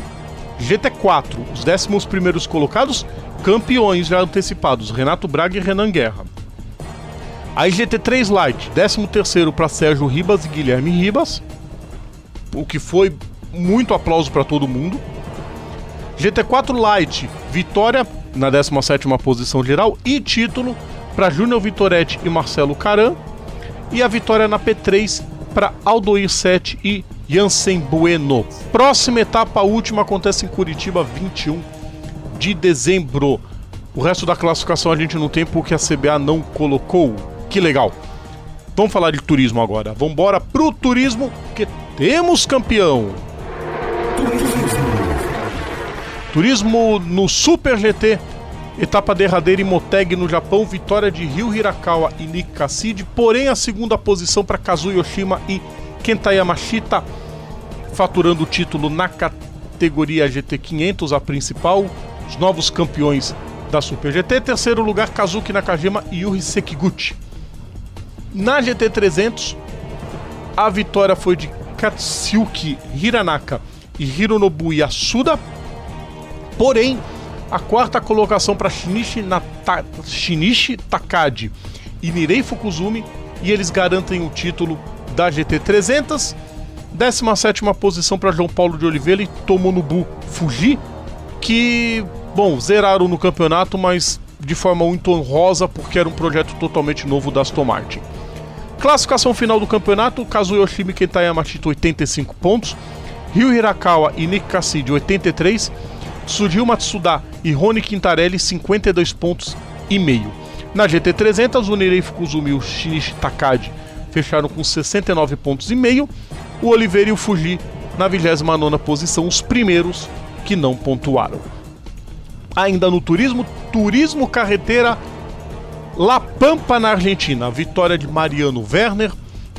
GT4, os 11 primeiros colocados, campeões já antecipados, Renato Braga e Renan Guerra. Aí GT3 Light, 13 para Sérgio Ribas e Guilherme Ribas, o que foi muito aplauso para todo mundo. GT4 Light, vitória na 17 posição geral e título para Júnior Vitoretti e Marcelo Caran. E a vitória na P3 para Aldoir 7 e Jansen Bueno. Próxima etapa, a última, acontece em Curitiba, 21 de dezembro. O resto da classificação a gente não tem porque a CBA não colocou. Que legal. Vamos falar de turismo agora. Vamos embora pro turismo, que temos campeão. Turismo. No Super GT Etapa derradeira em Moteg, no Japão, vitória de Ryu Hirakawa e Nick Cassidy, porém a segunda posição para Kazu Yoshima e Kenta Yamashita, faturando o título na categoria GT500, a principal. Os novos campeões da Super GT. Terceiro lugar, Kazuki Nakajima e Yuri Sekiguchi. Na GT 300, a vitória foi de Katsuki Hiranaka e Hironobu Yasuda. Porém, a quarta colocação para Shinichi, Nata... Shinichi Takadi e Nirei Fukuzumi e eles garantem o título da GT 300. 17 posição para João Paulo de Oliveira e Tomonobu Fuji, que, bom, zeraram no campeonato, mas de forma muito honrosa, porque era um projeto totalmente novo da Aston Martin. Classificação final do campeonato: Kazuyoshimi Kentayamashita 85 pontos, Ryu Hirakawa e Nick Cassidy 83, Tsujio Matsuda e Rony Quintarelli 52 pontos e meio. Na GT300, o Nerei Fukuzumi e o Shinichi Takagi fecharam com 69 pontos e meio, o Oliveira e o Fuji na 29 posição, os primeiros que não pontuaram. Ainda no turismo, turismo carreteira La Pampa na Argentina, a vitória de Mariano Werner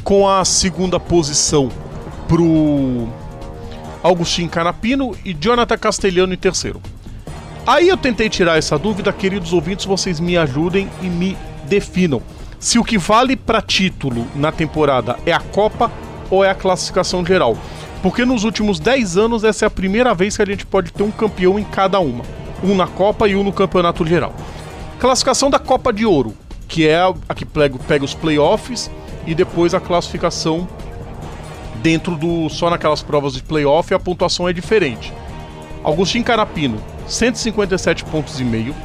com a segunda posição pro Agostinho Canapino e Jonathan Castelhano em terceiro. Aí eu tentei tirar essa dúvida, queridos ouvintes, vocês me ajudem e me definam. Se o que vale para título na temporada é a Copa ou é a classificação geral. Porque nos últimos 10 anos essa é a primeira vez que a gente pode ter um campeão em cada uma. Um na Copa e um no Campeonato Geral. Classificação da Copa de Ouro, que é a que pega, os playoffs e depois a classificação dentro do. só naquelas provas de playoff a pontuação é diferente. Agostinho Carapino, 157 pontos e meio.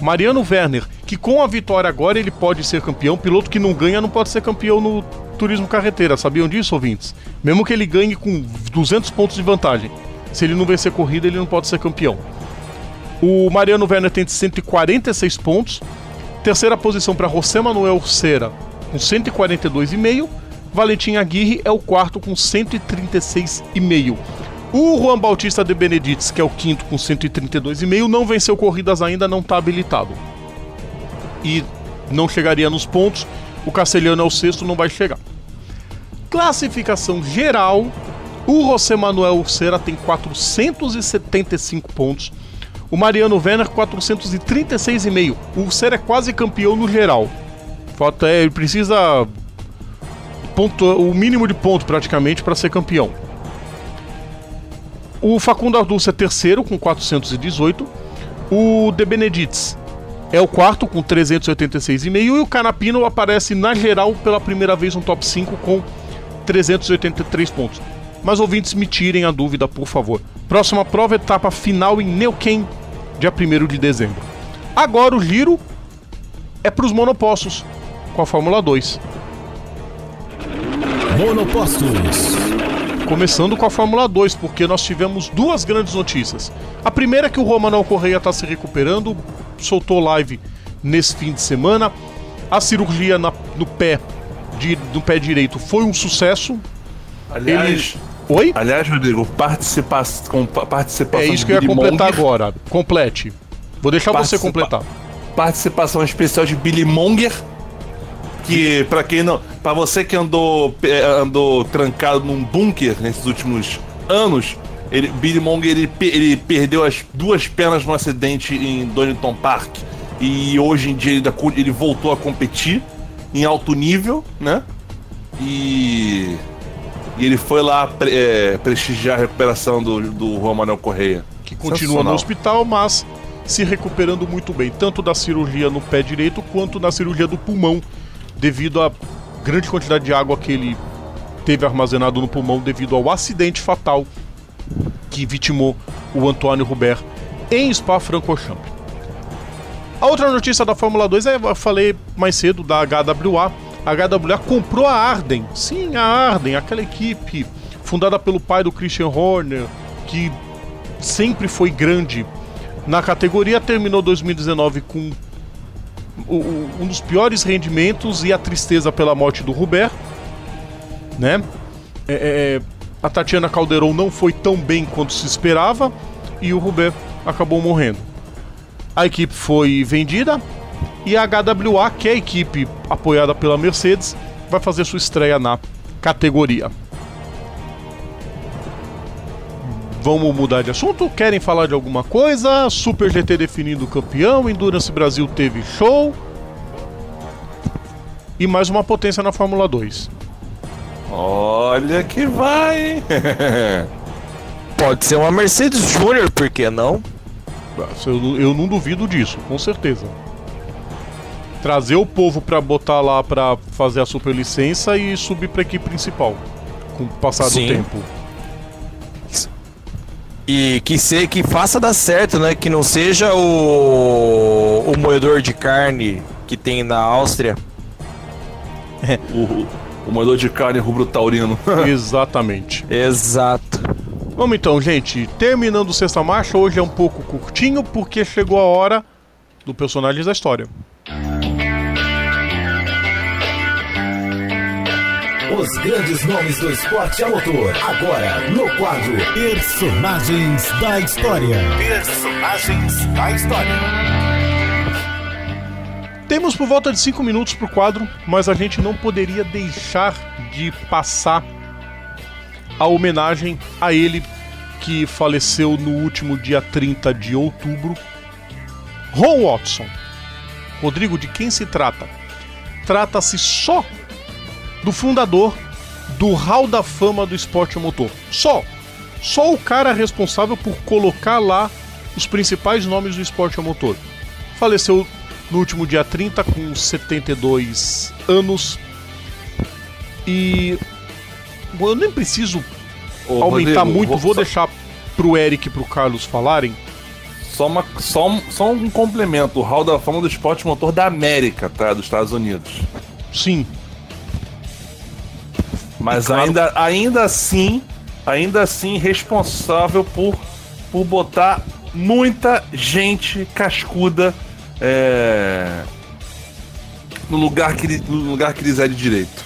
Mariano Werner, que com a vitória agora ele pode ser campeão. Piloto que não ganha não pode ser campeão no turismo carreteira. Sabiam disso, ouvintes? Mesmo que ele ganhe com 200 pontos de vantagem. Se ele não vencer corrida, ele não pode ser campeão. O Mariano Werner tem 146 pontos. Terceira posição para José Manuel Cera, com 142,5. Valentim Aguirre é o quarto com 136,5. O Juan Bautista de Benedictes, que é o quinto com 132,5, não venceu corridas ainda, não está habilitado. E não chegaria nos pontos. O Castelhano é o sexto, não vai chegar. Classificação geral: o José Manuel Cera tem 475 pontos. O Mariano Werner 436,5. O Ser é quase campeão no geral. Falta é, ele precisa ponto, o mínimo de ponto praticamente para ser campeão. O Facundo Arduz é terceiro com 418. O De Benedictes é o quarto com 386,5 e o Canapino aparece na geral pela primeira vez no top 5 com 383 pontos. Mas ouvintes me tirem a dúvida, por favor. Próxima prova, etapa final em Neuquén, dia 1 de dezembro. Agora o giro é para os monopostos, com a Fórmula 2. Monopostos. Começando com a Fórmula 2, porque nós tivemos duas grandes notícias. A primeira é que o Romanel Correia está se recuperando, soltou live nesse fim de semana. A cirurgia na, no pé de, no pé direito foi um sucesso. Aliás, Ele... Oi? aliás Rodrigo, participa com participação É isso que eu ia completar Monger, agora. Complete. Vou deixar você Participa- completar. Participação especial de Billy Monger, que pra quem não, para você que andou andou trancado num bunker nesses últimos anos, ele, Billy Monger ele, ele perdeu as duas pernas no acidente em Donington Park e hoje em dia ele, ele voltou a competir em alto nível, né? E, e ele foi lá eh, prestigiar a recuperação do, do Romanel Correia. Que continua no hospital, mas se recuperando muito bem, tanto da cirurgia no pé direito quanto na cirurgia do pulmão, devido à grande quantidade de água que ele teve armazenado no pulmão devido ao acidente fatal que vitimou o Antônio Robert em Spa-Francorchamps. A outra notícia da Fórmula 2 é, eu falei mais cedo, da HWA. A HWA comprou a Arden. Sim, a Arden, aquela equipe fundada pelo pai do Christian Horner, que sempre foi grande na categoria, terminou 2019 com um dos piores rendimentos e a tristeza pela morte do Robert, né? É, é, a Tatiana Calderon não foi tão bem quanto se esperava e o Robert acabou morrendo. A equipe foi vendida e a HWA, que é a equipe apoiada pela Mercedes, vai fazer sua estreia na categoria. Vamos mudar de assunto? Querem falar de alguma coisa? Super GT definindo campeão, Endurance Brasil teve show. E mais uma potência na Fórmula 2. Olha que vai, hein? Pode ser uma Mercedes Júnior, por que não? Eu, eu não duvido disso, com certeza. Trazer o povo pra botar lá pra fazer a superlicença e subir pra equipe principal. Com o passar Sim. do tempo. E que, se, que faça dar certo, né? Que não seja o, o moedor de carne que tem na Áustria. O, o moedor de carne rubro taurino. Exatamente. Exato. Vamos então, gente. Terminando Sexta Marcha, hoje é um pouco curtinho, porque chegou a hora do personagem da história. Os grandes nomes do esporte a motor. Agora, no quadro Personagens da História. Personagens da História. Temos por volta de 5 minutos pro quadro, mas a gente não poderia deixar de passar a homenagem a ele que faleceu no último dia 30 de outubro. Ron Watson. Rodrigo, de quem se trata? Trata-se só do fundador do Hall da Fama do esporte motor. Só. Só o cara responsável por colocar lá os principais nomes do esporte motor. Faleceu no último dia 30 com 72 anos. E bom, eu nem preciso Ô, aumentar Rodrigo, muito, vou só- deixar pro Eric e pro Carlos falarem. Só, uma, só, um, só um complemento. O Hall da Fama do Esporte Motor da América, tá? Dos Estados Unidos. Sim, Mas claro- ainda, ainda assim, ainda assim responsável por, por botar muita gente cascuda é, no, lugar que, no lugar que lhes é de direito.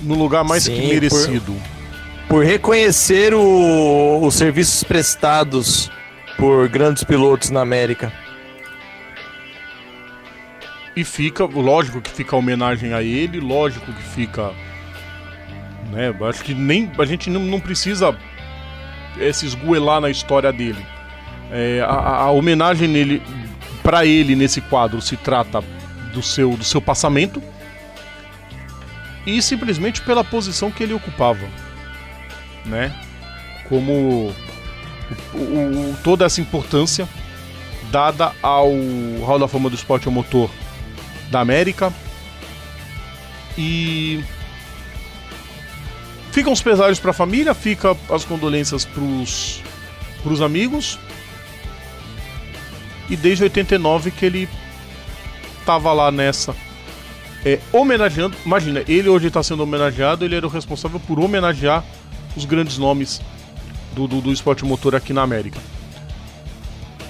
no lugar mais Sim, que por- merecido. Por reconhecer o- os serviços prestados por grandes pilotos na América. E fica, lógico que fica a homenagem a ele, lógico que fica. Né, acho que nem. A gente não, não precisa eh, se esgoelar na história dele. É, a, a- homenagem nele, para ele nesse quadro se trata do seu, do seu passamento e simplesmente pela posição que ele ocupava, né? Como o- o- toda essa importância dada ao Hall da Fama do Esporte ao Motor da América. E ficam os pesares para a família, fica as condolências pros pros amigos. E desde 89 que ele tava lá nessa é, homenageando, imagina, ele hoje está sendo homenageado, ele era o responsável por homenagear os grandes nomes do, do, do esporte motor aqui na América.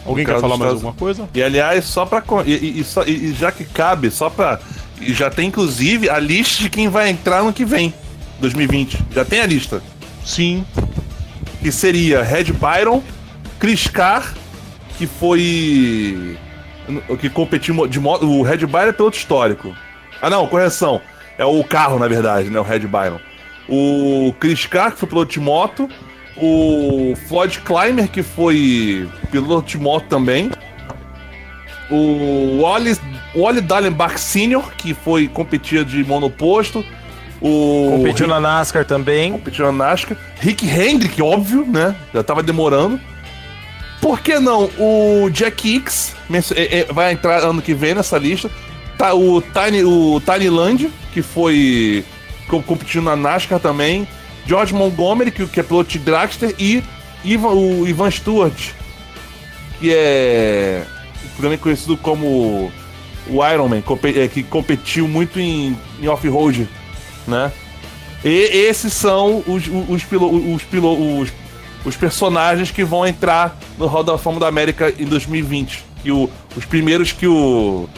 Alguém quer falar mais Estados- alguma coisa? E aliás, só con- E, e- e e- já que cabe, só pra. e Já tem inclusive a lista de quem vai entrar no que vem, 2020. Já tem a lista. Sim, Que seria Red Byron, Chris Carr, que foi. o que competiu de moto. O Red Byron é piloto histórico. Ah, não, correção. É o carro, na verdade, né? O Red Byron. O Chris Carr, que foi piloto de moto. O Floyd Clymer, que foi piloto de moto também. O Wally, Wally Dallenbach Sr., que foi competia de monoposto. O Competiu na NASCAR também. competiu na NASCAR. Rick Hendrick, óbvio, né? Já tava demorando. Por que não? O Jack mencio- é- é- vai entrar ano que vem nessa lista. Tá, o Tiny, o Tiny Land, que foi co- competindo na NASCAR também. George Montgomery, que, que é piloto de Dragster. E Ivan, o Ivan Stewart, que é também conhecido como o Ironman, é, que competiu muito em, em off-road, né? E esses são os, os, pilo- os, pilo- os, os personagens que vão entrar no Hall da Fama da América em 2020. E o, os primeiros que o,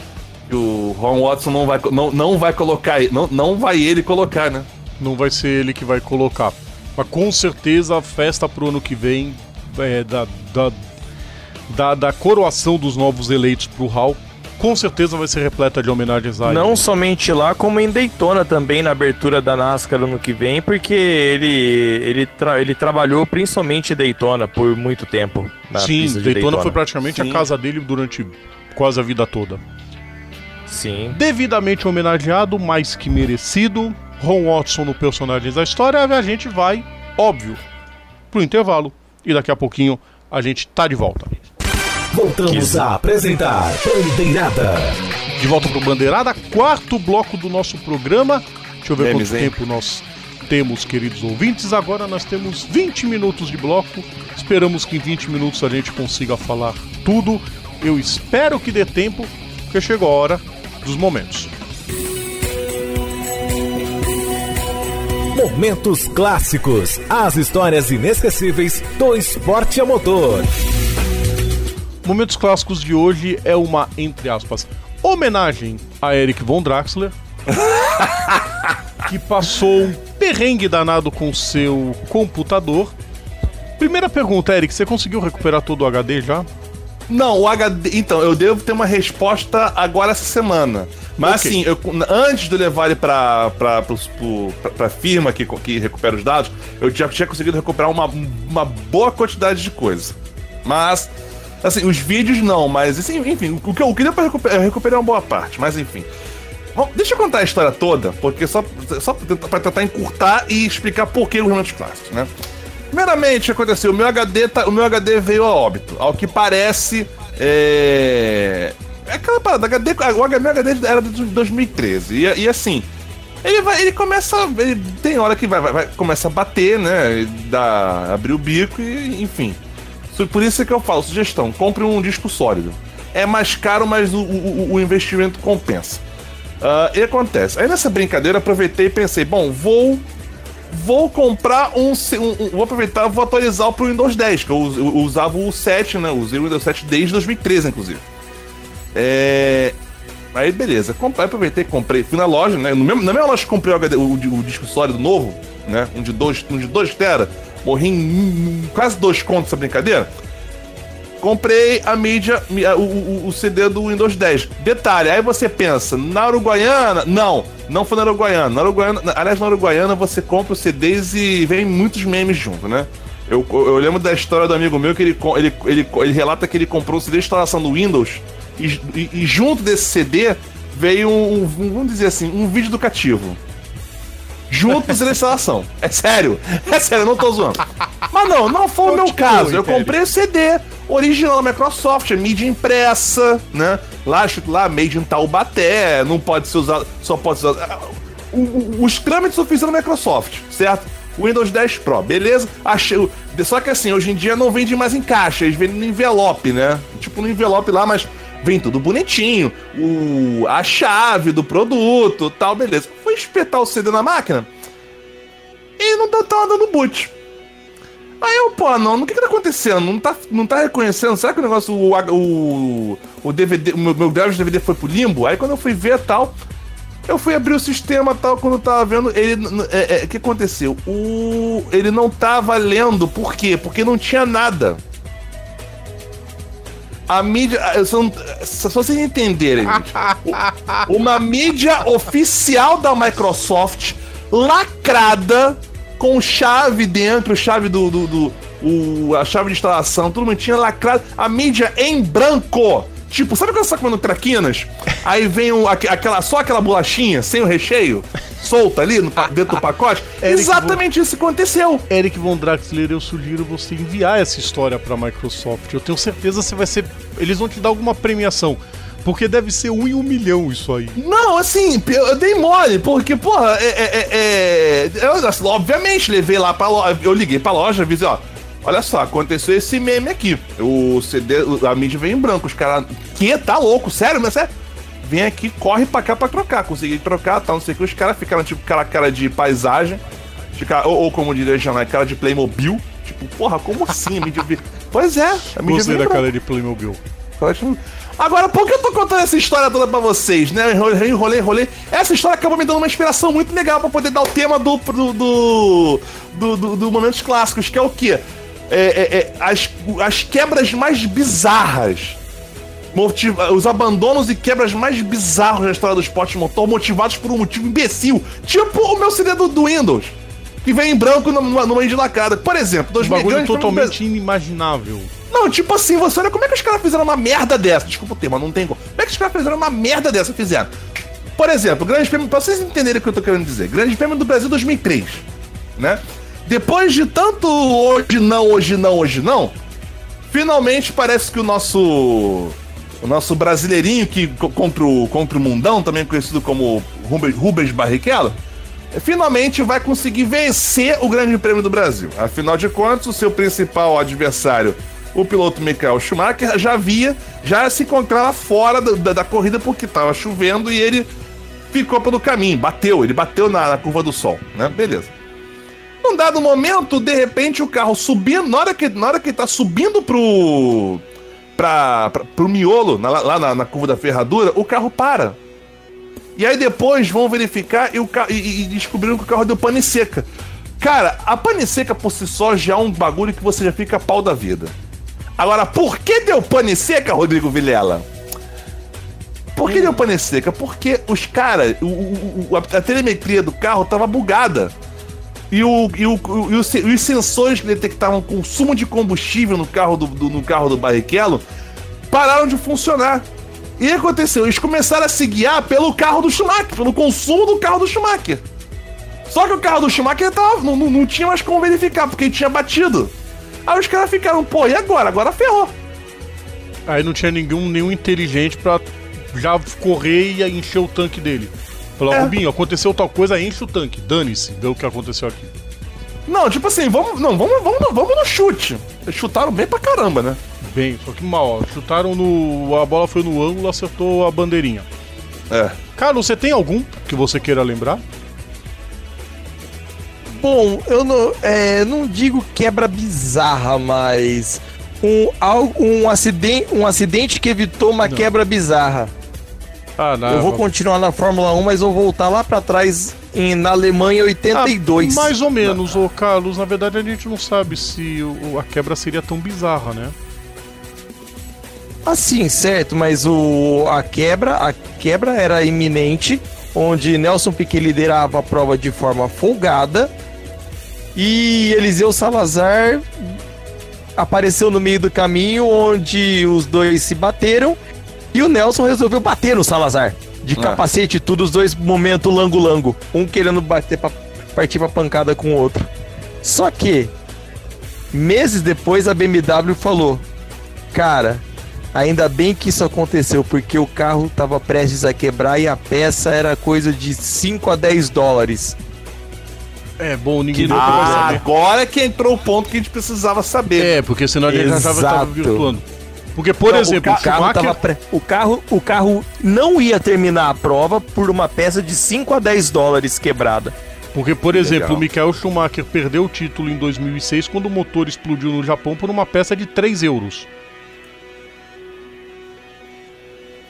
que o Ron Watson não vai, não, não vai colocar, não, não vai ele colocar, né? não vai ser ele que vai colocar. Mas com certeza a festa pro ano que vem é, da, da, da, da coroação dos novos eleitos pro Hall com certeza vai ser repleta de homenagens a Não ele. somente lá, como em Daytona também, na abertura da NASCAR ano que vem, porque ele, ele, tra- ele trabalhou principalmente em Daytona por muito tempo. na Sim, pista de Daytona, foi praticamente Sim. a casa dele durante quase a vida toda. Sim. Devidamente homenageado, mais que merecido, Ron Watson no Personagens da História, a gente vai, óbvio, pro intervalo. E daqui a pouquinho a gente tá de volta. Voltamos a apresentar Bandeirada. De volta pro Bandeirada, quarto bloco do nosso programa. Deixa eu ver Memes, quanto hein? tempo nós temos, queridos ouvintes. Agora nós temos 20 minutos de bloco. Esperamos que em 20 minutos a gente consiga falar tudo. Eu espero que dê tempo, porque chegou a hora dos momentos. Momentos clássicos. As histórias inesquecíveis do esporte a motor. Momentos clássicos de hoje é uma, entre aspas, homenagem a Eric Von Draxler, que passou um perrengue danado com seu computador. Primeira pergunta, Eric, você conseguiu recuperar todo o HD já? Não, o HD. Então, eu devo ter uma resposta agora essa semana. Mas Ok. assim, eu- antes de levar ele pra, pra, pro- pra, pra firma que, que recupera os dados, eu já tinha conseguido recuperar uma, uma boa quantidade de coisa. Mas, assim, os vídeos não, mas assim, enfim, o que eu, o que deu pra recuperar, eu recuperei uma boa parte, mas enfim. Bom, deixa eu contar a história toda, porque só, só pra tentar- encurtar e explicar por que os momentos clássicos, né? Primeiramente, aconteceu? O meu HD, tá- o meu HD veio a óbito. Ao que parece, é. É aquela parada, HD, o meu HD era de 2013. E, e assim, ele vai. Ele começa. Ele, tem hora que vai, vai, vai- começa a bater, né? Dá, abrir o bico e, enfim. Por isso é que eu falo, sugestão, compre um disco sólido. É mais caro, mas o, o- o investimento compensa. Ah, e acontece. Aí nessa brincadeira eu aproveitei e pensei, bom, vou vou comprar um, um- um- vou aproveitar, vou atualizar pro Windows 10, que eu, us- eu usava o 7, né? Usei o Windows 7 desde 2013, inclusive. É... Aí beleza, comprei, aproveitei, comprei, fui na loja, né? No mesmo, na mesma loja que comprei o, HD, o, o disco sólido novo, né? Um de 2 um de dois tera, morri em, quase dois contos essa brincadeira. Comprei a mídia, o, o- o CD do Windows 10. Detalhe, aí você pensa, na Uruguaiana? Não, não foi na Uruguaiana. Na Uruguaiana, na- aliás, na Uruguaiana você compra os CDs e vem muitos memes junto, né? Eu, eu lembro da história do amigo meu que ele, ele, ele, ele relata que ele comprou o CD de instalação do Windows e, e- e junto desse CD veio um, um- vamos dizer assim, um vídeo educativo. Junto com o CD de instalação. É sério, é sério, eu não tô zoando. Mas não, não foi o meu caso. Eu comprei o CD original da Microsoft, é mídia impressa, né? Lá escrito lá, made in Taubaté, não pode ser usado, só pode ser usado. Os trâmites oficiais da Microsoft, certo? Windows 10 Pro, beleza? Achei. Só que assim, hoje em dia não vende mais em caixa, eles vendem no envelope, né? Tipo no envelope lá, mas vem tudo bonitinho. O, a chave do produto, tal, beleza. Fui espetar o CD na máquina e não tá- tava dando boot. Aí eu, pô, não, o que que tá acontecendo? Não tá, não tá reconhecendo? Será que o negócio, o, o, o DVD, o meu, meu drive de DVD foi pro limbo? Aí quando eu fui ver tal, eu fui abrir o sistema tal, quando eu tava vendo, ele, n- é, é, o que aconteceu? O, ele não tava lendo, por quê? Porque não tinha nada. A mídia, só, não- só vocês entenderem, gente. Uma mídia oficial da Microsoft, lacrada, com chave dentro, chave do. do, do- o, a chave de instalação, tudo bonitinho, lacrado. A mídia em branco. Tipo, sabe quando você tá comendo traquinas? Aí vem aque- aquela, só aquela bolachinha, sem o recheio, solta ali no, pa- dentro do pacote? Eric, Exatamente isso que aconteceu. Eric Von Draxler, eu sugiro você enviar essa história pra Microsoft. Eu tenho certeza que você vai ser. Eles vão te dar alguma premiação. Porque deve ser um em um milhão isso aí. Não, assim, eu, dei mole, porque, porra, é. é- é- é- eu, assim, obviamente, levei lá pra loja. Eu liguei pra loja, avisei, ó. Olha só, aconteceu esse meme aqui. O CD, a mídia vem em branco. Os caras. Que? Tá louco? Sério, mas é? Vem aqui, corre pra cá pra trocar. Consegui trocar, tal, não sei o que. Os caras ficaram, tipo, aquela cara de paisagem. Ou, ou como diria Janai, cara de Playmobil. Tipo, porra, como assim? A mídia vem. Pois é, a mídia Gostei da branco. cara de Playmobil. Agora, por que eu tô contando essa história toda pra vocês, né? Enrolei, enrolei, enrolei. Essa história acabou me dando uma inspiração muito legal pra poder dar o tema do do, do, do, do- do Momentos Clássicos, que é o quê? É, é, é, as, as quebras mais bizarras motiva- os abandonos e quebras mais bizarros da história do esporte motor, motivados por um motivo imbecil. Tipo o meu CD do, do Windows, que vem em branco numa, numa de lacada. Por exemplo, Um 2000 bagulho totalmente inimaginável. não, tipo assim, você olha como é que os caras fizeram uma merda dessa. Desculpa o termo, não tem como. Como é que os caras fizeram uma merda dessa? Fizeram. Por exemplo, Grande Prêmio, pra vocês entenderem o que eu tô querendo dizer, Grande Prêmio do Brasil 2003, né? Depois de tanto hoje não, hoje não, hoje não, finalmente parece que o nosso o nosso brasileirinho que co- contra o, contra o mundão, também conhecido como Rubens, Rubens Barrichello, finalmente vai conseguir vencer o Grande Prêmio do Brasil. Afinal de contas, o seu principal adversário, o piloto Michael Schumacher, já via, já se encontrava fora da, da- da corrida porque estava chovendo e ele ficou pelo caminho, bateu, ele bateu na, na curva do sol, né? Beleza. Num dado momento, de repente, o carro subindo, na hora que, na hora que tá subindo pro. Pra, pra, pro miolo, na- lá na, na curva da ferradura, o carro para. E aí depois vão verificar e, o e, e descobriram que o carro deu pane seca. Cara, a pane seca por si só já é um bagulho que você já fica pau da vida. Agora, por que deu pane seca, Rodrigo Vilela? Por que deu pane seca? Porque os caras, a telemetria do carro tava bugada. E, o, e, o, e o se- e os sensores que detectavam consumo de combustível no carro do, do- no carro do Barrichello pararam de funcionar. E o que aconteceu? Eles começaram a se guiar pelo carro do Schumacher, pelo consumo do carro do Schumacher. Só que o carro do Schumacher tava, não, não, não tinha mais como verificar, porque ele tinha batido. Aí os caras ficaram, pô, e agora? Agora ferrou. Aí não tinha nenhum, nenhum inteligente pra já correr e encher o tanque dele. Falou, É. Rubinho, aconteceu tal coisa, enche o tanque. Dane-se, vê o que aconteceu aqui. Não, tipo assim, vamos, não, vamos, vamos, vamos no chute. Eles chutaram bem pra caramba, né? Bem, só que mal, ó. Chutaram no. A bola foi no ângulo, acertou a bandeirinha. É. Carlos, você tem algum que você queira lembrar? Bom, eu não, é, não digo quebra bizarra, mas um, um, acidente, um acidente que evitou uma quebra bizarra. Ah, não. eu vou continuar na Fórmula 1, mas vou voltar lá pra trás em, na Alemanha 82. Ah, mais ou menos, ô Carlos. Na verdade, a gente não sabe se o- a quebra seria tão bizarra, né? Assim, certo, mas o, a quebra, a quebra era iminente, onde Nelson Piquet liderava a prova de forma folgada e Eliseu Salazar apareceu no meio do caminho, onde os dois se bateram e o Nelson resolveu bater no Salazar. De Ah. capacete e tudo, os dois momento lango-lango. Um querendo bater pra partir pra pancada com o outro. Só que, meses depois, a BMW falou: Cara, ainda bem que isso aconteceu, porque o carro tava prestes a quebrar e a peça era coisa de 5 a 10 dólares. É bom, ninguém Que Ah, saber. agora que entrou o ponto que a gente precisava saber. É, porque senão a gente já tava, tava Exato. virtuando. Porque, por Não, o exemplo, ca- o O carro, Schumacher... pre- o, carro, o carro não ia terminar a prova por uma peça de 5 a 10 dólares quebrada. Porque, por exemplo, Legal. o Michael Schumacher perdeu o título em 2006 quando o motor explodiu no Japão por uma peça de 3 euros.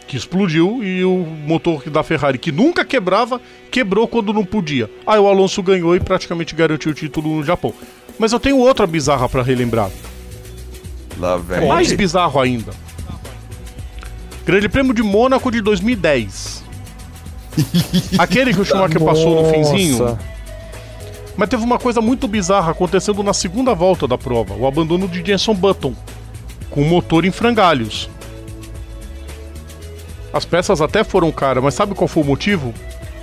Que explodiu e o motor da Ferrari, que nunca quebrava, quebrou quando não podia. Aí o Alonso ganhou e praticamente garantiu o título no Japão. Mas eu tenho outra bizarra pra relembrar. Lá É vem. mais bizarro ainda. Grande Prêmio de Mônaco de 2010. Aquele que o Schumacher passou no finzinho. Mas teve uma coisa muito bizarra acontecendo na segunda volta da prova: o abandono de Jenson Button, com o motor em frangalhos. As peças até foram caras, mas sabe qual foi o motivo?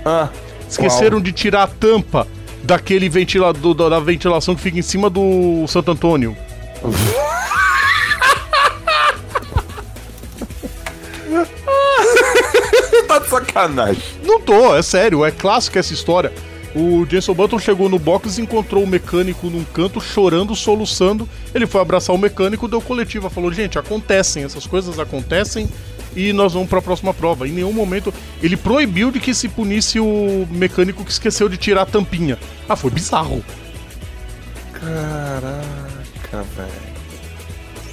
Ah, Esqueceram de tirar a tampa daquele ventilador da ventilação que fica em cima do Santo Antônio. Sacanagem. Não tô, é sério, é clássico essa história. O Jenson Button chegou no box e encontrou o mecânico num canto chorando, soluçando. Ele foi abraçar o mecânico, deu coletiva, falou: "Gente, acontecem, essas coisas acontecem e nós vamos para a próxima prova". Em nenhum momento ele proibiu de que se punisse o mecânico que esqueceu de tirar a tampinha. Ah, foi bizarro. Caraca, velho.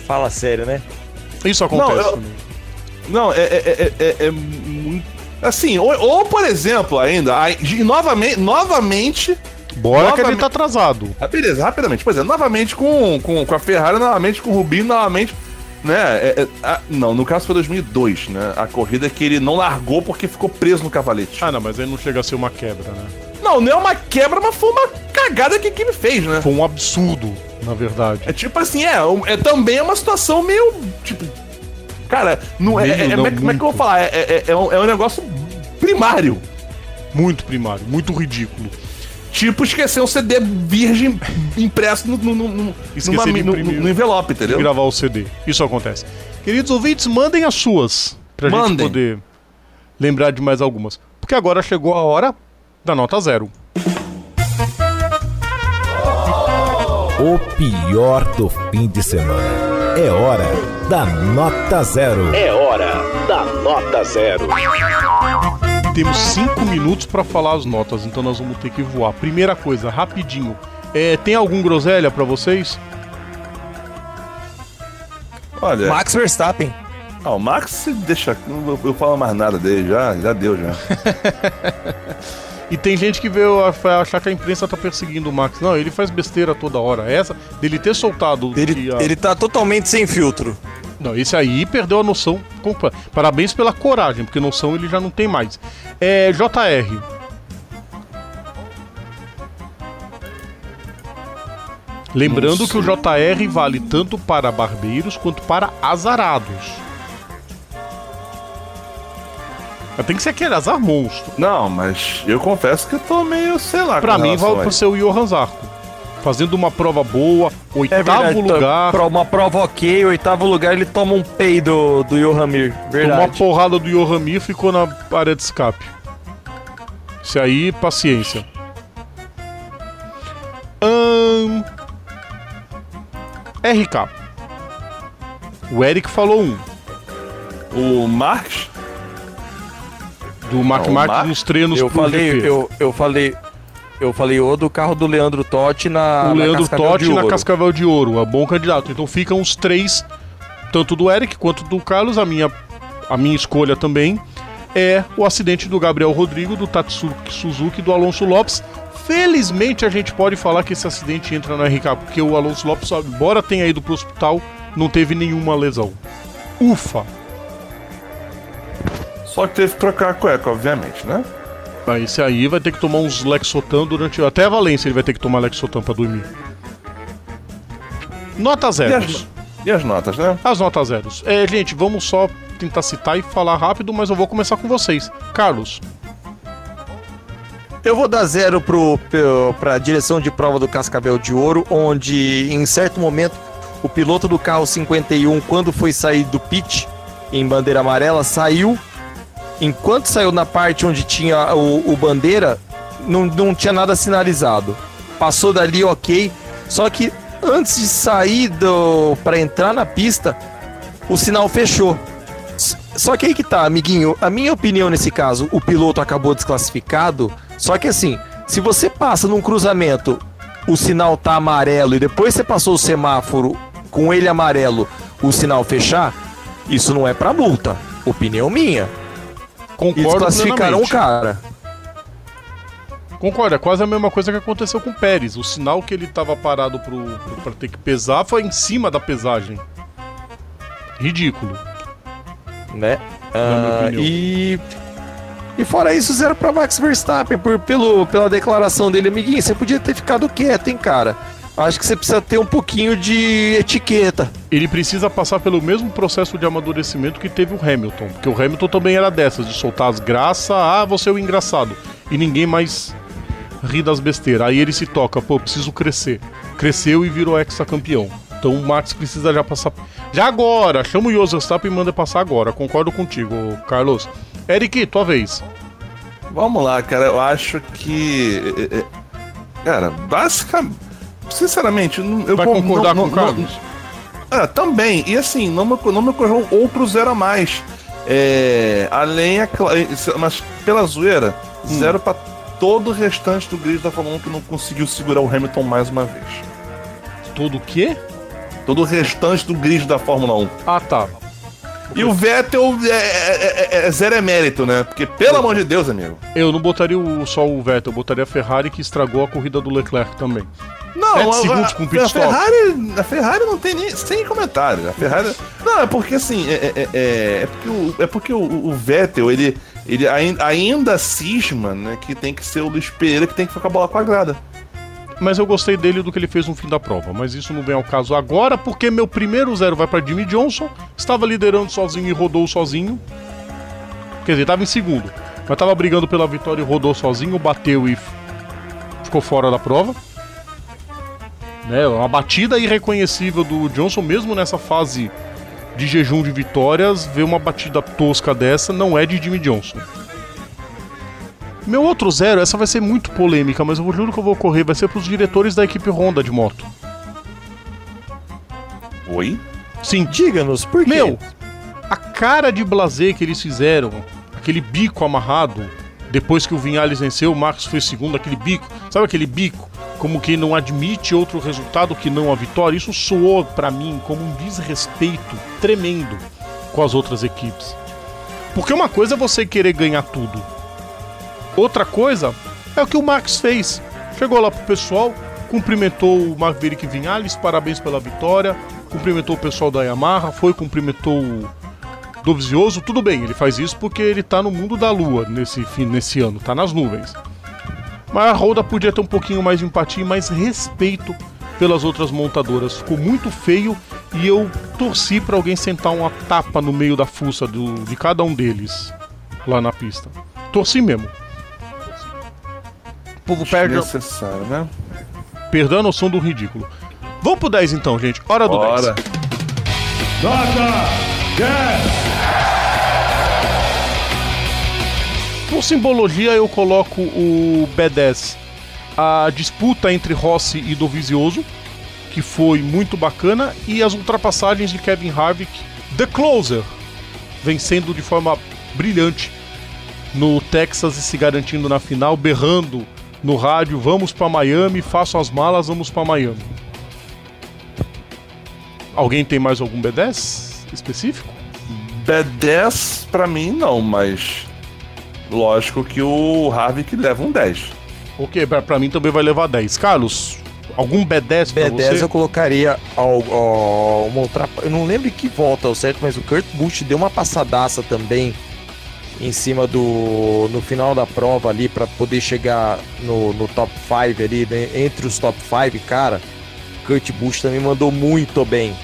fala sério, né? Isso acontece. eu- também. Não, é, é, é, é, é muito. Assim, ou, ou, por exemplo, ainda, aí, de- novamente, novamente. Bora que a gente novamente- tá atrasado. Ah, beleza, rapidamente. Pois é, novamente com, com, com a Ferrari, novamente com o Rubinho, novamente. né? é- é- a- não, no caso foi 2002, né? A corrida que ele não largou porque ficou preso no cavalete. Ah, não, mas aí não chega a ser uma quebra, né? Não, não é uma quebra, mas foi uma cagada que ele fez, né? Foi um absurdo, na verdade. É tipo assim, é, é também uma situação meio, tipo... Cara, não, é, é- é- não, como é que eu vou falar? É, é- é um, é um negócio primário. Muito primário, muito ridículo. Tipo, esquecer um CD virgem impresso no, no, no, numa- no- envelope, entendeu? gravar o CD. Isso acontece. Queridos ouvintes, mandem as suas. Pra gente Mandem. poder lembrar de mais algumas. Porque agora chegou a hora da nota zero. O pior do fim de semana. É hora da nota zero. É hora da nota zero. Temos cinco minutos pra falar as notas, então nós vamos ter que voar. Primeira coisa, rapidinho. É, tem algum groselha pra vocês? Olha, Max Verstappen. ah, o Max deixa. Eu, eu falo mais nada dele, já, já deu já. E tem gente que veio achar que a imprensa tá perseguindo o Max. Não, ele faz besteira toda hora. Essa, dele ter soltado. Ele, a- ele tá totalmente sem filtro. Não, esse aí perdeu a noção. Parabéns pela coragem, porque noção ele já não tem mais. É, JR. Lembrando que o JR vale tanto para barbeiros quanto para azarados. Mas tem que ser aquele azar monstro. Não, mas eu confesso que eu tô meio, sei lá. Pra mim, vai pro isso. seu Johan Zarco. Fazendo uma prova boa, É oitavo lugar, Pra uma prova ok, oitavo lugar, ele toma um peido do Mir. tomou uma Verdade. porrada do Johan Mir ficou na área de escape. Isso aí, paciência. Ahn... RK. O Eric falou um. O Marx, Do Mark Não, o Marques Mar- nos treinos Eu falei, GP. eu, eu falei. Eu falei o do carro do Leandro Totti na. o na Leandro Cascavel Totti de na. Cascavel de Ouro. É bom candidato. Então ficam os três, tanto do Eric quanto do Carlos. A minha, a minha escolha também é o acidente do Gabriel Rodrigo, do Tatsuki Suzuki e do Alonso Lopes. Felizmente a gente pode falar que esse acidente entra no RK, porque o Alonso Lopes, embora tenha ido pro hospital, não teve nenhuma lesão. Ufa! Só que teve que trocar a cueca, obviamente, né? Mas esse aí vai ter que tomar uns Lexotan durante. Até a Valência ele vai ter que tomar Lexotan pra dormir. Nota E zero. as, e as notas, né? As notas zeros. É, gente, vamos só tentar citar e falar rápido, mas eu vou começar com vocês. Carlos, Eu vou dar zero pro, pro, pra direção de prova do Cascavel de Ouro, onde em certo momento o piloto do carro 51, quando foi sair do pit em bandeira amarela, saiu. Enquanto saiu na parte onde tinha o, o bandeira, não, não tinha nada sinalizado. Passou dali, ok. Só que antes de sair do para entrar na pista, o sinal fechou. Só que aí que tá, amiguinho. A minha opinião nesse caso, o piloto acabou desclassificado. Só que assim, se você passa num cruzamento, o sinal tá amarelo e depois você passou o semáforo com ele amarelo, o sinal fechar, isso não é pra multa. Opinião minha. Concordo desclassificaram o cara. Concordo, é quase a mesma coisa que aconteceu com o Pérez. O sinal que ele tava parado pra ter que pesar foi em cima da pesagem. Ridículo. né? opinião. e e fora isso, zero pra Max Verstappen por, pelo, pela declaração dele, amiguinho. Você podia ter ficado quieto, hein, cara? Acho que você precisa ter um pouquinho de etiqueta. Ele precisa passar pelo mesmo processo de amadurecimento que teve o Hamilton. Porque o Hamilton também era dessas, de soltar as graças, ah, você é o engraçado. E ninguém mais ri das besteiras. Aí ele se toca, pô, preciso crescer. Cresceu e virou ex-campeão. Então o Max precisa já passar. Já agora! Chama o Jos Verstappen e manda passar agora. Concordo contigo, Carlos. Eric, tua vez. Vamos lá, cara. Eu acho que. é, é, Cara, basicamente. Sinceramente, não- eu Vai con- concordar não- com o não- Carlos? Ah, também. E assim, não me, não me ocorreu outro zero a mais. É, além, é cla- mas pela zoeira, Hum. zero pra todo o restante do grid da Fórmula 1 que não conseguiu segurar o Hamilton mais uma vez. Todo o quê? Todo o restante do grid da Fórmula 1. Ah, tá. E o Vettel é, é- é- é zero emérito, né? Porque, pelo amor de Deus, amigo. Eu não botaria o, só o Vettel, eu botaria a Ferrari que estragou a corrida do Leclerc também. Não, 7 a- segundos a, com pit a stop. Ferrari, a Ferrari não tem nem sem comentário. A Ferrari, não é porque assim é, é, é, é porque, o, é porque o, o Vettel ele, ele ainda, ainda cisma, né, que tem que ser o Luiz Pereira que tem que ficar com a bola quadrada. Mas eu gostei dele do que ele fez no fim da prova. Mas isso não vem ao caso agora, porque meu primeiro zero vai para Jimmy Johnson. Estava liderando sozinho e rodou sozinho. Quer dizer, estava em segundo. Mas estava brigando pela vitória e rodou sozinho, bateu e ficou fora da prova. Né, uma batida irreconhecível do Johnson, mesmo nessa fase de jejum de vitórias, ver uma batida tosca dessa não é de Jimmy Johnson. Meu outro zero, essa vai ser muito polêmica, mas eu juro que eu vou correr, vai ser pros diretores da equipe Honda de moto. Oi? Sim, Diga-nos, por quê? meu, a cara de blazer que eles fizeram, aquele bico amarrado, depois que o Vinhales venceu, o Marcos foi segundo, aquele bico, sabe aquele bico? Como que não admite outro resultado que não a vitória, isso soou pra mim como um desrespeito tremendo com as outras equipes. Porque uma coisa é você querer ganhar tudo. Outra coisa é o que o Max fez. Chegou lá pro pessoal, cumprimentou o Maverick Vinhales, parabéns pela vitória, cumprimentou o pessoal da Yamaha, foi cumprimentou o Dovizioso, tudo bem, ele faz isso porque ele tá no mundo da lua nesse, nesse ano, tá nas nuvens. Mas a Honda podia ter um pouquinho mais de empatia e mais respeito pelas outras montadoras. Ficou muito feio e eu torci pra alguém sentar uma tapa no meio da fuça do, de cada um deles lá na pista. Torci mesmo. O povo perde, Necessário, né? perdendo a noção do ridículo. Vamos pro 10 então, gente. Hora do 10. Bora. Por simbologia, eu coloco o B10. A disputa entre Rossi e Dovizioso, que foi muito bacana, e as ultrapassagens de Kevin Harvick, The Closer, vencendo de forma brilhante no Texas e se garantindo na final, berrando no rádio: Vamos pra Miami, façam as malas, vamos pra Miami. Alguém tem mais algum B10 específico? B10 pra mim não, mas lógico que o Harvick leva um 10. Ok, pra, pra mim também vai levar 10. Carlos, algum B10 pra B10 você? eu colocaria ao, ao- uma outra. Eu não lembro em que volta ao certo, mas o Kurt Busch deu uma passadaça também em cima do. no final da prova ali para poder chegar no, no top 5 ali, né, entre os top 5, cara. Kurt Busch também mandou muito bem.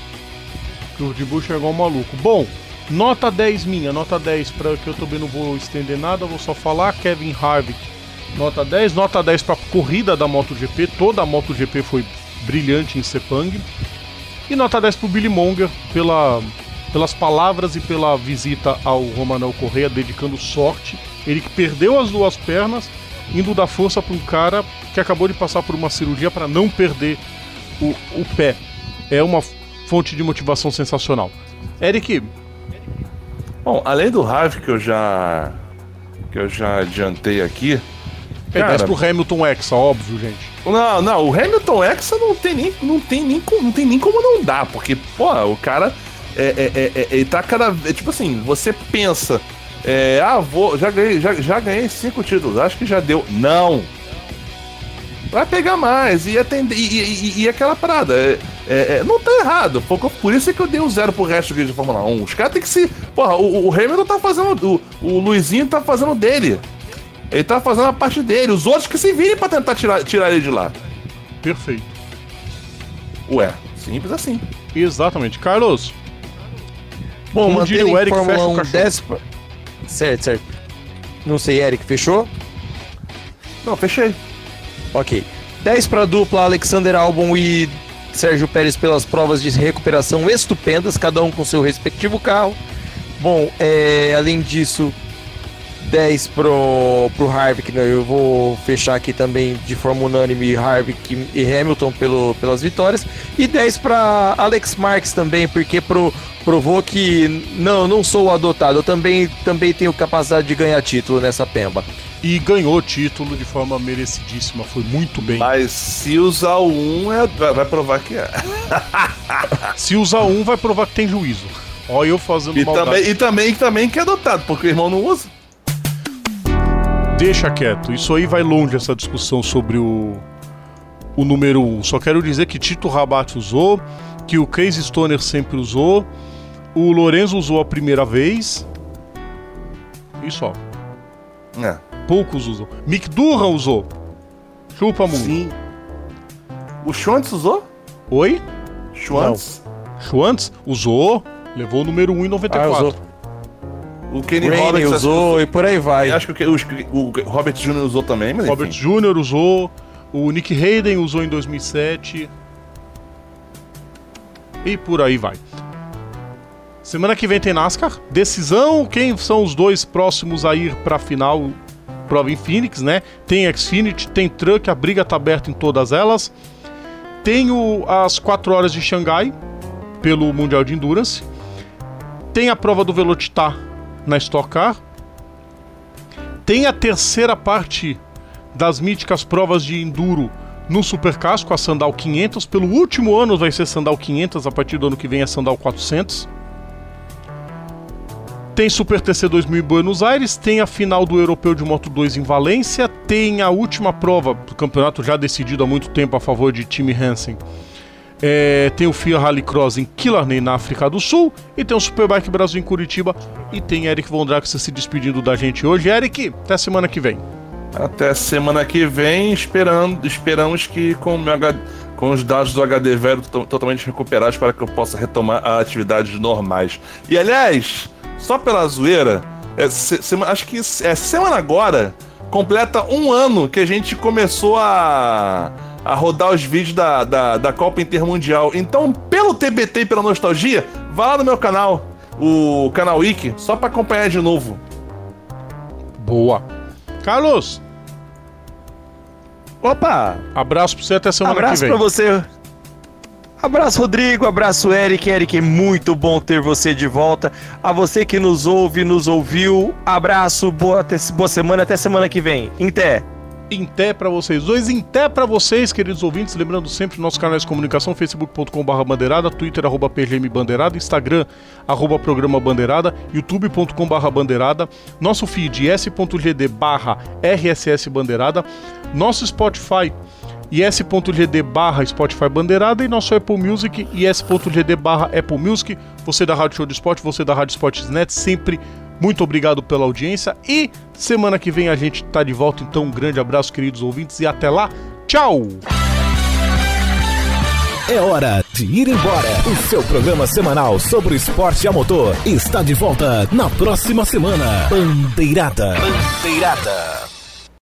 De Bush é igual um maluco. Bom, nota 10 minha, nota 10 para que eu também não vou estender nada, vou só falar Kevin Harvick. Nota 10, nota 10 para corrida da MotoGP, toda a MotoGP foi brilhante em Sepang. E nota 10 pro Billy Monger pela, pelas palavras e pela visita ao Romanel Correia, dedicando sorte. Ele que perdeu as duas pernas, indo dar força para um cara que acabou de passar por uma cirurgia para não perder o, o pé. É uma fonte de motivação sensacional. Eric, Bom, além do Harvick que eu já que eu já adiantei aqui, é. 10 pro Hamilton Hexa, óbvio, gente. Não, não, o Hamilton Hexa não tem nem, não tem nem, não tem nem como não dar, porque, pô, o cara é, é, é, é- ele tá cada vez. Tipo assim, você pensa, é, ah, vou, já ganhei, já, já ganhei cinco títulos, acho que já deu. Não! Vai pegar mais e atender. E, e- e- e aquela parada. É- é- não tá errado. Por, por isso é que eu dei um zero pro resto do grid de Fórmula 1. Os caras tem que se. Porra, o, o Hamilton tá fazendo. O, o Luizinho tá fazendo dele. Ele tá fazendo a parte dele. Os outros que se virem pra tentar tirar, tirar ele de lá. Perfeito. Ué, simples assim. Exatamente. Carlos, Bom, Como diria o Eric, Fórmula fecha o 1, cachorro. 10 pra- Certo, certo. Não sei, Eric, fechou? Não, fechei. Ok. 10 para dupla, Alexander Albon e Sérgio Pérez pelas provas de recuperação estupendas, cada um com seu respectivo carro. Bom, é, além disso, 10 pro, pro Harvick, né? eu vou fechar aqui também de forma unânime Harvick e Hamilton pelo, pelas vitórias. E 10 para Alex Marques também, porque pro, provou que não, não sou adotado, eu também, também tenho capacidade de ganhar título nessa pemba. E ganhou o título de forma merecidíssima, foi muito bem. Mas se usar o 1, é, vai, provar que é. Se usar um, vai provar que tem juízo. Ó, eu fazendo E maldade. também, e também, também que é adotado, porque o irmão não usa. Deixa quieto. Isso aí vai longe essa discussão sobre o o número 1. Só quero dizer que Tito Rabat usou, que o Case Stoner sempre usou, o Lorenzo usou a primeira vez. E só. É. Poucos usam. Mick Durra usou. Chupa muito. Sim. O Schwantz usou? Oi? Schwantz? Schwantz usou, levou o número 1 em 94. Ah, usou. O Kenny Rainey Roberts usou e por aí vai. Acho que o, que- o, Robert Jr. usou também, mas Robert enfim. Jr. usou, o Nick Hayden usou em 2007. E por aí vai. Semana que vem tem NASCAR, decisão, quem são os dois próximos a ir pra final, prova em Phoenix, né? Tem Xfinity, tem Truck, a briga tá aberta em todas elas. Tem o, as 4 horas de Xangai, pelo Mundial de Endurance. Tem a prova do Velocitar na Stock Car. Tem a terceira parte das míticas provas de enduro no Supercars com a Sandal 500. Pelo último ano vai ser Sandal 500, a partir do ano que vem é Sandal 400. Tem Super TC 2000 em Buenos Aires, tem a final do Europeu de Moto 2 em Valência, tem a última prova do campeonato já decidido há muito tempo a favor de Tim Hansen. É, tem o FIA Rallycross em Killarney, na África do Sul, e tem o Superbike Brasil em Curitiba, e tem Eric Von Draxler se despedindo da gente hoje. Eric, até semana que vem. Até semana que vem, esperando, esperamos que com, com os dados do HD velho to- totalmente recuperados para que eu possa retomar atividades normais. E aliás, só pela zoeira, é, se- sema- acho que é semana agora completa um ano que a gente começou a, a rodar os vídeos da, da, da Copa Intermundial. Então, pelo TBT e pela nostalgia, vá lá no meu canal, o canal Wiki, só para acompanhar de novo. Boa. Carlos, Opa! abraço pra você até semana abraço que pra vem. você. Abraço, Rodrigo. Abraço, Eric. Eric, é muito bom ter você de volta. A você que nos ouve, nos ouviu. Abraço, boa, boa semana. Até semana que vem. Em Em té pra vocês dois, em té pra vocês, queridos ouvintes. Lembrando sempre nossos canais de comunicação: facebook.com.br bandeirada, twitter, arroba PGM Bandeirada, Instagram, arroba Programa Bandeirada, youtube.com.br bandeirada, nosso feed s.gd barra RSS Bandeirada, nosso Spotify is.gd barra Spotify Bandeirada e nosso Apple Music is.gd barra Apple Music. Você da Rádio Show de Esporte, você da Rádio Esportes.net, sempre muito obrigado pela audiência e semana que vem a gente tá de volta, então um grande abraço, queridos ouvintes, e até lá, tchau! É hora de ir embora. O seu programa semanal sobre o esporte a motor está de volta na próxima semana. Bandeirada. Bandeirada.